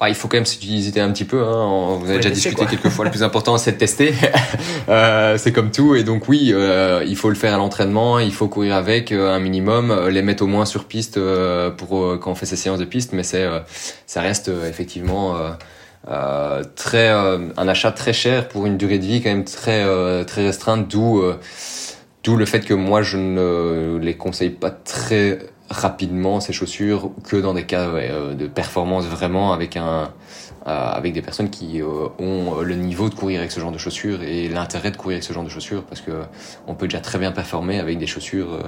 Ah, il faut quand même s'utiliser un petit peu. Hein. Vous avez déjà discuté quelques fois. Le plus *laughs* important, c'est de tester. *laughs* euh, c'est comme tout. Et donc oui, euh, il faut le faire à l'entraînement. Il faut courir avec euh, un minimum, euh, les mettre au moins sur piste pour quand on fait ces séances de piste. Mais c'est, ça reste effectivement très un achat très cher pour une durée de vie quand même très très restreinte. D'où d'où le fait que moi je ne les conseille pas très rapidement ces chaussures que dans des cas euh, de performance vraiment avec un euh, avec des personnes qui euh, ont le niveau de courir avec ce genre de chaussures et l'intérêt de courir avec ce genre de chaussures parce que on peut déjà très bien performer avec des chaussures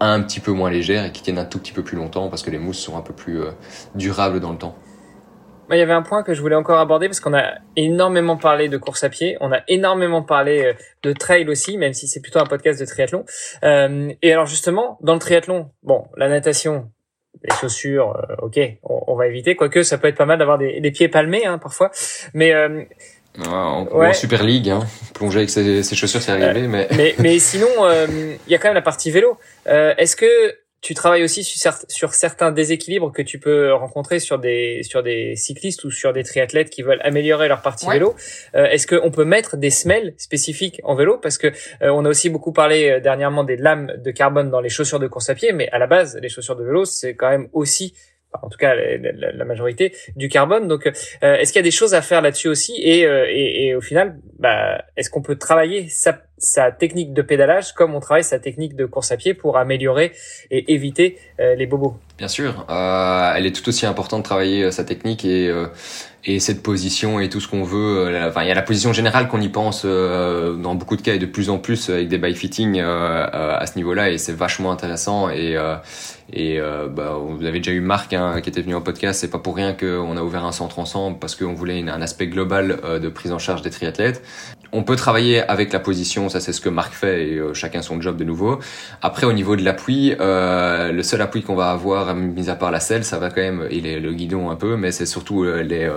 un petit peu moins légères et qui tiennent un tout petit peu plus longtemps parce que les mousses sont un peu plus durables dans le temps il y avait un point que je voulais encore aborder parce qu'on a énormément parlé de course à pied, on a énormément parlé euh, de trail aussi, même si c'est plutôt un podcast de triathlon. Euh, et alors justement, dans le triathlon, bon, la natation, les chaussures, euh, ok, on, va éviter, quoique ça peut être pas mal d'avoir des, pieds palmés hein, parfois. Mais euh, en, Super League, hein, plonger avec ses, chaussures, c'est arrivé. mais... mais mais sinon, il y a quand même la partie vélo. Est-ce que tu travailles aussi sur, certains déséquilibres que tu peux rencontrer sur des sur des cyclistes ou sur des triathlètes qui veulent améliorer leur partie vélo. Euh, est-ce qu'on peut mettre des semelles spécifiques en vélo? Parce que euh, on a aussi beaucoup parlé euh, dernièrement des lames de carbone dans les chaussures de course à pied, mais à la base les chaussures de vélo c'est quand même aussi en tout cas la, majorité du carbone. Donc, est-ce qu'il y a des choses à faire là-dessus aussi? Et, et, et, au final, bah, est-ce qu'on peut travailler sa, sa technique de pédalage comme on travaille sa technique de course à pied pour améliorer et éviter euh, les bobos. Bien sûr, euh, elle est tout aussi importante de travailler euh, sa technique et et cette position et tout ce qu'on veut. Enfin, il y a la position générale qu'on y pense dans beaucoup de cas et de plus en plus avec des bike fitting à ce niveau-là et c'est vachement intéressant et et bah, vous avez déjà eu Marc hein, qui était venu en podcast. C'est pas pour rien qu'on a ouvert un centre ensemble parce qu'on voulait un aspect global de prise en charge des triathlètes. On peut travailler avec la position, ça c'est ce que Marc fait et euh, chacun son job de nouveau. Après au niveau de l'appui, euh, le seul appui qu'on va avoir, mis à part la selle, ça va quand même, il est le guidon un peu, mais c'est surtout euh, les,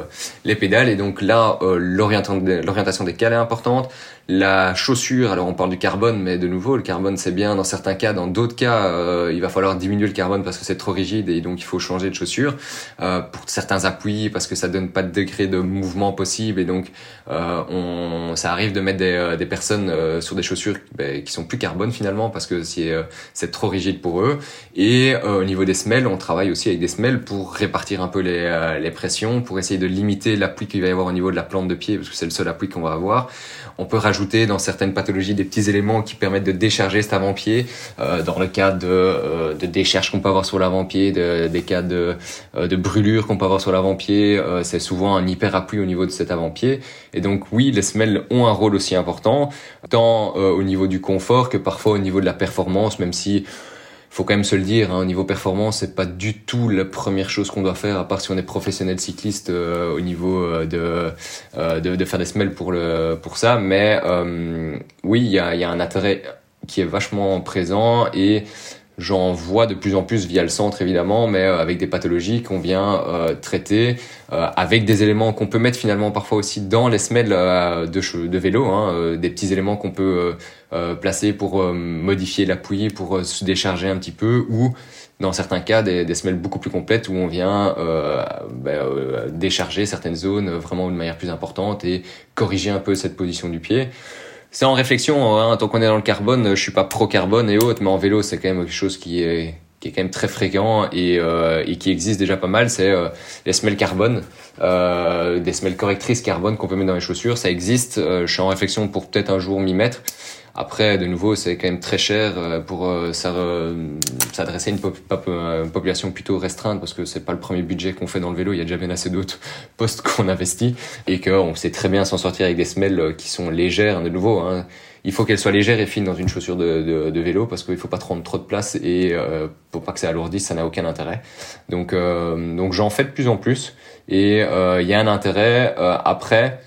les pédales. Et donc là, l'orientation des cales est importante. La chaussure, alors on parle du carbone, mais de nouveau, le carbone c'est bien dans certains cas, dans d'autres cas, euh, il va falloir diminuer le carbone parce que c'est trop rigide et donc il faut changer de chaussure. Euh, pour certains appuis, parce que ça donne pas de degré de mouvement possible et donc euh, on, ça arrive de mettre des, des personnes sur des chaussures ben, qui sont plus carbone finalement parce que c'est c'est trop rigide pour eux. Et au niveau des semelles, on travaille aussi avec des semelles pour répartir un peu les, les pressions, pour essayer de limiter l'appui qu'il va y avoir au niveau de la plante de pied parce que c'est le seul appui qu'on va avoir. On peut dans certaines pathologies des petits éléments qui permettent de décharger cet avant-pied. Euh, dans le cas de, euh, de décharge qu'on peut avoir sur l'avant-pied, de, des cas de, euh, de brûlure qu'on peut avoir sur l'avant-pied, euh, c'est souvent un hyper appui au niveau de cet avant-pied. Et donc oui, les semelles ont un rôle aussi important, tant au niveau du confort que parfois au niveau de la performance, même si faut quand même se le dire, hein, au niveau performance, c'est pas du tout la première chose qu'on doit faire, à part si on est professionnel cycliste euh, au niveau euh, de, euh, de, de faire des semelles pour le pour ça. Mais oui, il y a, y a un intérêt qui est vachement présent et J'en vois de plus en plus via le centre évidemment, mais euh, avec des pathologies qu'on vient euh, traiter, euh, avec des éléments qu'on peut mettre finalement parfois aussi dans les semelles de, de vélo, hein, des petits éléments qu'on peut placer pour modifier l'appui, pour se décharger un petit peu, ou dans certains cas des, des semelles beaucoup plus complètes où on vient ben, décharger certaines zones vraiment de manière plus importante et corriger un peu cette position du pied c'est en réflexion. Hein, tant qu'on est dans le carbone, je suis pas pro carbone et autres, mais en vélo, c'est quand même quelque chose qui est qui est quand même très fréquent et, euh, et qui existe déjà pas mal, c'est euh, les semelles carbone, euh, des semelles correctrices carbone qu'on peut mettre dans les chaussures. Ça existe. Euh, je suis en réflexion pour peut-être un jour m'y mettre. Après, de nouveau, c'est quand même très cher euh, pour euh, s'adresser à une, population plutôt restreinte parce que c'est pas le premier budget qu'on fait dans le vélo. Il y a déjà bien assez d'autres *laughs* postes qu'on investit et qu'on sait très bien s'en sortir avec des semelles euh, qui sont légères. De nouveau, hein. il faut qu'elles soient légères et fines dans une chaussure de, de, de vélo parce qu'il faut pas prendre trop de place et euh, pour pas que ça alourdisse, ça n'a aucun intérêt. Donc, donc j'en fais de plus en plus et il y a un intérêt. après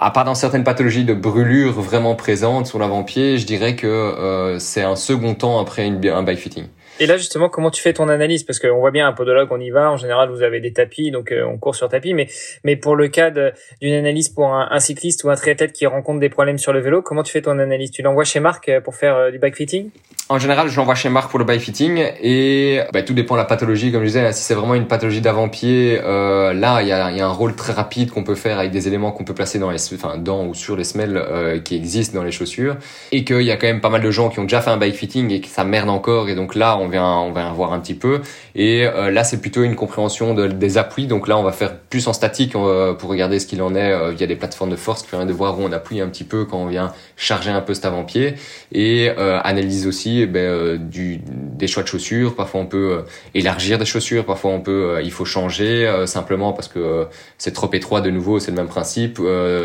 à part dans certaines pathologies de brûlure vraiment présentes sur l'avant-pied, je dirais que euh, c'est un second temps après un bike fitting. Et là, justement, comment tu fais ton analyse? Parce qu'on voit bien un podologue, on y va. En général, vous avez des tapis, donc euh, on court sur tapis. Mais, pour le cas d'une analyse pour un, cycliste ou un triathlète qui rencontre des problèmes sur le vélo, comment tu fais ton analyse? Tu l'envoies chez Marc euh, pour faire euh, du bike fitting En général, je l'envoie chez Marc pour le bike fitting. Et bah, tout dépend de la pathologie, comme je disais. Si c'est vraiment une pathologie d'avant-pied, là, il y a, un rôle très rapide qu'on peut faire avec des éléments qu'on peut placer dans les, enfin, dans ou sur les semelles qui existent dans les chaussures. Et qu'il y a quand même pas mal de gens qui ont déjà fait un bike fitting et que ça merde encore. Et donc là, on vient, on va voir un petit peu. Et euh, là, c'est plutôt une compréhension de, des appuis. Donc là, on va faire plus en statique euh, pour regarder ce qu'il en est euh, via des plateformes de force qui permettent de voir où on appuie un petit peu quand on vient charger un peu cet avant-pied. Et analyse aussi eh ben, des choix de chaussures. Parfois, on peut élargir des chaussures. Parfois, on peut, il faut changer simplement parce que c'est trop étroit. De nouveau, c'est le même principe.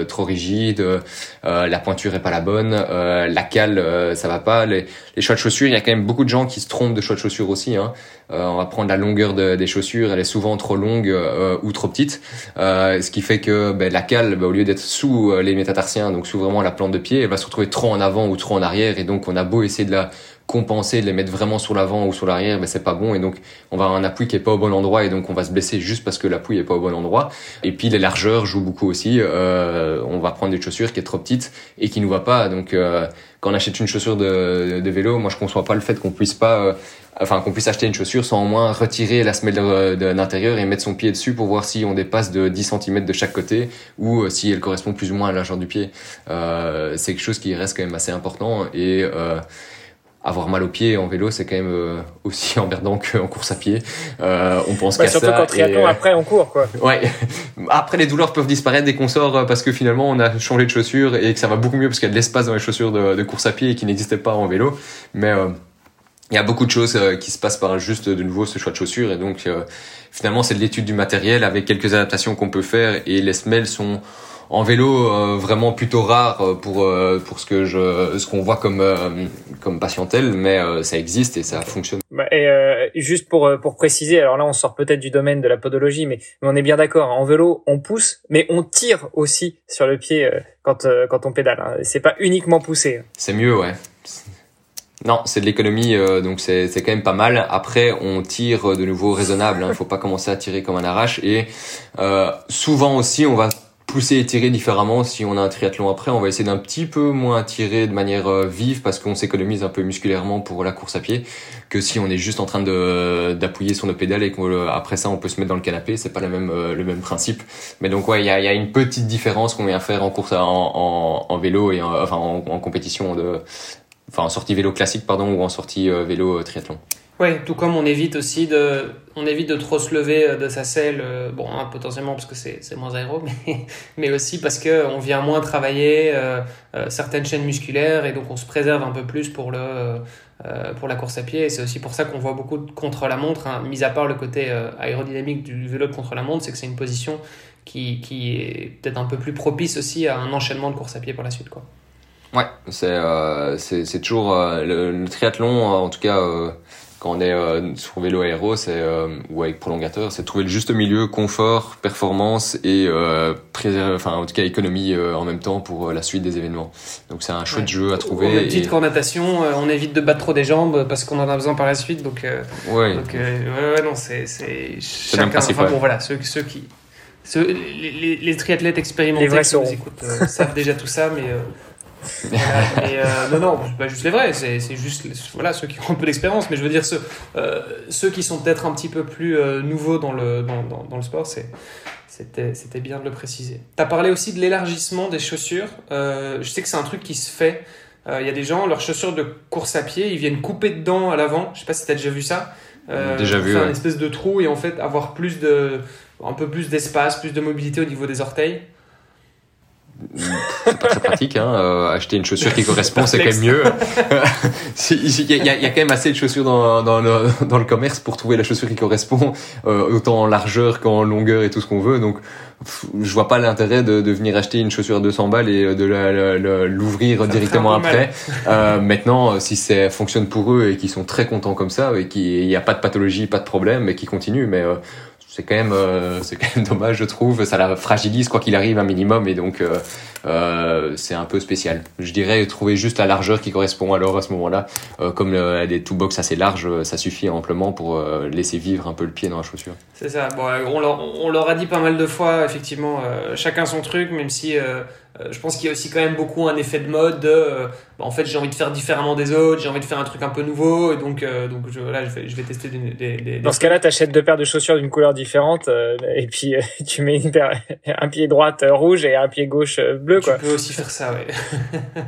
trop rigide. la pointure est pas la bonne. la cale, ça va pas. Les, les choix de chaussures, il y a quand même beaucoup de gens qui se trompent de choix chaussures aussi. Hein. Euh, on va prendre la longueur des chaussures, elle est souvent trop longue euh, ou trop petite, euh, ce qui fait que ben, la cale, ben, au lieu d'être sous les métatarsiens, donc sous vraiment la plante de pied, elle va se retrouver trop en avant ou trop en arrière, et donc on a beau essayer de la compenser, de les mettre vraiment sur l'avant ou sur l'arrière, ben c'est pas bon et donc on va avoir un appui qui est pas au bon endroit et donc on va se blesser juste parce que l'appui est pas au bon endroit. Et puis les largeurs jouent beaucoup aussi. Euh, on va prendre des chaussures qui est trop petite et qui nous va pas. Donc euh, quand on achète une chaussure de, de, vélo, moi je conçois pas le fait qu'on puisse pas, euh, enfin qu'on puisse acheter une chaussure sans au moins retirer la semelle d'intérieur et mettre son pied dessus pour voir si on dépasse de 10 cm de chaque côté ou euh, si elle correspond plus ou moins à la largeur du pied. Euh, c'est quelque chose qui reste quand même assez important et avoir mal aux pieds en vélo, c'est quand même euh, aussi *laughs* emmerdant qu'en course à pied. Euh, on pense bah, qu'à ça. Surtout quand triathlon, après on court, quoi. *laughs* Ouais. Après, les douleurs peuvent disparaître dès qu'on sort euh, parce que finalement on a changé de chaussures et que ça va beaucoup mieux parce qu'il y a de l'espace dans les chaussures de, de, course à pied et qui n'existait pas en vélo. Mais euh, il y a beaucoup de choses qui se passent par juste de nouveau ce choix de chaussures et donc finalement c'est de l'étude du matériel avec quelques adaptations qu'on peut faire et les semelles sont en vélo euh, vraiment plutôt rare euh, pour euh, pour ce que je ce qu'on voit comme comme patientèle mais ça existe et ça fonctionne. Bah, et juste pour pour préciser alors là on sort peut-être du domaine de la podologie mais, mais on est bien d'accord en vélo on pousse mais on tire aussi sur le pied quand quand on pédale hein. c'est pas uniquement pousser. C'est mieux ouais. Non, c'est de l'économie, donc c'est quand même pas mal. Après, on tire de nouveau raisonnable. Il hein. faut pas commencer à tirer comme un arrache. Et euh, souvent aussi, on va pousser et tirer différemment si on a un triathlon après. On va essayer d'un petit peu moins tirer de manière euh, vive parce qu'on s'économise un peu musculairement pour la course à pied que si on est juste en train d'appuyer sur nos pédales et qu'après ça on peut se mettre dans le canapé. C'est pas le même le même principe. Mais donc ouais, il y a, y a, une petite différence qu'on vient faire en course en, en, vélo et en, enfin en, en compétition de enfin en sortie vélo classique pardon ou en sortie vélo triathlon. Oui, tout comme on évite aussi de, on évite de trop se lever euh, de sa selle, euh, bon, hein, potentiellement parce que c'est, moins aéro, *laughs* mais, mais aussi parce que on vient moins travailler euh, certaines chaînes musculaires et donc on se préserve un peu plus pour le, pour la course à pied. Et c'est aussi pour ça qu'on voit beaucoup de contre-la-montre, hein, mis à part le côté aérodynamique du vélo contre-la-montre, c'est que c'est une position qui, qui est peut-être un peu plus propice aussi à un enchaînement de course à pied par la suite, quoi. Ouais, c'est, c'est, c'est toujours le, le, triathlon, en tout cas quand on est euh, sur vélo aéro, c'est euh, ou avec prolongateur, c'est trouver le juste milieu, confort, performance et euh, enfin en tout cas économie euh, en même temps pour la suite des événements. Donc c'est un chouette jeu à trouver. On petite et... natation, on évite de battre trop des jambes parce qu'on en a besoin par la suite. Donc ouais. Donc, ouais, non c'est c'est chacun. Enfin bon voilà ceux ceux qui ceux, les, les, triathlètes expérimentés qui nous écoutent savent déjà tout ça, mais euh, non, non, pas juste les vrais, c'est juste voilà, ceux qui ont un peu d'expérience, mais je veux dire ceux, euh, ceux qui sont peut-être un petit peu plus euh, nouveaux dans le, dans, dans, dans le sport, c'était bien de le préciser. Tu as parlé aussi de l'élargissement des chaussures. je sais que c'est un truc qui se fait. Il y a des gens, leurs chaussures de course à pied, ils viennent couper dedans à l'avant. Je sais pas si tu as déjà vu ça. déjà vu. Faire une espèce de trou et en fait avoir plus de, un peu plus d'espace, plus de mobilité au niveau des orteils c'est pas très pratique. Hein. Euh, acheter une chaussure qui correspond, c'est quand même mieux. *laughs* Il y, a, y, a, quand même assez de chaussures dans, dans, le, dans le commerce pour trouver la chaussure qui correspond, euh, autant en largeur qu'en longueur et tout ce qu'on veut. Donc, je vois pas l'intérêt de, de, venir acheter une chaussure à 200 balles et euh, de l'ouvrir directement après. Euh, maintenant, si ça fonctionne pour eux et qu'ils sont très contents comme ça et qu'il n'y a pas de pathologie, pas de problème, et qu'ils continuent, mais euh, c'est quand même euh, c'est quand même dommage je trouve. Ça la fragilise quoi qu'il arrive un minimum. Et donc euh, euh, c'est un peu spécial. Je dirais trouver juste la largeur qui correspond alors à ce moment-là. Comme le, des two box assez larges ça suffit amplement pour laisser vivre un peu le pied dans la chaussure. C'est ça. Bon on leur, on leur a dit pas mal de fois effectivement chacun son truc même si euh, je pense qu'il y a aussi quand même beaucoup un effet de mode de, euh, bah, en fait j'ai envie de faire différemment des autres, j'ai envie de faire un truc un peu nouveau et donc euh, donc je, là je vais, je vais tester des, des, des Dans ce cas-là, tu achètes deux paires de chaussures d'une couleur différente et puis *laughs* tu mets une paire, un pied droite rouge et un pied gauche bleu quoi. Tu peux aussi faire ça ouais. *laughs*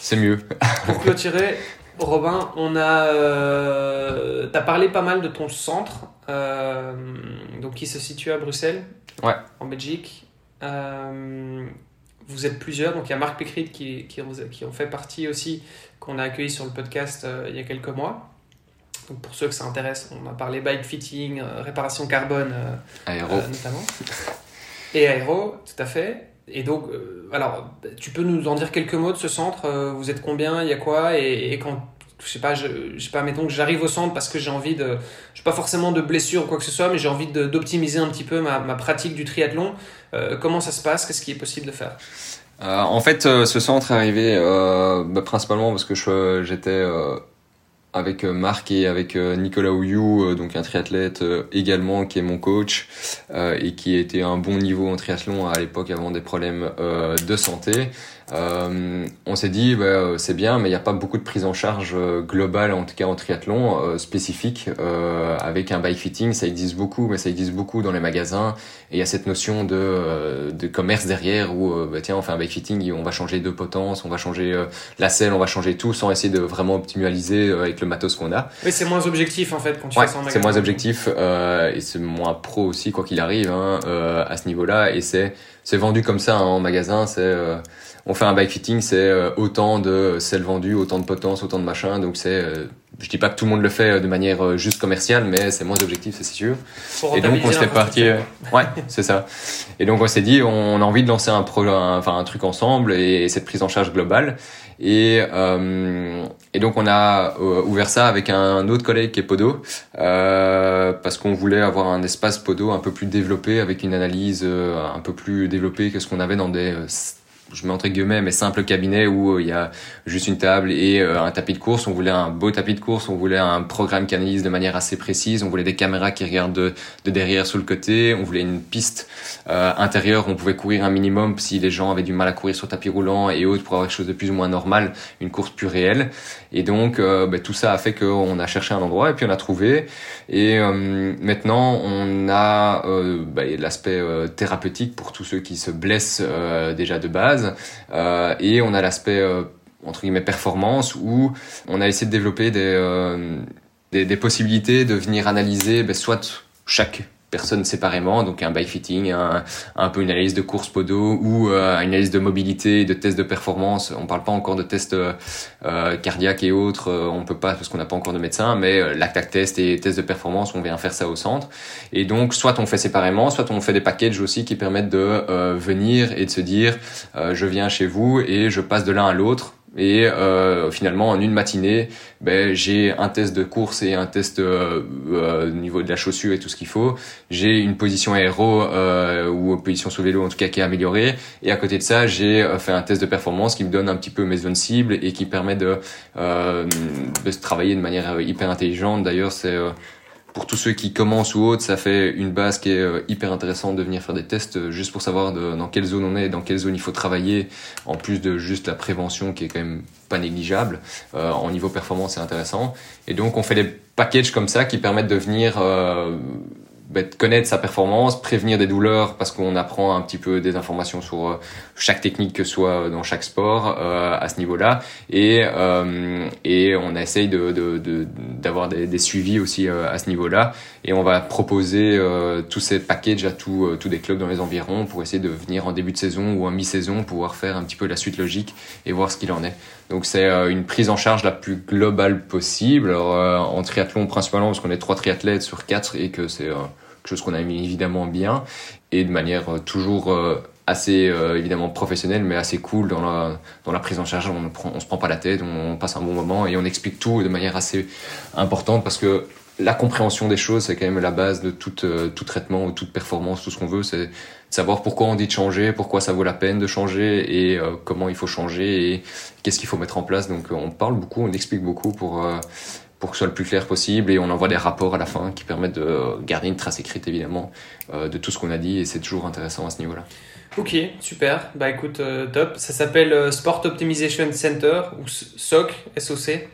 C'est mieux. Pour clôturer, Robin, on a euh, t'as parlé pas mal de ton centre donc qui se situe à Bruxelles. Ouais. En Belgique. Euh, vous êtes plusieurs, donc il y a Marc Pécrit qui, qui, qui en fait partie aussi, qu'on a accueilli sur le podcast euh, il y a quelques mois. Donc pour ceux que ça intéresse, on a parlé bike fitting, euh, réparation carbone euh, notamment. Et aéro, tout à fait. Et donc, alors, tu peux nous en dire quelques mots de ce centre Vous êtes combien Il y a quoi et, quand je sais pas, je, je sais pas, mettons que j'arrive au centre parce que j'ai envie de, je pas forcément de blessure ou quoi que ce soit, mais j'ai envie d'optimiser un petit peu ma, ma, pratique du triathlon. Euh, comment ça se passe? Qu'est-ce qui est possible de faire? Euh, En fait, euh, ce centre est arrivé euh, bah, principalement parce que j'étais euh, avec Marc et avec Nicolas Ouyou, donc un triathlète également qui est mon coach et qui était un bon niveau en triathlon à l'époque avant des problèmes de santé. Euh, on s'est dit, bah, euh, c'est bien, mais il n'y a pas beaucoup de prise en charge euh, globale, en tout cas en triathlon, euh, spécifique. Euh, avec un bike fitting, ça existe beaucoup, mais ça existe beaucoup dans les magasins. Et il y a cette notion de, de commerce derrière où, bah, tiens, on fait un bike fitting, on va changer de potence, on va changer la selle, on va changer tout, sans essayer de vraiment optimaliser avec le matos qu'on a. Oui, c'est moins objectif en fait quand tu fais ça en magasin. C'est moins objectif et c'est moins pro aussi, quoi qu'il arrive, hein, à ce niveau-là. Et c'est c'est vendu comme ça hein, en magasin, c'est on fait un bike fitting, c'est euh, autant de selles vendues, autant de potence, autant de machin. Donc c'est, euh, je dis pas que tout le monde le fait euh, de manière juste commerciale, mais c'est moins objectif, c'est sûr. et donc on s'est parti, ouais, c'est ça. Et donc on s'est dit, on a envie de lancer un projet, enfin un truc ensemble et, cette prise en charge globale. Et, et donc on a ouvert ça avec un autre collègue qui est Podo, parce qu'on voulait avoir un espace Podo un peu plus développé, avec une analyse un peu plus développée que ce qu'on avait dans des je mets entre guillemets, mais simple cabinet où euh, il y a juste une table et euh, un tapis de course. On voulait un beau tapis de course, on voulait un programme qui analyse de manière assez précise, on voulait des caméras qui regardent de, de derrière sur le côté, on voulait une piste euh, intérieure, on pouvait courir un minimum si les gens avaient du mal à courir sur tapis roulant et autres pour avoir quelque chose de plus ou moins normal, une course plus réelle. Et donc bah, tout ça a fait qu'on a cherché un endroit et puis on a trouvé. Et maintenant on a bah, l'aspect thérapeutique pour tous ceux qui se blessent déjà de base euh, et on a l'aspect euh, entre guillemets performance où on a essayé de développer des, euh, des, possibilités de venir analyser ben, soit chaque personne séparément, donc un bike fitting, un, un peu une analyse de course podo ou une analyse de mobilité, de tests de performance. On parle pas encore de tests euh, cardiaques et autres, on peut pas parce qu'on n'a pas encore de médecin, mais lactac test et tests de performance, on vient faire ça au centre. Et donc soit on fait séparément, soit on fait des packages aussi qui permettent de venir et de se dire je viens chez vous et je passe de l'un à l'autre et euh, finalement, en une matinée, ben, j'ai un test de course et un test euh, euh, au niveau de la chaussure et tout ce qu'il faut. J'ai une position aéro euh, ou position sur vélo en tout cas qui est améliorée. Et à côté de ça, j'ai euh, fait un test de performance qui me donne un petit peu mes zones cibles et qui permet de, de se travailler de manière hyper intelligente. D'ailleurs, c'est pour tous ceux qui commencent ou autres, ça fait une base qui est euh, hyper intéressante de venir faire des tests euh, juste pour savoir dans quelle zone on est, dans quelle zone il faut travailler, en plus de juste la prévention qui est quand même pas négligeable. Euh, en niveau performance, c'est intéressant. Et donc, on fait des packages comme ça qui permettent de venir euh, bah, connaître sa performance, prévenir des douleurs parce qu'on apprend un petit peu des informations sur euh, chaque technique que soit dans chaque sport euh, à ce niveau-là et euh, et on essaye de d'avoir de, des, des, suivis aussi euh, à ce niveau-là et on va proposer tous ces packages à tous tous des clubs dans les environs pour essayer de venir en début de saison ou en mi-saison pouvoir faire un petit peu la suite logique et voir ce qu'il en est. Donc c'est une prise en charge la plus globale possible. Alors, en triathlon principalement parce qu'on est trois triathlètes sur quatre et que c'est chose qu'on a mis évidemment bien et de manière euh, toujours euh, assez euh, évidemment professionnelle mais assez cool dans la dans la prise en charge. On prend, on se prend pas la tête on passe un bon moment et on explique tout de manière assez importante parce que la compréhension des choses c'est quand même la base de tout tout traitement ou toute performance tout ce qu'on veut. C'est savoir pourquoi on dit de changer pourquoi ça vaut la peine de changer et comment il faut changer et qu'est-ce qu'il faut mettre en place. Donc on parle beaucoup on explique beaucoup pour pour que ce soit le plus clair possible et on envoie des rapports à la fin qui permettent de garder une trace écrite évidemment euh, de tout ce qu'on a dit et c'est toujours intéressant à ce niveau-là. Ok, super. Bah écoute, euh, top. Ça s'appelle euh, Sport Optimization Center ou SOC, SOC.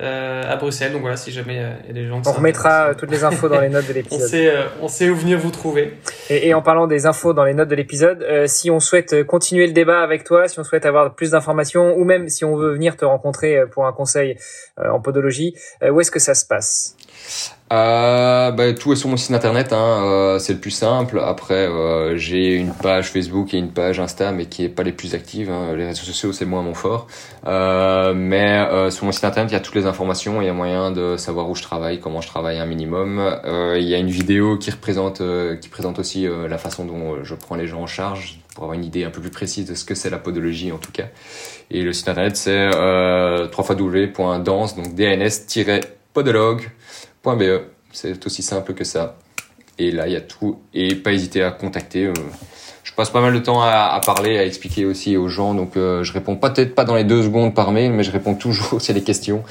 Euh, à Bruxelles. Donc voilà, si jamais euh, il y a des gens. On remettra euh, toutes les infos dans les notes de *laughs* l'épisode. on sait, on sait où venir vous trouver. Et, et en parlant des infos dans les notes de l'épisode, si on souhaite continuer le débat avec toi, si on souhaite avoir plus d'informations, ou même si on veut venir te rencontrer pour un conseil en podologie, où est-ce que ça se passe? Euh, bah, tout est sur mon site internet, hein, euh, c'est le plus simple. Après, euh, j'ai une page Facebook et une page Insta, mais qui est pas les plus actives. Hein. Les réseaux sociaux, c'est moins mon fort. Euh, mais euh, sur mon site internet, il y a toutes les informations. Il y a moyen de savoir où je travaille, comment je travaille un minimum. Euh, il y a une vidéo qui représente, qui présente aussi la façon dont je prends les gens en charge pour avoir une idée un peu plus précise de ce que c'est la podologie en tout cas. Et le site internet, c'est euh, www.dance, donc dns-podologue .be. C'est aussi simple que ça. Et là, il y a tout. Et pas hésiter à contacter. Euh, je passe pas mal de temps à, à parler, à expliquer aussi aux gens. Donc, euh, je réponds peut-être pas dans les deux secondes par mail, mais je réponds toujours *laughs* à des questions.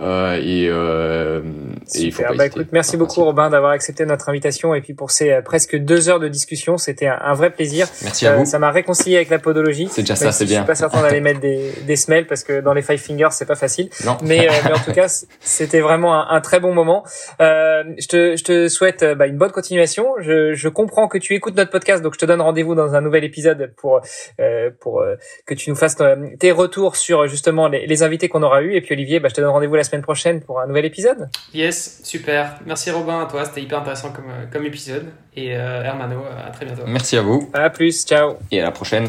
Euh, et, euh, et, il faut pas bah, écoute, merci beaucoup Robin d'avoir accepté notre invitation et puis pour ces euh, presque deux heures de discussion, c'était un, un, vrai plaisir. Merci à vous. Ça m'a réconcilié avec la podologie. C'est déjà ça, c'est bien. Je suis pas certain d'aller *laughs* mettre des, des semelles parce que dans les five fingers c'est pas facile. Non. Mais, mais en tout cas, c'était vraiment un, un, très bon moment. je te, je te souhaite bah, une bonne continuation. Je, je comprends que tu écoutes notre podcast, donc je te donne rendez-vous dans un nouvel épisode pour euh, pour euh, que tu nous fasses euh, tes retours sur justement les, les invités qu'on aura eu et puis Olivier bah, je te donne rendez-vous la semaine prochaine pour un nouvel épisode. Yes super. Merci Robin à toi. C'était hyper intéressant comme comme épisode. Et Hermano à très bientôt. Merci à vous. À plus. Ciao. Et à la prochaine